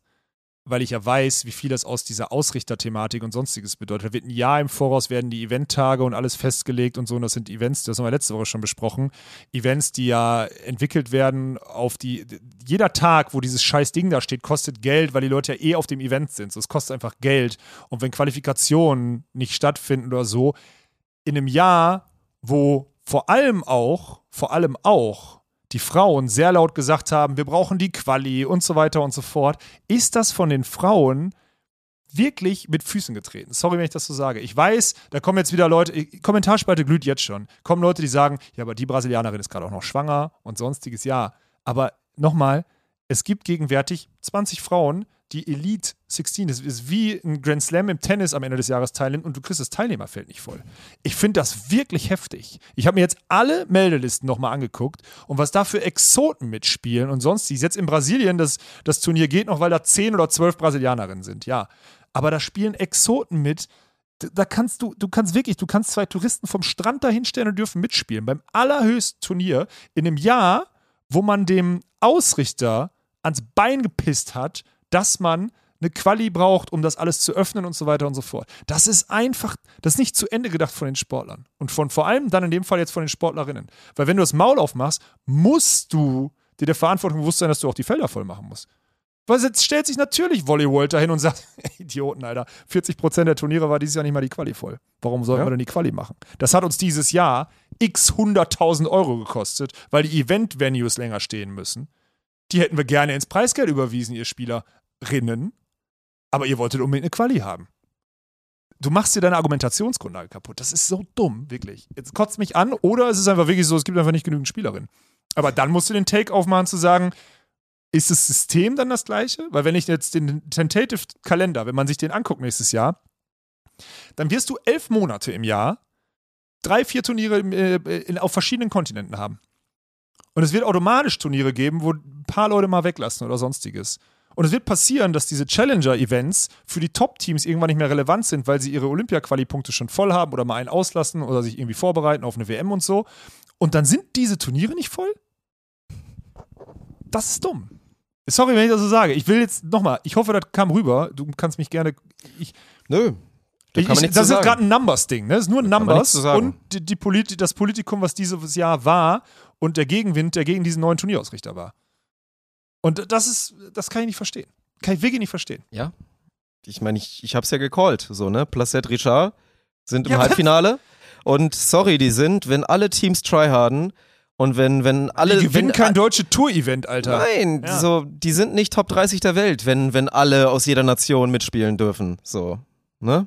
weil ich ja weiß, wie viel das aus dieser Ausrichterthematik und sonstiges bedeutet. Da wird ein Jahr im Voraus werden die Eventtage und alles festgelegt und so. Und das sind Events, das haben wir letzte Woche schon besprochen. Events, die ja entwickelt werden auf die. Jeder Tag, wo dieses scheiß Ding da steht, kostet Geld, weil die Leute ja eh auf dem Event sind. So, es kostet einfach Geld. Und wenn Qualifikationen nicht stattfinden oder so, in einem Jahr, wo vor allem auch, vor allem auch die Frauen sehr laut gesagt haben, wir brauchen die Quali und so weiter und so fort, ist das von den Frauen wirklich mit Füßen getreten. Sorry, wenn ich das so sage. Ich weiß, da kommen jetzt wieder Leute, Kommentarspalte glüht jetzt schon. Kommen Leute, die sagen, ja, aber die Brasilianerin ist gerade auch noch schwanger und sonstiges. Ja, aber nochmal, es gibt gegenwärtig 20 Frauen, die Elite 16, das ist wie ein Grand Slam im Tennis am Ende des Jahres teilnimmt und du kriegst das Teilnehmerfeld nicht voll. Ich finde das wirklich heftig. Ich habe mir jetzt alle Meldelisten nochmal angeguckt und was da für Exoten mitspielen und sonstiges. Jetzt in Brasilien, das, das Turnier geht noch, weil da 10 oder 12 Brasilianerinnen sind, ja. Aber da spielen Exoten mit, da kannst du, du kannst wirklich, du kannst zwei Touristen vom Strand dahinstellen und dürfen mitspielen. Beim allerhöchsten Turnier in einem Jahr, wo man dem Ausrichter ans Bein gepisst hat, dass man eine Quali braucht, um das alles zu öffnen und so weiter und so fort. Das ist einfach, das ist nicht zu Ende gedacht von den Sportlern. Und von vor allem dann in dem Fall jetzt von den Sportlerinnen. Weil wenn du das Maul aufmachst, musst du dir der Verantwortung bewusst sein, dass du auch die Felder voll machen musst. Weil jetzt stellt sich natürlich Volleyball dahin und sagt, Idioten, Alter, 40% der Turniere war dieses Jahr nicht mal die Quali voll. Warum sollen Ja. wir denn die Quali machen? Das hat uns dieses Jahr x 100.000 Euro gekostet, weil die Event-Venues länger stehen müssen. Die hätten wir gerne ins Preisgeld überwiesen, ihr Spielerinnen. Aber ihr wolltet unbedingt eine Quali haben. Du machst dir deine Argumentationsgrundlage kaputt. Das ist so dumm, wirklich. Jetzt kotzt mich an oder es ist einfach wirklich so, es gibt einfach nicht genügend Spielerinnen. Aber dann musst du den Take aufmachen zu sagen, ist das System dann das gleiche? Weil wenn ich jetzt den Tentative Kalender, wenn man sich den anguckt nächstes Jahr, dann wirst du elf Monate im Jahr drei, vier Turniere äh, auf verschiedenen Kontinenten haben. Und es wird automatisch Turniere geben, wo ein paar Leute mal weglassen oder sonstiges. Und es wird passieren, dass diese Challenger-Events für die Top-Teams irgendwann nicht mehr relevant sind, weil sie ihre Olympia-Quali-Punkte schon voll haben oder mal einen auslassen oder sich irgendwie vorbereiten auf eine WM und so. Und dann sind diese Turniere nicht voll? Das ist dumm. Sorry, wenn ich das so sage. Ich will jetzt nochmal, ich hoffe, das kam rüber. Du kannst mich gerne. Ich, Nö. Da ich, ich, das ist gerade ein Numbers-Ding. Ne? Das ist nur man Numbers und die, die Polit das Politikum, was dieses Jahr war und der Gegenwind, der gegen diesen neuen Turnierausrichter war. Und das ist, das kann ich nicht verstehen. Kann ich wirklich nicht verstehen. Ja. Ich meine, ich, ich hab's ja gecallt, so, ne? Placette Richard sind im Ja? Halbfinale. Und sorry, die sind, wenn alle Teams tryharden und wenn, wenn alle. Die gewinnen wenn, kein deutsches Tour-Event, Alter. Nein, Ja. so, die sind nicht Top 30 der Welt, wenn, wenn alle aus jeder Nation mitspielen dürfen. So, ne?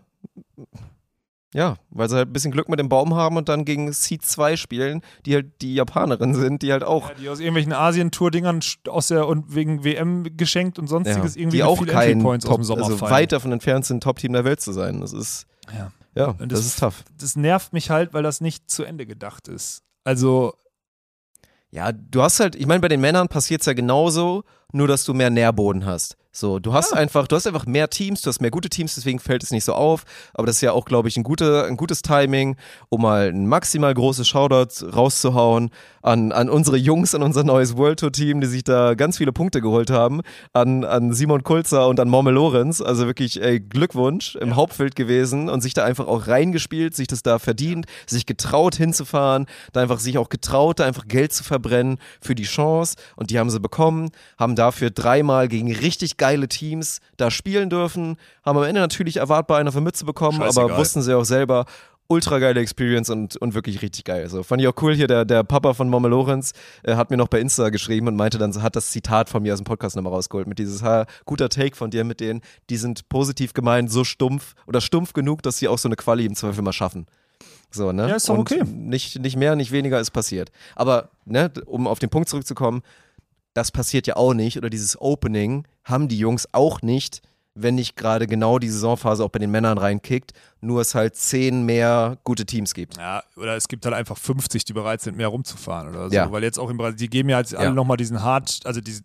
Ja, weil sie halt ein bisschen Glück mit dem Baum haben und dann gegen Seed 2 spielen, die halt die Japanerin sind, die halt auch, Ja, die aus irgendwelchen Asien-Tour-Dingern aus der und wegen WM geschenkt und ja, sonstiges irgendwie die auch kein Entry-Points aus Top, dem Sommer also fallen. weit davon entfernt sind, Top-Team der Welt zu sein. Das ist, Ja. ja, das, das- ist tough. Das nervt mich halt, weil das nicht zu Ende gedacht ist. Also, Ja, du hast halt, ich meine, bei den Männern passiert es ja genauso, nur dass du mehr Nährboden hast. So, du hast einfach, du hast einfach mehr Teams, du hast mehr gute Teams, deswegen fällt es nicht so auf. Aber das ist ja auch, glaube ich, ein, gute, ein gutes Timing, um mal ein maximal großes Shoutout rauszuhauen an, an unsere Jungs, an unser neues World Tour Team, die sich da ganz viele Punkte geholt haben, an, an Simon Kulzer und an Mormel Lorenz. Also wirklich, ey, Glückwunsch im Hauptfeld gewesen und sich da einfach auch reingespielt, sich das da verdient, sich getraut hinzufahren, da einfach sich auch getraut, da einfach Geld zu verbrennen für die Chance. Und die haben sie bekommen, haben dafür dreimal gegen richtig geile Teams da spielen dürfen, haben am Ende natürlich erwartbar eine auf die Mütze bekommen, aber Scheißegal. wussten sie auch selber, ultra geile Experience und, und wirklich richtig geil. Also fand ich auch cool hier, der, der Papa von Momme Lorenz äh, hat mir noch bei Insta geschrieben und meinte dann, hat das Zitat von mir aus dem Podcast nochmal rausgeholt, mit dieses, ha, guter Take von dir mit denen, die sind positiv gemeint, so stumpf oder stumpf genug, dass sie auch so eine Quali im Zweifel mal schaffen. So, ne? Ja, ist doch und okay. Nicht, nicht mehr, nicht weniger ist passiert. Aber, ne, um auf den Punkt zurückzukommen, das passiert ja auch nicht oder dieses Opening haben die Jungs auch nicht, wenn nicht gerade genau die Saisonphase auch bei den Männern reinkickt, nur es halt zehn mehr gute Teams gibt. ja, oder es gibt halt einfach 50, die bereit sind, mehr rumzufahren oder so. Ja. Weil jetzt auch in Brasilien, die geben ja jetzt alle Ja. nochmal diesen hart, also die,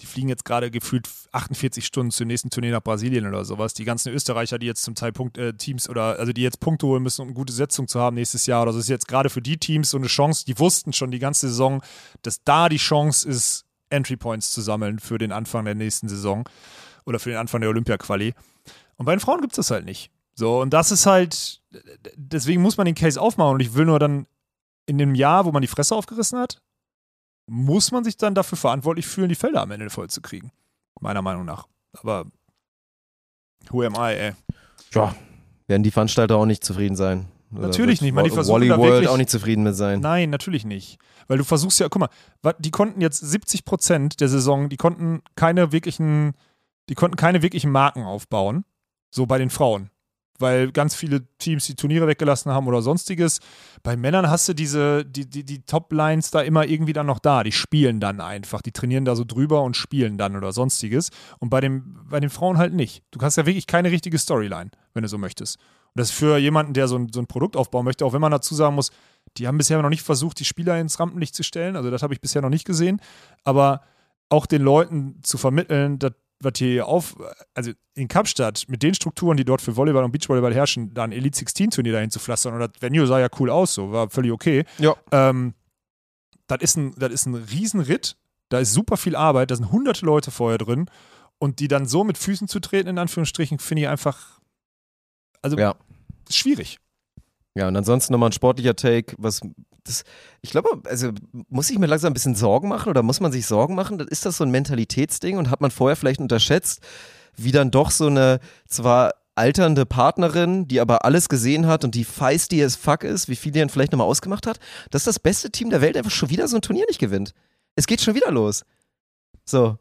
die fliegen jetzt gerade gefühlt 48 Stunden zum nächsten Turnier nach Brasilien oder sowas. Die ganzen Österreicher, die jetzt zum Teil Punkt, äh, Teams oder, also die jetzt Punkte holen müssen, um eine gute Setzung zu haben nächstes Jahr oder so, ist jetzt gerade für die Teams so eine Chance, die wussten schon die ganze Saison, dass da die Chance ist, Entry Points zu sammeln für den Anfang der nächsten Saison oder für den Anfang der Olympia-Quali. Und bei den Frauen gibt es das halt nicht. So, und das ist halt, deswegen muss man den Case aufmachen. Und ich will nur dann in dem Jahr, wo man die Fresse aufgerissen hat, muss man sich dann dafür verantwortlich fühlen, die Felder am Ende voll zu kriegen. Meiner Meinung nach. Aber who am I, ey? Ja. Werden die Veranstalter auch nicht zufrieden sein. Natürlich nicht, man, die versuchen Wally da World wirklich- auch nicht zufrieden mit sein. Nein, natürlich nicht. Weil du versuchst ja, guck mal, die konnten jetzt 70 Prozent der Saison, die konnten keine wirklichen, die konnten keine wirklichen Marken aufbauen. So bei den Frauen. weil ganz viele Teams die Turniere weggelassen haben oder sonstiges. Bei Männern hast du diese, die, die, die Top-Lines da immer irgendwie dann noch da. Die spielen dann einfach. Die trainieren da so drüber und spielen dann oder sonstiges. Und bei, dem, bei den Frauen halt nicht. Du hast ja wirklich keine richtige Storyline, wenn du so möchtest. Und das ist für jemanden, der so ein, so ein Produkt aufbauen möchte, auch wenn man dazu sagen muss, die haben bisher noch nicht versucht, die Spieler ins Rampenlicht zu stellen. Also das habe ich bisher noch nicht gesehen. Aber auch den Leuten zu vermitteln, dass was hier auf, also in Kapstadt mit den Strukturen, die dort für Volleyball und Beachvolleyball herrschen, da ein Elite 16 Turnier dahin zu pflastern und das Venue sah ja cool aus, so war völlig okay. Ja. Ähm, das ist ein, das ist ein Riesenritt, da ist super viel Arbeit, da sind hunderte Leute vorher drin und die dann so mit Füßen zu treten, in Anführungsstrichen, finde ich einfach, also Ja. schwierig. Ja, und ansonsten nochmal ein sportlicher Take, was das, ich glaube, also muss ich mir langsam ein bisschen Sorgen machen oder muss man sich Sorgen machen? Ist das so ein Mentalitätsding und hat man vorher vielleicht unterschätzt, wie dann doch so eine zwar alternde Partnerin, die aber alles gesehen hat und die feisty as fuck ist, wie viel die dann vielleicht nochmal ausgemacht hat, dass das beste Team der Welt einfach schon wieder so ein Turnier nicht gewinnt. Es geht schon wieder los. So,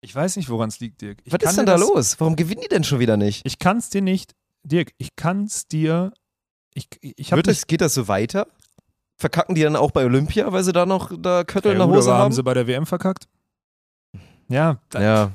Ich weiß nicht, woran es liegt, Dirk. Ich was ist denn da los? Warum gewinnen die denn schon wieder nicht? Ich kann es dir nicht, Dirk, ich kann es dir, ich, ich habe Wird das, geht das so weiter? Verkacken die dann auch bei Olympia, weil sie da noch da Köttel in der Hose haben haben? sie bei der WM verkackt? Ja, da, Ja,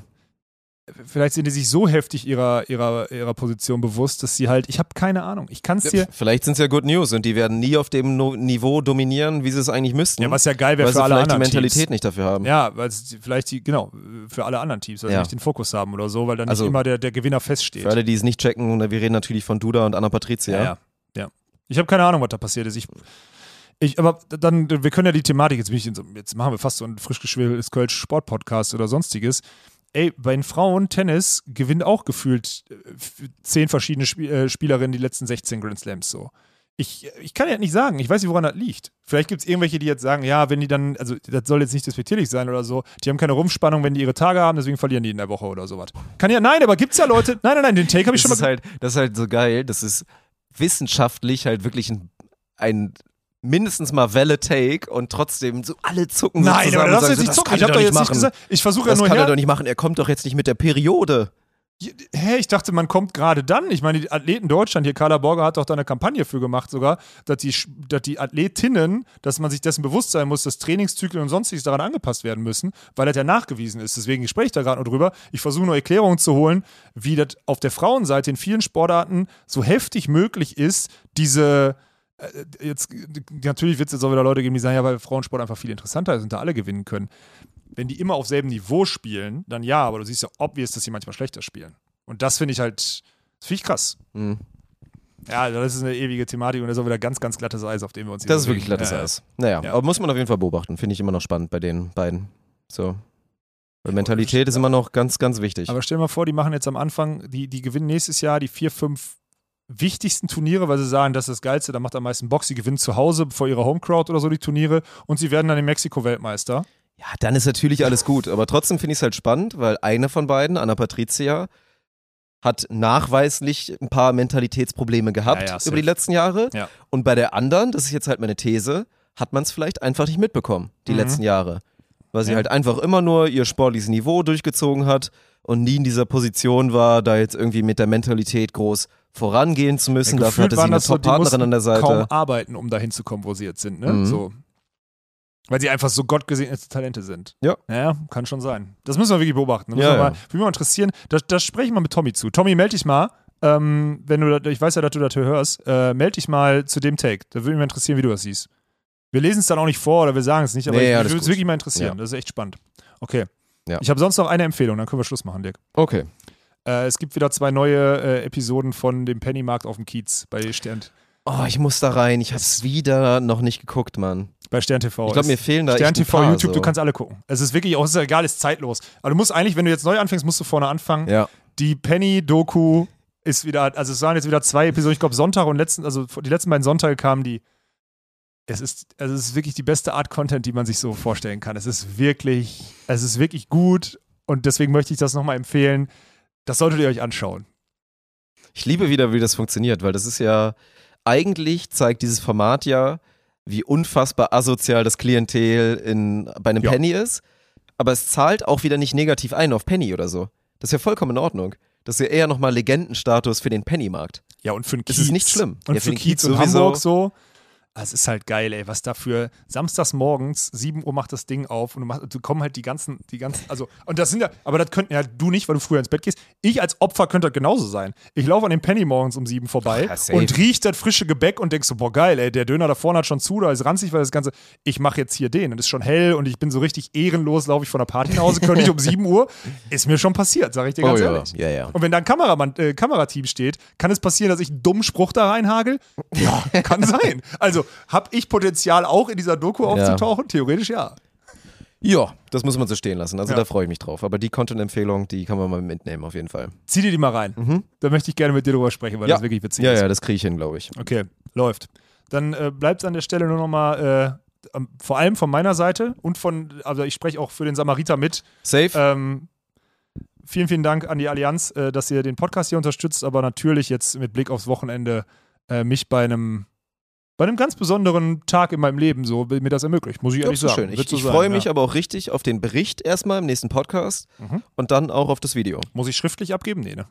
vielleicht sind die sich so heftig ihrer, ihrer, ihrer Position bewusst, dass sie halt, ich habe keine Ahnung. Ich kann es dir, Vielleicht sind es ja Good News und die werden nie auf dem no Niveau dominieren, wie sie es eigentlich müssten. ja, was ja geil wäre weil für sie alle vielleicht die anderen Mentalität Teams. nicht dafür haben. Ja, weil sie vielleicht die, genau, für alle anderen Teams, weil Ja. sie nicht den Fokus haben oder so, weil dann Also, nicht immer der, der Gewinner feststeht. Für alle, die es nicht checken, wir reden natürlich von Duda und Anna Patricia. Ja, ja. ja. Ich habe keine Ahnung, was da passiert ist. Ich, ich, aber dann, wir können ja die Thematik, jetzt, bin ich in so, jetzt machen wir fast so ein frisch geschweltes Kölsch Sportpodcast oder sonstiges. Ey, bei den Frauen Tennis gewinnt auch gefühlt äh, zehn verschiedene äh, Spielerinnen die letzten 16 Grand Slams so. Ich, ich kann ja nicht sagen, ich weiß nicht, woran das liegt. Vielleicht gibt es irgendwelche, die jetzt sagen, ja, wenn die dann, also das soll jetzt nicht despektierlich sein oder so, die haben keine Rumpfspannung, wenn die ihre Tage haben, deswegen verlieren die in der Woche oder sowas. Kann ja, nein, aber gibt's ja Leute, nein, nein, nein, den Take habe ich Das schon ist, mal halt, das ist halt so geil. Das ist wissenschaftlich halt wirklich ein, ein mindestens mal valid Take und trotzdem so alle zucken so Nein, aber das ist so, nicht zucken. kann Ich habe er doch jetzt nicht nicht machen. gesagt. Ich versuche ja Das nur kann er her. doch nicht machen. Er kommt doch jetzt nicht mit der Periode. Hä, ich dachte, man kommt gerade dann. Ich meine, die Athleten Deutschland, hier Carla Borger hat doch da eine Kampagne für gemacht sogar, dass die, dass die Athletinnen, dass man sich dessen bewusst sein muss, dass Trainingszyklen und sonstiges daran angepasst werden müssen, weil das ja nachgewiesen ist. Deswegen spreche ich da gerade nur drüber. Ich versuche nur Erklärungen zu holen, wie das auf der Frauenseite in vielen Sportarten so heftig möglich ist, diese jetzt natürlich wird es jetzt auch wieder Leute geben, die sagen, ja, weil Frauensport einfach viel interessanter ist und da alle gewinnen können. Wenn die immer auf selben Niveau spielen, dann ja, aber du siehst ja obvious, dass sie manchmal schlechter spielen. Und das finde ich halt, das finde ich krass. Mhm. Ja, das ist eine ewige Thematik und das ist auch wieder ganz, ganz glattes Eis, auf dem wir uns hier Das ist wirklich glattes ja. Eis. Naja, Ja. aber muss man auf jeden Fall beobachten. Finde ich immer noch spannend bei den beiden. So. Weil Mentalität ist immer noch ganz, ganz wichtig. Aber stell dir mal vor, die machen jetzt am Anfang, die, die gewinnen nächstes Jahr die vier, fünf wichtigsten Turniere, weil sie sagen, das ist das Geilste, da macht am meisten Bock. Sie gewinnen zu Hause vor ihrer Homecrowd oder so die Turniere und sie werden dann in Mexiko Weltmeister. Ja, dann ist natürlich alles gut. Aber trotzdem finde ich es halt spannend, weil eine von beiden, Anna Patricia, hat nachweislich ein paar Mentalitätsprobleme gehabt Ja, ja, über die letzten Jahre. Ja. Und bei der anderen, das ist jetzt halt meine These, hat man es vielleicht einfach nicht mitbekommen, die Mhm. letzten Jahre. Weil sie halt einfach immer nur ihr sportliches Niveau durchgezogen hat und nie in dieser Position war, da jetzt irgendwie mit der Mentalität groß vorangehen zu müssen. Dafür Gefühlt hatte sie eine das so, die Top-Partnerin an der Seite. kaum arbeiten, um dahin zu kommen, wo sie jetzt sind. Ne? Mhm. So. Weil sie einfach so gottgesegnete Talente sind. Ja. Ja, kann schon sein. Das müssen wir wirklich beobachten. Da müssen Ja, wir ja. würde mich mal interessieren. Das, das spreche ich mal mit Tommy zu. Tommy, melde dich mal. Ähm, wenn du, das- ich weiß ja, dass du das hörst, äh, melde dich mal zu dem Take. Da würde mich mal interessieren, wie du das siehst. Wir lesen es dann auch nicht vor oder wir sagen es nicht, aber Nee, ich, ja, das würde es wirklich mal interessieren. Ja. Das ist echt spannend. Okay. Ja. Ich habe sonst noch eine Empfehlung, dann können wir Schluss machen, Dirk. Okay. Äh, es gibt wieder zwei neue äh, Episoden von dem Pennymarkt auf dem Kiez bei Stern, Oh, ich muss da rein. Ich hab's wieder noch nicht geguckt, Mann. bei Stern TV. Ich glaube, mir Es- fehlen da Stern TV, paar, YouTube, so. du kannst alle gucken. Es ist wirklich auch, es ist egal, ist zeitlos. Aber du musst eigentlich, wenn du jetzt neu anfängst, musst du vorne anfangen. Ja. Die Penny-Doku ist wieder, also es waren jetzt wieder zwei Episoden, ich glaube Sonntag und letzten, also die letzten beiden Sonntage kamen die. Es ist, also es ist wirklich die beste Art Content, die man sich so vorstellen kann. Es ist wirklich, es ist wirklich gut und deswegen möchte ich das nochmal empfehlen. Das solltet ihr euch anschauen. Ich liebe wieder, wie das funktioniert, weil das ist ja, eigentlich zeigt dieses Format ja, wie unfassbar asozial das Klientel in, bei einem Ja. Penny ist, aber es zahlt auch wieder nicht negativ ein auf Penny oder so. Das ist ja vollkommen in Ordnung. Das ist ja eher nochmal Legendenstatus für den Pennymarkt. Ja, und für den Das Kiez. ist nicht schlimm. Und Ja, für den Kiez Kiez und sowieso. Hamburg so. Ah, Es ist halt geil, ey, was dafür samstags morgens, 7 Uhr macht das Ding auf und du, machst, du kommen halt die ganzen, die ganzen, also, und das sind ja, aber das könnten ja du nicht, weil du früher ins Bett gehst. Ich als Opfer könnte das genauso sein. Ich laufe an dem Penny morgens um 7 vorbei safe. und riech das frische Gebäck und denk so, boah, geil, ey, der Döner da vorne hat schon zu, da ist ranzig, weil das Ganze, ich mache jetzt hier den und es ist schon hell und ich bin so richtig ehrenlos, laufe ich von der Party nach Hause, könnte ich um 7 Uhr. Ist mir schon passiert, sag ich dir ganz oh ja, ehrlich. ja, ja. Und wenn da ein Kameramann, äh, Kamerateam steht, kann es passieren, dass ich einen dummen Spruch da reinhagel? Ja, kann sein. Also, habe ich Potenzial auch in dieser Doku aufzutauchen? Theoretisch ja. Ja, das muss man so stehen lassen. Also Ja. da freue ich mich drauf. Aber die Content-Empfehlung, die kann man mal mitnehmen, auf jeden Fall. Zieh dir die mal rein. Da möchte ich gerne mit dir drüber sprechen, weil Ja. das wirklich witzig Ja, ist. ja, das kriege ich hin, glaube ich. Okay, läuft. Dann äh, bleibt es an der Stelle nur nochmal, äh, vor allem von meiner Seite und von, also ich spreche auch für den Samariter mit. Safe? Ähm, vielen, vielen Dank an die Allianz, äh, dass ihr den Podcast hier unterstützt, aber natürlich jetzt mit Blick aufs Wochenende äh, mich bei einem bei einem ganz besonderen Tag in meinem Leben so mir das ermöglicht, muss ich ehrlich so sagen. schön. Ich, so ich sein, freue mich ja. aber auch richtig auf den Bericht erstmal im nächsten Podcast Mhm. und dann auch auf das Video. Muss ich schriftlich abgeben? Nee, ne?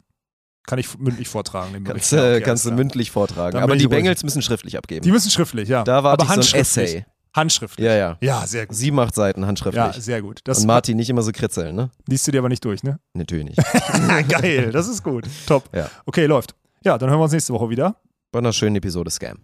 Kann ich mündlich vortragen. den. Kannst, äh, okay, kannst du mündlich vortragen. Dann Aber die. Bengels müssen schriftlich abgeben. Die müssen schriftlich, ja. da ich so ein. Essay. Handschriftlich. Ja, ja. Ja, sehr gut. Sieben, acht Seiten handschriftlich. Ja, sehr gut. Das und Martin nicht immer so kritzeln, ne? liest du dir aber nicht durch, ne? Natürlich nicht. Geil, das ist gut. Top. Ja. Okay, läuft. Ja, dann hören wir uns nächste Woche wieder. Bei einer schönen Episode Scam.